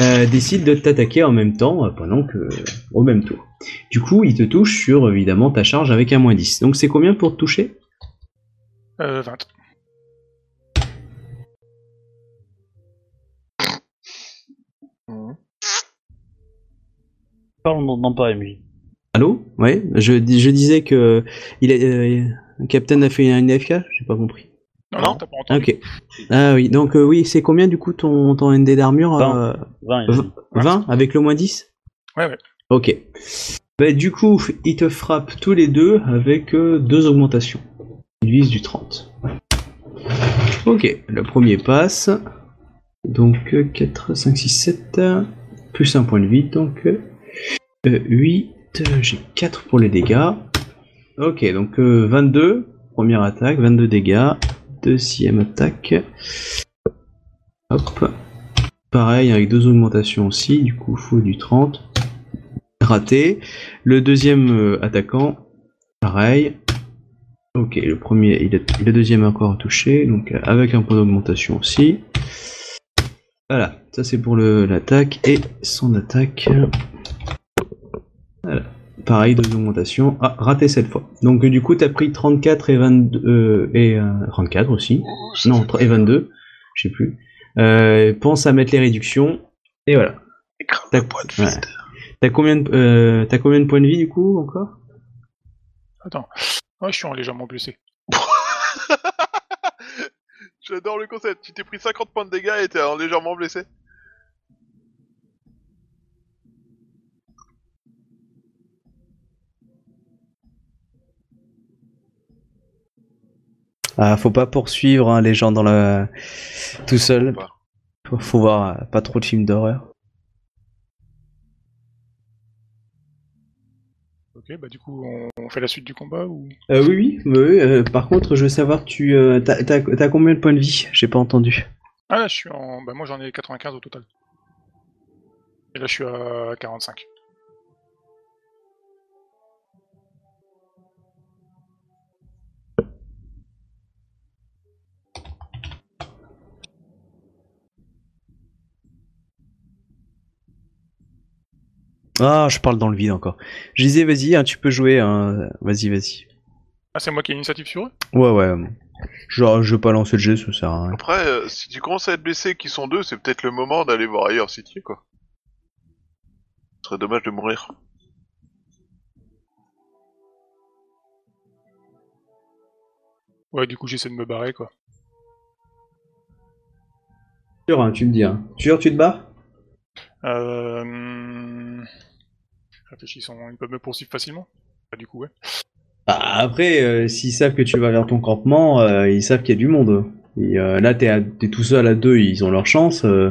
euh, décident de t'attaquer en même temps euh, pendant que au même tour. Du coup, ils te touchent sur évidemment ta charge avec un moins 10. Donc c'est combien pour te toucher? Euh, 20. Parle, on n'entend pas, MJ. Allô? Ouais, je, dis- je disais que il euh, Captain a fait un AFK J'ai pas compris. Non, non, t'as pas entendu. Ok. Ah oui, donc euh, oui, c'est combien du coup ton, ton ND d'armure Vingt. euh, 20, il a dit. 20 avec le moins 10 Ouais, ouais. Ok. Bah, du coup, ils te frappent tous les deux avec euh, deux augmentations. Ils visent du 30. Ok, le premier passe. Donc euh, 4, 5, 6, 7. euh, Plus un point de vie, donc euh, 8. euh, J'ai 4 pour les dégâts. Ok, donc euh, 22. Première attaque, 22 dégâts. Deuxième attaque. Hop. Pareil, avec deux augmentations aussi, du coup, faut du 30. Raté. Le deuxième euh, attaquant, pareil. Ok, le premier, il est, le deuxième encore touché, donc euh, avec un point d'augmentation aussi. Voilà, ça c'est pour l'attaque et son attaque. Voilà, pareil, deux augmentations. Ah, raté cette fois. Donc du coup, t'as pris 34 et 22 euh, et euh, 34 aussi. Ouh, ça Non, et 22, je sais plus. Euh, pense à mettre les réductions. Et voilà. T'as- ouais. combien, de, euh, t'as combien de points de vie du coup encore? Attends. Ouais, je suis en légèrement blessé. J'adore le concept. Tu t'es pris 50 points de dégâts et t'es légèrement blessé. Ah, faut pas poursuivre hein, les gens dans la... tout seul. Faut, faut voir euh, pas trop de films d'horreur. Ok, bah du coup, on, on fait la suite du combat ou? Euh, oui, oui. mais euh, par contre, je veux savoir, tu euh, t'as, t'as- t'as combien de points de vie? J'ai pas entendu. Ah là, je suis en. Bah moi, j'en ai 95 au total. Et là, je suis à 45. Ah, je parle dans le vide encore. Je disais, vas-y, hein, tu peux jouer. hein. Vas-y, vas-y. Ah, c'est moi qui ai l'initiative sur eux? Ouais, ouais. Genre, je veux pas lancer le jeu, ça sert à rien. Après, euh, si tu commences à être blessé qui sont deux, c'est peut-être le moment d'aller voir ailleurs si tu es, quoi. Ce serait dommage de mourir. Ouais, du coup, j'essaie de me barrer, quoi. Sûr, hein, tu me dis. Hein. Sûr, tu te bats Euh... Réfléchissons, ils peuvent me poursuivre facilement Bah, du coup, ouais. Bah, après, euh, s'ils savent que tu vas vers ton campement, euh, ils savent qu'il y a du monde. Et, euh, là, t'es, à- t'es tout seul à deux, ils ont leur chance. euh,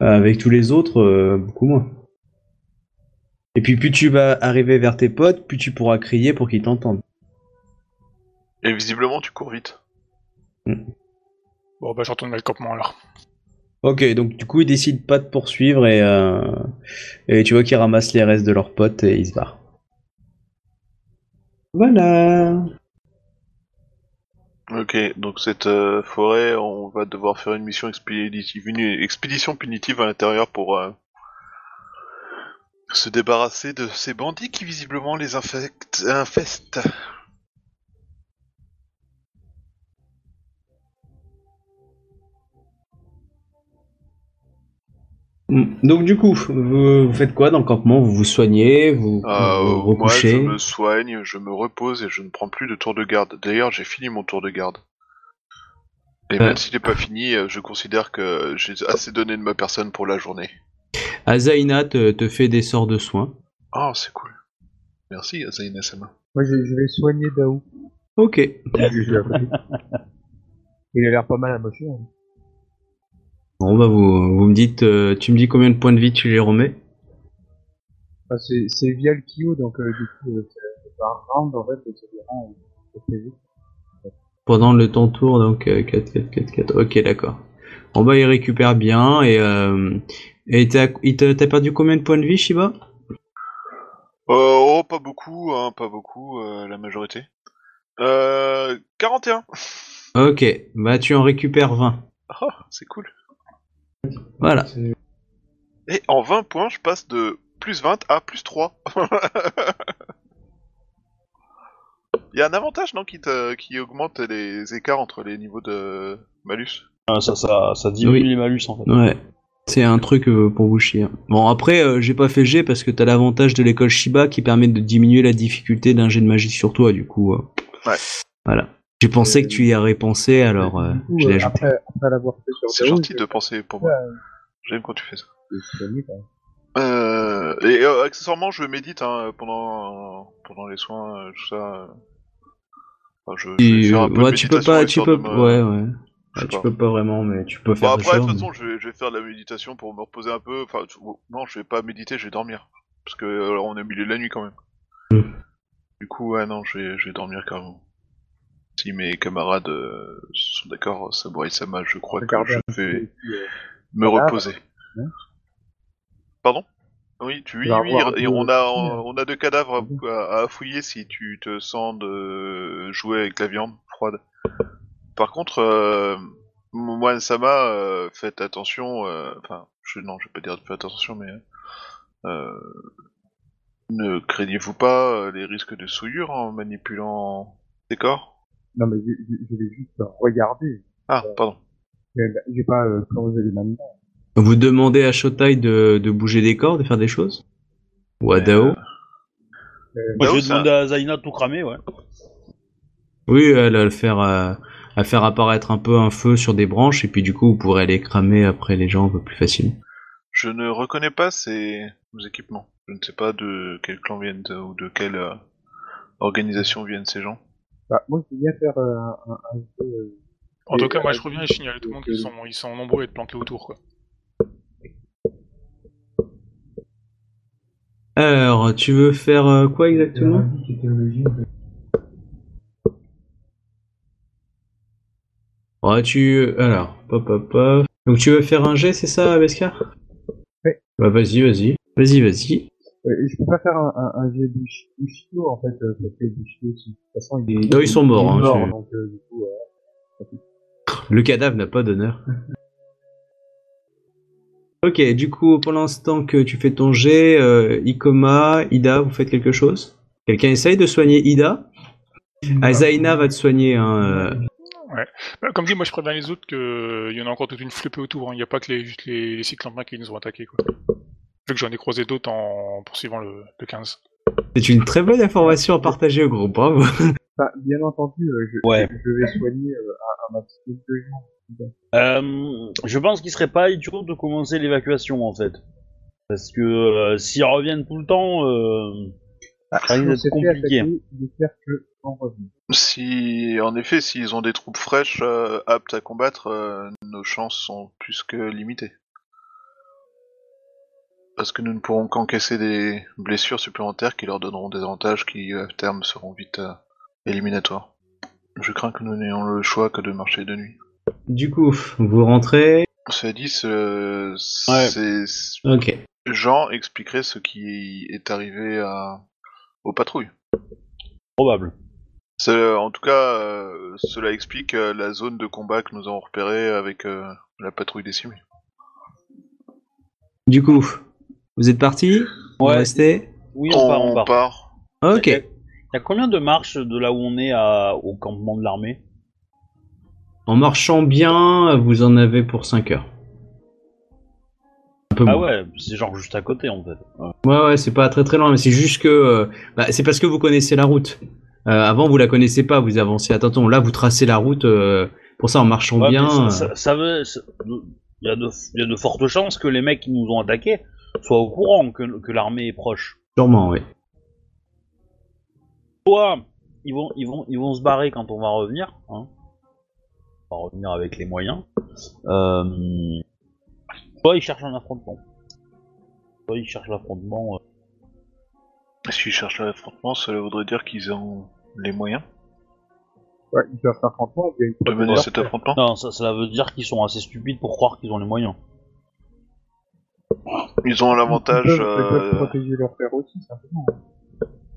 avec tous les autres, euh, beaucoup moins. Et puis, plus tu vas arriver vers tes potes, plus tu pourras crier pour qu'ils t'entendent. Et visiblement, tu cours vite. Bon, bah, je retourne vers le campement, alors. Ok, donc du coup, ils décident pas de poursuivre et, euh, et tu vois qu'ils ramassent les restes de leurs potes et ils se barrent. Voilà. Ok, donc cette euh, forêt, on va devoir faire une mission expéditive, une expédition punitive à l'intérieur pour euh, se débarrasser de ces bandits qui visiblement les infectent, infestent. Donc du coup, vous, vous faites quoi dans le campement? Vous vous soignez Vous, Euh, vous moi, je recouchez? me soigne, je me repose et je ne prends plus de tour de garde. D'ailleurs, j'ai fini mon tour de garde. Et Ouais. même s'il n'est pas fini, euh, je considère que j'ai assez donné de ma personne pour la journée. Azaina te, te fait des sorts de soins. Ah, c'est cool. Merci, Azaina Sama. Moi, je, je vais soigner Daou. Ok. Il a l'air pas mal amoché. Hein. Bon bah vous, vous me dites, euh, tu me dis combien de points de vie tu les remets? Enfin, c'est via le Kyo, donc euh, du coup, euh, c'est par round, en fait, c'est vraiment c'est vite. pendant le temps tour donc euh, 4 4 4 4. Ok d'accord. Bon bah il récupère bien et euh, et t'as perdu combien de points de vie Shiba? Euh, oh, pas beaucoup, hein, pas beaucoup, euh, la majorité. Euh, 41. Ok, bah tu en récupères 20. Oh, c'est cool. Voilà. Et en 20 points, je passe de plus 20 à plus 3. Il y a un avantage, non, qui, te, qui augmente les écarts entre les niveaux de malus? Ah, ça, ça, ça diminue Oui. les malus en fait. Ouais. C'est un truc euh, pour vous chier. Bon après euh, j'ai pas fait G parce que t'as l'avantage de l'école Shiba qui permet de diminuer la difficulté d'un jet de magie sur toi du coup. euh. Ouais. Voilà. J'ai pensé que tu y aurais pensé, alors euh, coup, je l'ai euh, ajouté. après, après l'avoir fait sur C'est gentil de penser pour moi. J'aime quand tu fais ça. Euh, et euh, accessoirement, je médite hein, pendant pendant les soins, tout ça. Enfin, je, je vais Tu, faire un peu de ouais, tu peux pas, tu peux, me- ouais, ouais. Ouais, tu pas. peux pas vraiment, mais tu peux faire après, de toute façon, je vais, je vais faire de la méditation pour me reposer un peu. Enfin, tu- non, je vais pas méditer, je vais dormir. Parce que euh, on est au milieu de la nuit quand même. Mm. Du coup, ouais, non, je vais, je vais dormir carrément. Si mes camarades euh, sont d'accord, Samurai Sama, je crois que je vais me reposer. hein. Pardon? Oui, tu oui, vas oui, et on a hein. on a deux cadavres à, à fouiller si tu te sens de jouer avec la viande froide. Par contre, euh, moi Sama, euh, faites attention. euh, Enfin, je non, je vais pas dire de faire attention, mais ne craignez-vous pas les risques de souillure en manipulant des corps? Non, mais je, je- je vais juste regarder. Ah, pardon. Là, J'ai pas euh, plongé les mains dedans. Vous demandez à Shotai de, de bouger des corps, de faire des choses Ou à Dao euh, Moi, je vais ça- demander à Zaina de tout cramer, ouais. Oui, elle va le faire, euh, à faire apparaître un peu un feu sur des branches, et puis du coup, vous pourrez aller cramer après les gens un peu plus facilement. Je ne reconnais pas ces équipements. Je ne sais pas de quel clan viennent ou de quelle euh, organisation viennent ces gens. Bah, moi, je veux bien faire euh, un, un, jeu, euh, En tout cas, moi euh, je reviens et je signale à tout le monde qu'ils sont, ils sont nombreux à être planqués autour. Quoi. Alors, tu veux faire euh, quoi exactement? Ouais, tu... Alors, pop, pop, pop. Donc tu veux faire un jet, c'est ça, Beskar? Ouais. Bah vas-y, vas-y. Vas-y, vas-y. Euh, je peux pas faire un, un, un jet chiot, en fait, euh, parce que du chiot, de toute façon, il est... Non, ils sont morts, hein, mort, donc, euh, du coup, euh, Le cadavre n'a pas d'honneur. ok, du coup, pour l'instant que tu fais ton jet, euh, Ikoma, Ida, vous faites quelque chose? Quelqu'un essaye de soigner Ida? Ah, Zaina va te soigner. Hein, euh. Bah, comme dit, moi je préviens les autres qu'il y en a encore toute une flopée autour. hein. Il n'y a pas que les, juste les, les cyclampins qui nous ont attaqués. Quoi. Vu que j'en ai croisé d'autres en poursuivant le, le 15. C'est une très bonne information à partager au groupe, bravo. Enfin, bien entendu, euh, je, Ouais. je, vais soigner euh, à, à ma petite de gens. Euh, je pense qu'il serait pas idiot de commencer l'évacuation, en fait. Parce que euh, s'ils reviennent tout le temps, euh, Ah, Ça risque d'être compliqué. que en. Si, en effet, s'ils ont des troupes fraîches euh, aptes à combattre, euh, nos chances sont plus que limitées. Parce que nous ne pourrons qu'encaisser des blessures supplémentaires qui leur donneront des avantages qui, à terme, seront vite euh, éliminatoires. Je crains que nous n'ayons le choix que de marcher de nuit. Du coup, vous rentrez. Cela dit, ce- Ouais. c'est... Ok. Jean expliquerait ce qui est arrivé à... aux patrouilles. probable. C'est- En tout cas, euh, cela explique euh, la zone de combat que nous avons repérée avec euh, la patrouille décimée. Du coup, vous êtes parti Vous Ouais. restez Oui, on, part, on part. Ok. Il y a- il y a combien de marches de là où on est à, au campement de l'armée En marchant bien, vous en avez pour 5 heures. Un peu Ah moins. ouais, c'est genre juste à côté en fait. Ouais, ouais, c'est pas très très loin, mais c'est juste que. euh, bah, c'est parce que vous connaissez la route. Euh, avant, vous la connaissez pas, vous avancez à tâtons. Là, vous tracez la route. euh, pour ça, en marchant Ouais, bien. mais euh, ça, ça, ça veut, ça- il y, a de, il y a de fortes chances que les mecs qui nous ont attaqués soient au courant que, que l'armée est proche. Sûrement, oui. Soit ils vont, ils vont, ils vont se barrer quand on va revenir. Hein. On va revenir avec les moyens. Euh, soit ils cherchent un affrontement. Soit ils cherchent l'affrontement. euh. S'ils cherchent l'affrontement, cela voudrait dire qu'ils ont les moyens Ouais, ils cherchent un affrontement, il y a une de mener cet affrontement? Non, ça, cela veut dire qu'ils sont assez stupides pour croire qu'ils ont les moyens. Ils ont l'avantage, Ils peuvent, euh, protéger leur frère aussi, simplement.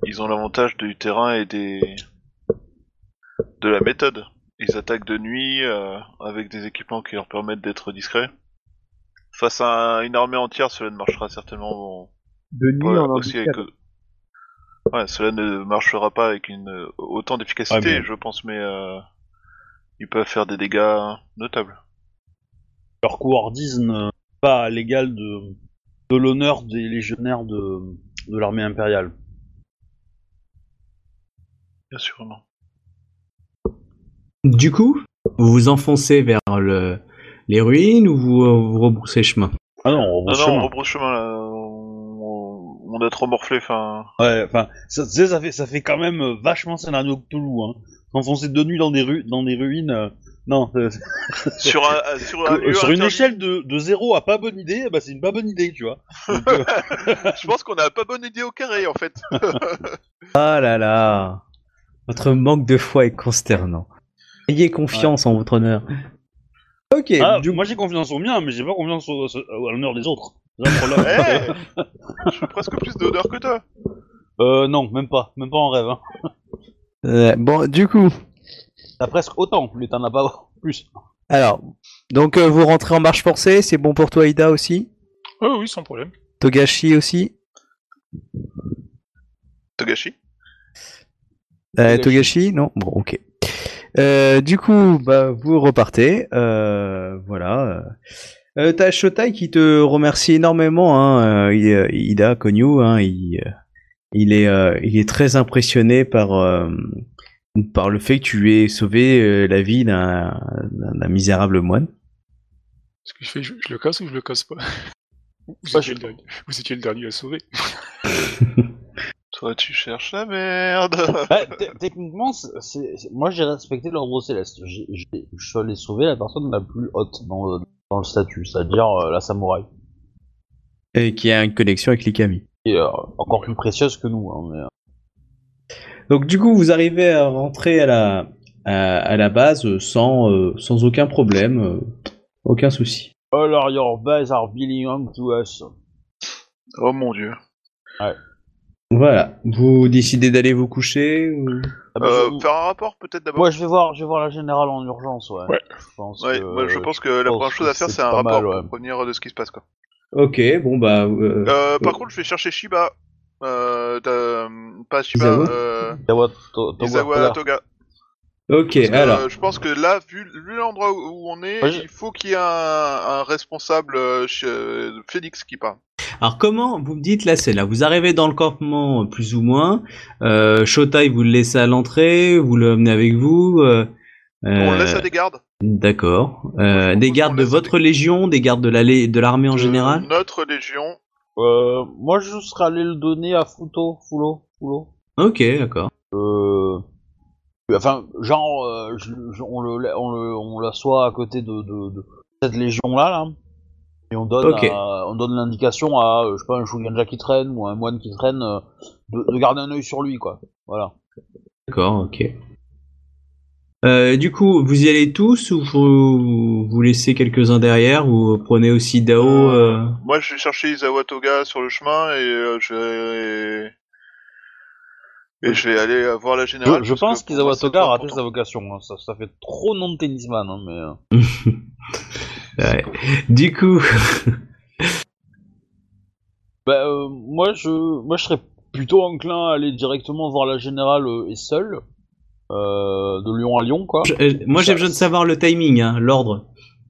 ils ont l'avantage du terrain et des de la méthode. Ils attaquent de nuit euh, avec des équipements qui leur permettent d'être discrets. Face à une armée entière, cela ne marchera certainement De nuit pas en aussi avec. Ouais, cela ne marchera pas avec une euh, autant d'efficacité, Ouais, mais- je pense, mais euh, ils peuvent faire des dégâts notables. Leur couardise n'est pas à l'égal de, de l'honneur des légionnaires de, de l'armée impériale. Bien sûr, non. Du coup, vous vous enfoncez vers le, les ruines ou vous, euh, vous rebroussez chemin? Ah non, on Non, rebrousse non, on chemin. rebrousse chemin là. On, on a trop morflé, enfin. Ouais, enfin, ça, fait, ça fait quand même euh, vachement scénario Cthulhu, hein. S'enfoncer de nuit dans des, ru dans des ruines, euh, non. euh, Sur un, euh, sur un que- lieu sur une interdit, échelle de, de 0 à pas bonne idée, bah c'est une pas bonne idée, tu vois. Donc, euh, Je pense qu'on a pas bonne idée au carré en fait. Ah là là Votre manque de foi est consternant. Ayez confiance en votre honneur. Ok, ah, du moi j'ai confiance au mien, mais j'ai pas confiance au, au- à l'honneur des autres. C'est un problème. Eh Je fais presque plus d'odeur que toi. euh, non, même pas, même pas en rêve. Hein. Euh, bon, du coup, T'as presque autant, mais t'en as pas plus. alors, donc euh, vous rentrez en marche forcée, c'est bon pour toi, Ida aussi? Oui, oui, sans problème. Togashi aussi? Togashi? Euh, Togashi. Togashi Non? Bon, ok. Euh, du coup, bah, vous repartez. Euh, voilà. Euh, T'as Shotai qui te remercie énormément. Hein, Ida Konyu, hein, il, il est, euh, il est très impressionné par, euh, par le fait que tu aies sauvé euh, la vie d'un misérable moine. Ce que je fais, je, je le casse ou je le casse pas? Vous, Bah, étiez le dernier, vous étiez le dernier à sauver. Toi, tu cherches la merde. Bah, techniquement, c'est, moi j'ai respecté l'ordre céleste. Je suis allé sauver la personne la plus haute dans le, dans le statut, c'est-à-dire euh, la samouraï. Et qui a une connexion avec l'Ikami. Et euh, encore plus précieuse que nous. Hein, mais, euh, Donc du coup, vous arrivez à rentrer à la, à, à la base sans, euh, sans aucun problème, euh, aucun souci. Alors, your base are belonging to us. Oh mon dieu. Voilà. Vous décidez d'aller vous coucher ou... Ah bah, Euh, je- faire un rapport peut-être d'abord Moi, je vais voir, je vais voir la générale en urgence, ouais. Ouais. Je pense Ouais, que, moi, je pense que la pense première chose à faire c'est un rapport mal, ouais. pour prévenir de ce qui se passe quoi. Ok, bon bah... euh, Euh, par euh, contre, je vais chercher Shiba. Euh, t'as- pas Shiba, Izawa euh, Izawa Toga. Toga. Ok, Parce que, alors... euh, je pense que là, vu, vu l'endroit où on est, il faut qu'il y ait un, un responsable euh, chez, euh, Phoenix qui parle. Alors comment vous me dites là c'est là vous arrivez dans le campement euh, plus ou moins euh, Shotai vous le laissez à l'entrée vous le menez avec vous euh, On le euh, laisse à des gardes. d'accord euh, des gardes de votre légion des gardes de la lé- de l'armée en De général? Notre légion. Euh, moi, je serais allé le donner à Futo, Fulo, Fulo. ok d'accord Euh... Enfin, genre, euh, je- je- on le, on le, on l'assoit à côté de, de, de cette légion-là, là. Et on donne, à- on donne l'indication à, je sais pas, un Shuganja qui traîne ou un moine qui traîne, de, de garder un œil sur lui, quoi. Voilà. d'accord ok euh, du coup vous y allez tous ou vous, vous laissez quelques uns derrière vous prenez aussi Dao euh, Moi, je vais chercher Izawa Toga sur le chemin et euh, je vais. Et je vais aller euh, voir la générale. Je, pense qu'Izawa Toga a raté sa vocation. hein. Ça, ça fait trop nom de tennisman, hein, mais. euh, ouais. du coup Bah, euh, moi, je, moi, je serais plutôt enclin à aller directement voir la générale euh, et seul, euh, de Lyon à Lyon, quoi. je- euh, moi j'ai besoin de savoir le timing hein, l'ordre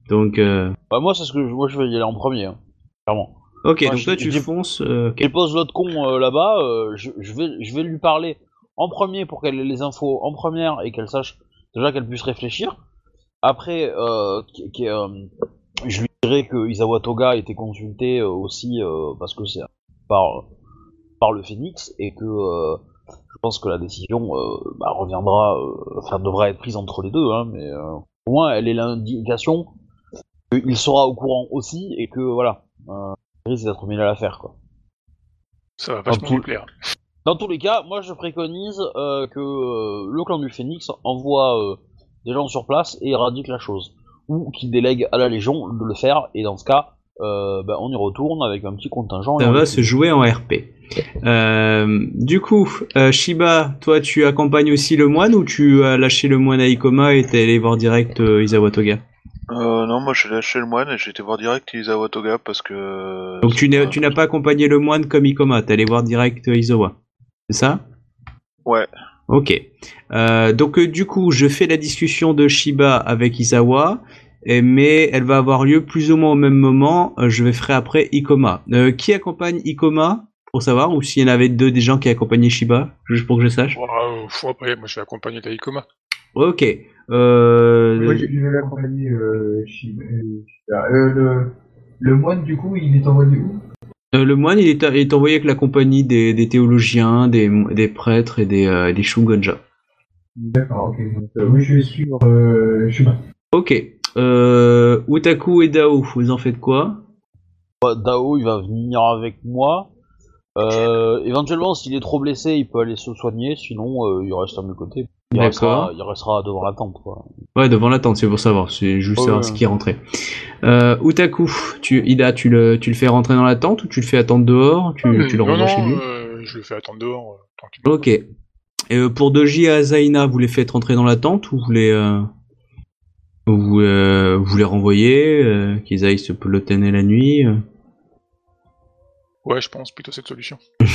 donc euh, Bah, moi, c'est ce que je, moi, je vais y aller en premier, hein, clairement. ok donc je- toi tu fonces euh, ok. Je pose l'autre con là-bas, je, vais, je vais lui parler en premier pour qu'elle ait les infos en première et qu'elle sache déjà qu'elle puisse réfléchir. Après, qui- qui- je lui dirai que Isawa Toga a été consulté aussi parce que c'est par par le Phoenix et que pense que la décision euh, bah, reviendra, euh, enfin devra être prise entre les deux, hein, mais euh, au moins elle est l'indication qu'il sera au courant aussi et que voilà, il risque d'être mêlé à l'affaire quoi. Ça va vachement tout- plaire. Dans tous les cas, moi je préconise euh, que euh, le clan du Phénix envoie euh, des gens sur place et éradique la chose. Ou qu'il délègue à la Légion de le faire, et dans ce cas, euh, bah, on y retourne avec un petit contingent. Ça on va se jouer en RP. Euh, du coup, euh, Shiba, toi tu accompagnes aussi le moine ou tu as lâché le moine à Ikoma et t'es allé voir direct euh, Izawa Toga Euh, non, moi j'ai lâché le moine et j'ai été voir direct Izawa Toga parce que. Donc tu n'as pas- accompagné le moine comme Ikoma, t'es allé voir direct Izawa. C'est ça? Ouais. Ok. Euh, donc euh, du coup, je fais la discussion de Shiba avec Izawa, et- mais elle va avoir lieu plus ou moins au même moment. Euh, je vais ferai après Ikoma. Euh, qui accompagne Ikoma pour savoir ou s'il y en avait deux des gens qui accompagnaient Shiba, juste pour que je sache? Faut après, moi je vais accompagner Taïkoma. Ok. Euh, Moi, je vais euh, euh, Shiba. Euh, le, le moine, du coup, il est envoyé où? Euh, le moine, il est, il est envoyé avec la compagnie des, des théologiens, des, des prêtres et des, euh, des Shugonja. D'accord, ok. Donc, euh, oui, je vais suivre euh, Shiba. Ok. Euh, Utaku et Dao, vous en faites quoi? Bah, Dao, il va venir avec moi. Euh, éventuellement, s'il est trop blessé, il peut aller se soigner. Sinon, euh, il reste à mes côtés. Il D'accord. restera, il restera devant la tente, quoi. Ouais, devant la tente, c'est pour savoir. C'est juste savoir ce qui est rentré. Euh, Utaku, tu, Ida, tu le, tu le fais rentrer dans la tente ou tu le fais attendre dehors? Tu, tu le renvoies chez lui? euh, je le fais attendre dehors, euh, tranquillement. Ok. Et euh, pour Doji et Azaina, vous les faites rentrer dans la tente ou vous les, euh, vous, euh, vous les renvoyez, euh, qu'ils aillent se pelotonner la nuit euh Ouais, je pense plutôt cette solution.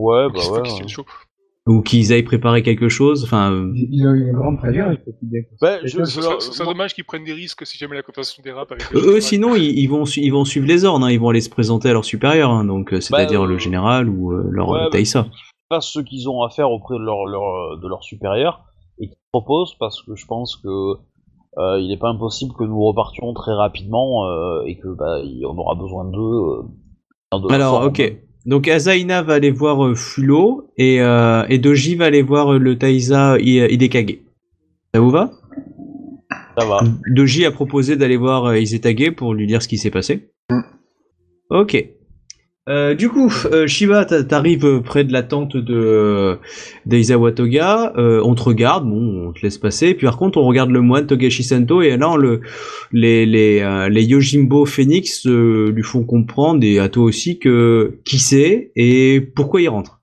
Ouais, bah ouais. qu'il ou qu'ils aillent préparer quelque chose Enfin, euh, Il a une grande frayeur, il faut qu'il ait- Bah, Et je, toi, je Ce leur- serait, ce serait moi- dommage qu'ils prennent des risques si jamais la conversation dérape avec les eux, sinon, ils, ils vont, su- ils vont suivre les ordres. hein, ils vont aller se présenter à leur supérieur, hein, donc euh, c'est-à-dire euh, le général ou euh, leur ouais, euh, bah, Taïsa. fassent ce qu'ils ont à faire auprès de leur, leur, de leur supérieur et qu'ils proposent parce que je pense que euh, il n'est pas impossible que nous repartions très rapidement euh, et que bah, il- on aura besoin d'eux. euh, dans de- Alors, ok. Donc Azaina va aller voir euh, Fulo et, euh, et Doji va aller voir euh, le Taïsa I- Hidekage. Ça vous va? Ça va. Doji a proposé d'aller voir euh, Izetage pour lui dire ce qui s'est passé. Mm. Ok. Euh, du coup, euh, Shiba, t'a- t'arrives euh, près de la tente de euh, d'Aizawa Toga, euh, on te regarde, bon, on te laisse passer, puis par contre on regarde le moine Togashi Santo, et là on le, les, les, euh, les Yojimbo Phoenix euh, lui font comprendre, et à toi aussi, que qui c'est et pourquoi il rentre.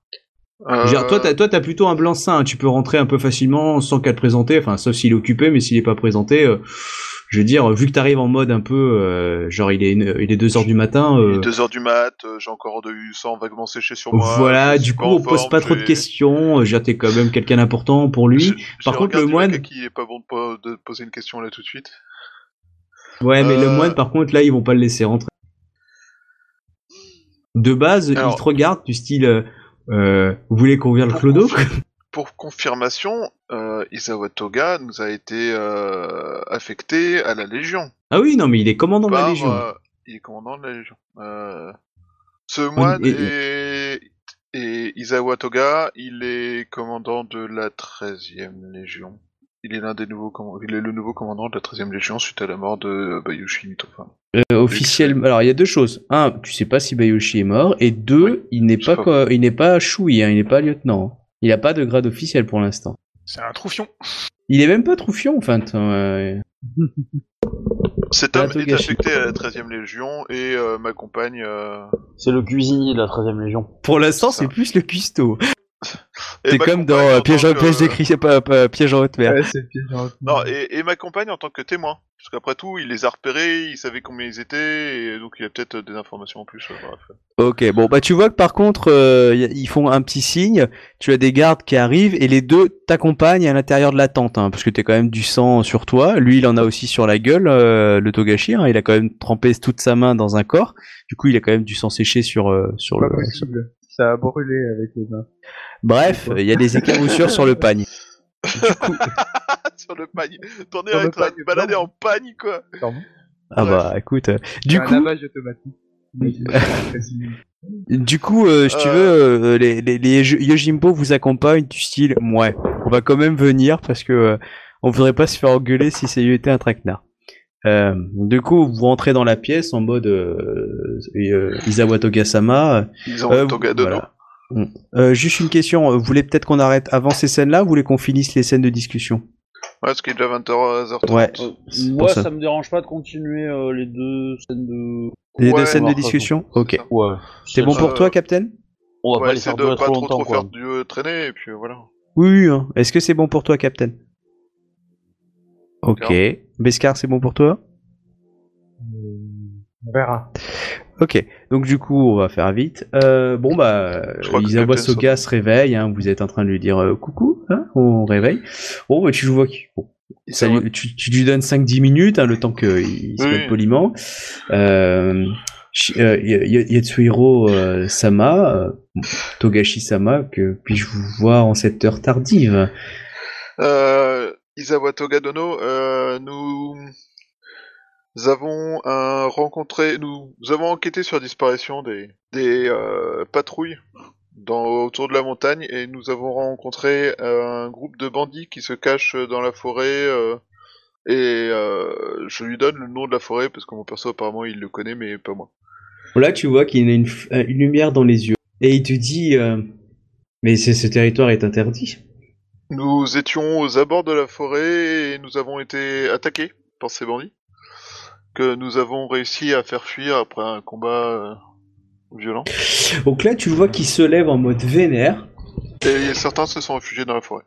Dire, toi, t'as, toi, t'as plutôt un blanc-seing. hein. Tu peux rentrer un peu facilement sans qu'à te présenter. Enfin, sauf s'il est occupé, mais s'il est pas présenté, euh, je veux dire, vu que t'arrives en mode un peu, euh, genre, il est, une- il est 2 heures du matin. Il euh, est 2h du mat, euh, j'ai encore du sang vaguement séché sur moi. voilà, du coup, on pose pas trop de j'ai- questions. euh, dire, t'es quand même quelqu'un d'important pour lui. j'ai- Par j'ai contre, le moine- qui est pas bon de, po- de poser une question là tout de suite. Ouais, mais le moine, par contre, là, ils vont pas le laisser rentrer. De base, Alors- il te regarde du style, vous voulez qu'on vire le clodo Pour confirmation, euh, Isawa Toga nous a été euh, affecté à la Légion. Ah oui, non, mais il est commandant de la Légion. euh, il est commandant de la Légion. Euh, ce moine et- et Isawa Toga, il est commandant de la 13e Légion. Il est l'un des nouveaux il est le nouveau commandant de la 13e Légion suite à la mort de Bayushi Mitofa. Euh, officiellement, alors il y a deux choses. Un, tu sais pas si Bayoshi est mort, et deux, Oui, il n'est pas, il n'est pas choui, hein, il n'est pas lieutenant. Il a pas de grade officiel pour l'instant. C'est un troufion. Il est même pas troufion, enfin. euh, Cet homme est affecté à la 13e Légion et euh, m'accompagne. euh, C'est le cuisinier de la 13 e Légion. Pour l'instant, c'est plus le cuistot. Et C'est comme dans m'accompagne euh, en piège, tant que- piège cri- pas- pas- piège en haute mer. Ouais, c'est le piège en haute mer. Non, et, et m'accompagne en tant que témoin. Parce qu'après tout, il les a repérés, il savait combien ils étaient, et donc il a peut-être des informations en plus. euh, bref. Ok, bon bah tu vois que par contre euh, y a- ils font un petit signe, tu as des gardes qui arrivent et les deux t'accompagnent à l'intérieur de la tente, hein, parce que t'as quand même du sang sur toi. Lui il en a aussi sur la gueule, euh, le Togashi, hein, il a quand même trempé toute sa main dans un corps. Du coup il a quand même du sang séché sur euh, sur Pas le. possible. Ça a brûlé avec les mains. Bref, il y a des éclaboussures sur le pagne. Sur le pagne. T'en es être pagne, baladé non. en pagne, quoi. Pardon. Ah bah écoute, euh, du coup, c'est du coup, euh, si tu Euh. veux, euh, les, les, les Yo- Yojimbo vous accompagnent du style, ouais, on va quand même venir parce que euh, on voudrait pas se faire engueuler si ça y était un traquenard. Euh, du coup, vous rentrez dans la pièce en mode euh, euh, Isawa Toga-sama. Ils ont Euh, toga de voilà. Mm. Euh, juste une question, euh, vous voulez peut-être qu'on arrête avant ces scènes-là ou vous voulez qu'on finisse les scènes de discussion? Ouais, parce qu'il est déjà 20h30. Ouais. Euh, moi, ça. ça. me dérange pas de continuer euh, les deux scènes de. Les Ouais, deux scènes de discussion? Ok. Ouais. C'est bon pour Euh, toi, Captain? On va pas les faire de pas trop trop longtemps, trop quoi. faire du traîner, et puis voilà. Oui, oui. hein. Est-ce que c'est bon pour toi, Captain? Ok. Beskar, c'est bon pour toi? On verra. Ok, donc du coup, on va faire vite. Euh, bon bah, Isawa Soga se réveille. Hein, vous êtes en train de lui dire euh, coucou. Hein, on réveille. Bon, bah, tu vois bon, ça tu, tu lui donnes 5-10 minutes, hein, le temps qu'il se Oui. mette poliment. Euh, euh, Yatsuhiro Sama, Togashi Sama, que puis-je vous voir en cette heure tardive? Isawa Togadono, nous... nous avons rencontré, nous, nous avons enquêté sur la disparition des, des euh, patrouilles dans, autour de la montagne et nous avons rencontré euh, un groupe de bandits qui se cachent dans la forêt euh, et je lui donne le nom de la forêt parce que mon perso apparemment il le connaît mais pas moi. Là, tu vois qu'il a une, une lumière dans les yeux. Et il te dit Mais ce territoire est interdit. Nous étions aux abords de la forêt et nous avons été attaqués par ces bandits que nous avons réussi à faire fuir après un combat euh, violent. Donc là, tu vois qu'il se lève en mode vénère. Et certains se sont réfugiés dans la forêt.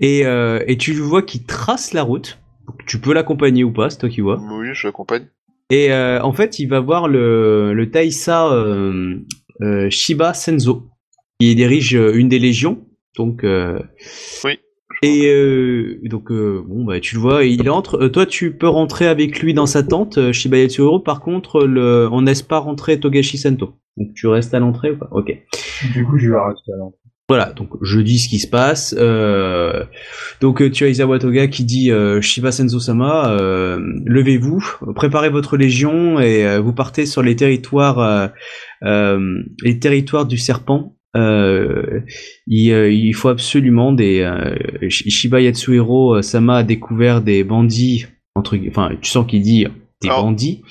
Et, euh, et tu vois qu'il trace la route. Donc, tu peux l'accompagner ou pas, c'est toi qui vois. Oui, je l'accompagne. Et euh, en fait, il va voir le, le Taïsa euh, Shiba Senzo, qui dirige une des légions. Donc, Oui. Et euh, donc, euh, bon, bah, tu le vois, il entre. Euh, toi, tu peux rentrer avec lui dans sa tente, euh, Shiba Yatsuhiro. Par contre, le, on laisse pas rentrer Togashi Sento. Donc, tu restes à l'entrée ou pas? Ok. Du coup, je vais rester à l'entrée. Voilà, donc je dis ce qui se passe. Euh, donc tu as Isawa Toga qui dit euh, Shiba Senzo-sama, euh, levez-vous, préparez votre légion et euh, vous partez sur les territoires, euh, euh, les territoires du serpent. Euh, il, euh, il faut absolument des euh, Sh- Shiba Yatsuhiro euh, Sama a découvert des bandits entre, enfin tu sens qu'il dit des Alors, bandits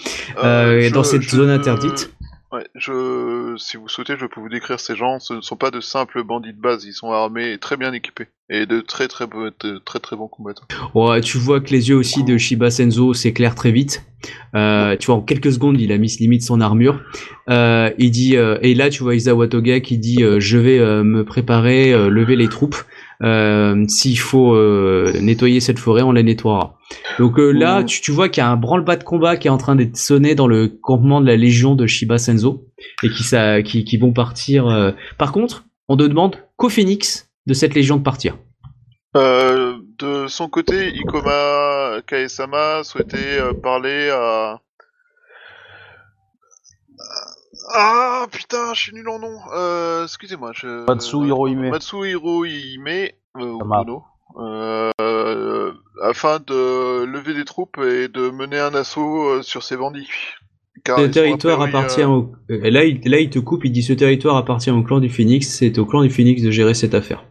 euh, je- dans cette zone interdite. Ouais, je, si vous souhaitez, je peux vous décrire ces gens. Ce ne sont pas de simples bandits de base, ils sont armés et très bien équipés. Et de très très, beaux- de très, très bons combattants. Ouais, tu vois que les yeux aussi de Shiba Senzo s'éclairent très vite. Euh, tu vois, en quelques secondes, il a mis limite son armure. Euh, il dit, euh, et là, tu vois Isawa Toga qui dit, euh, je vais euh, me préparer, euh, lever les troupes. S'il faut nettoyer cette forêt, on la nettoiera. Donc euh, là, Mmh. tu, tu vois qu'il y a un branle-bas de combat qui est en train d'être sonné dans le campement de la légion de Shiba Senzo et qui, ça, qui, qui vont partir. euh. Par contre, on te demande qu'au Phoenix de cette légion de partir. Euh, de son côté, Ikoma Kaesama souhaitait euh, parler à... Ah putain, je suis nul en nom. Euh, excusez-moi. Je... Matsu Hirohime. Matsu Hirohime, euh, ou Sama. Dono, afin de lever des troupes et de mener un assaut euh, sur ces bandits. Car Ce territoire appartient euh, au... euh, Là il, là, il te coupe, il dit ce territoire appartient au clan du Phoenix, c'est au clan du Phoenix de gérer cette affaire.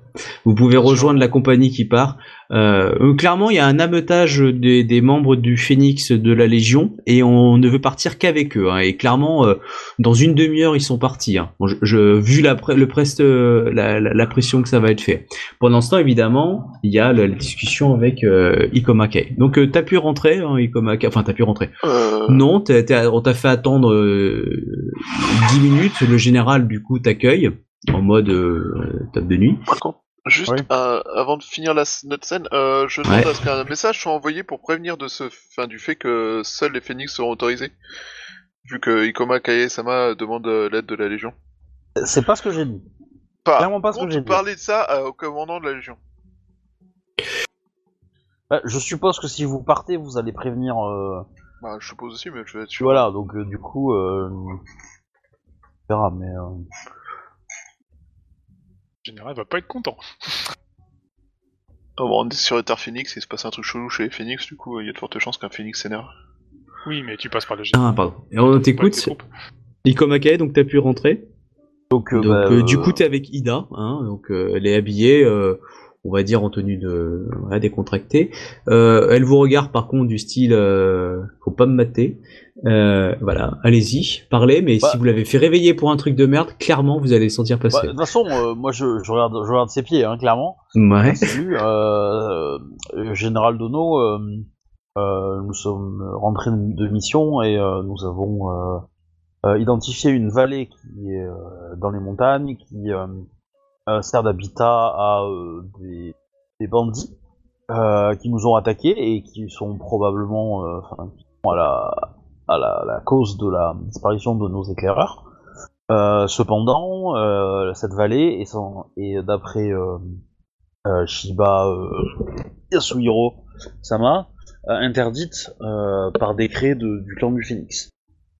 Vous pouvez rejoindre la compagnie qui part. Euh, euh, clairement, il y a un ameutage des, des membres du Phoenix de la Légion et on ne veut partir qu'avec eux. hein. Et clairement, euh, dans une demi-heure, ils sont partis. hein. Bon, je, je- vu la, le preste, la, la- la pression que ça va être fait. Pendant ce temps, évidemment, il y a la, la discussion avec euh, Ikoma Kei. Donc, euh, t'as pu rentrer, hein, Ikoma Kei? Enfin, t'as pu rentrer. euh, Non, t'as- t'as- on t'a fait attendre euh, 10 minutes. Le général, du coup, t'accueille en mode euh, table de nuit. Juste Oui. euh, avant de finir la, notre scène, euh, je demande Ouais. à ce qu'un message soit envoyé pour prévenir de ce, fin, du fait que seuls les phénix seront autorisés, vu que Ikoma Kaye-sama demande euh, l'aide de la Légion. C'est pas ce que j'ai dit. Pas. Clairement pas ce que j'ai dit. parler de ça euh, au commandant de la Légion. Bah, je suppose que si vous partez, vous allez prévenir. euh, Bah, je suppose aussi, mais je vais être sûr. Voilà, donc euh, du coup, euh... on verra, mais. Le général va pas être content. Oh, bon, on est sur terres Phoenix, il se passe un truc chelou chez les Phoenix, du coup, il y a de fortes chances qu'un Phoenix s'énerve. Oui, mais tu passes par le général. Ah, pardon. Et on t'écoute. Ikoma Kei, donc t'as pu rentrer. Donc, euh, Donc, bah, euh, du euh, coup, t'es avec Ida. Hein, donc, euh, elle est habillée, euh, on va dire en tenue de décontractée. Euh, elle vous regarde par contre du style, euh, faut pas me mater. Euh, voilà, allez-y, parlez. Mais Bah. si vous l'avez fait réveiller pour un truc de merde, clairement, vous allez le sentir bah, passer. de toute façon, moi je, je regarde, je regarde ses pieds, hein, clairement. ouais. Général Dono, nous sommes rentrés de mission et nous avons identifié une vallée qui est dans les montagnes, qui sert d'habitat à euh, des, bandits euh, qui nous ont attaqués et qui sont probablement euh, à la, cause de la disparition de nos éclaireurs. Cependant, cette vallée est, d'après Shiba Yasuhiro Sama, interdite par décret du clan du Phoenix.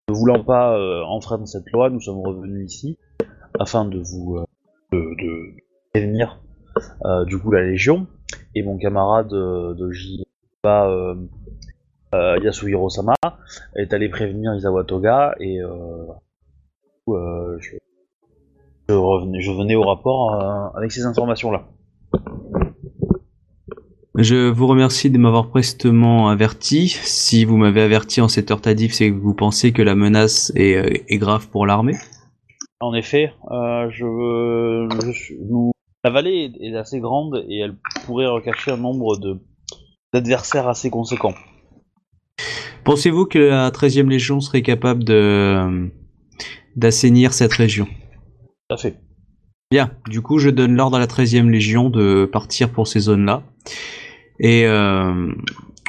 Ne voulant pas euh, enfreindre cette loi, nous sommes revenus ici afin de vous de, prévenir euh, du coup la Légion et mon camarade euh, de J, bah, euh, Yasuhiro Sama, est allé prévenir Isawa Toga et je, revenais, venais au rapport avec ces informations-là. Je vous remercie de m'avoir prestement averti. Si vous m'avez averti en cette heure tardive, c'est que vous pensez que la menace est grave pour l'armée. En effet, euh, je, je suis- nous- la vallée est, est assez grande et elle pourrait recacher un nombre de d'adversaires assez conséquents. Pensez-vous que la 13e Légion serait capable de d'assainir cette région? Tout à fait. Bien, du coup, je donne l'ordre à la 13e Légion de partir pour ces zones-là. Et euh,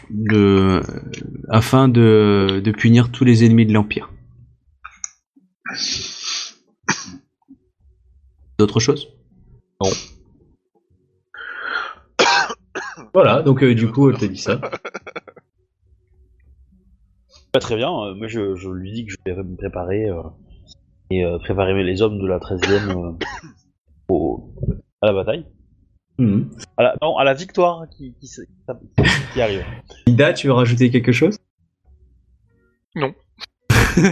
de, afin de, de punir tous les ennemis de l'Empire. D'autres choses? Non. Voilà, donc euh, du coup, elle te dit ça. Pas très bien, euh, moi je, je lui dis que je vais me préparer euh, et euh, préparer les hommes de la 13e euh, au- à la bataille. Mhm. À la, non, à la victoire qui, qui, se- qui arrive. Ida, tu veux rajouter quelque chose? Ah,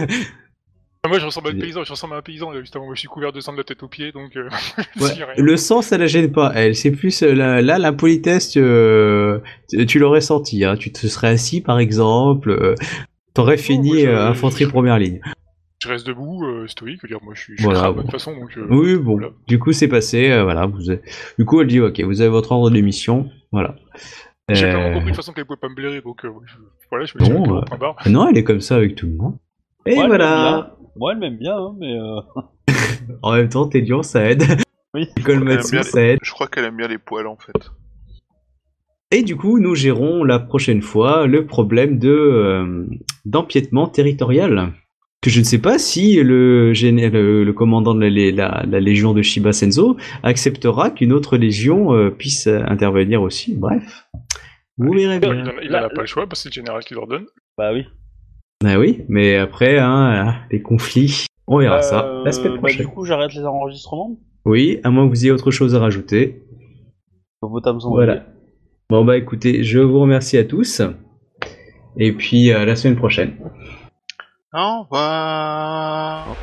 Moi, je ressemble à un paysan, je ressemble à un paysan, justement. Moi, je suis couvert de sang de la tête aux pieds, donc euh, Ouais. Le sang, ça la gêne pas. Elle, c'est plus euh, la- là la politesse. euh, tu, l'aurais senti. Hein. Tu te serais assis, par exemple. euh, T'aurais fini euh, infanterie je- première ligne. Je reste debout, euh, stoïque, je veux dire, moi, je suis, je suis Voilà, de toute façon, donc... euh, Oui, bon. voilà. Du coup, c'est passé. euh, voilà. Vous avez- Du coup, elle dit ok. Vous avez votre ordre de mission. Voilà. J'ai Euh, pas compris de toute façon qu'elle pouvait pas me blairer, donc euh, je- voilà, je me suis Bon, barre. Non, elle est comme ça avec tout le monde. Et Ouais, voilà. Moi, elle m'aime bien, hein, mais euh, En même temps, t'es dur, ça aide. Oui. Bien ça aide. Je crois qu'elle aime bien les poils en fait. Et du coup, nous gérons la prochaine fois le problème de euh, d'empiètement territorial. Que je ne sais pas si le, géné- le, le commandant de la, lé- la- la légion de Shiba Senzo acceptera qu'une autre légion euh, puisse intervenir aussi. Bref, vous verrez bien. il Là- en a pas le choix, parce que c'est le général qui leur donne. bah oui. Ah oui, mais après, hein, les conflits, on verra ça Euh, la semaine bah, prochaine. du coup, j'arrête les enregistrements. Oui, à moins que vous ayez autre chose à rajouter. Vos tables sont Voilà. Bon bah écoutez, je vous remercie à tous. Et puis à la semaine prochaine. Au revoir.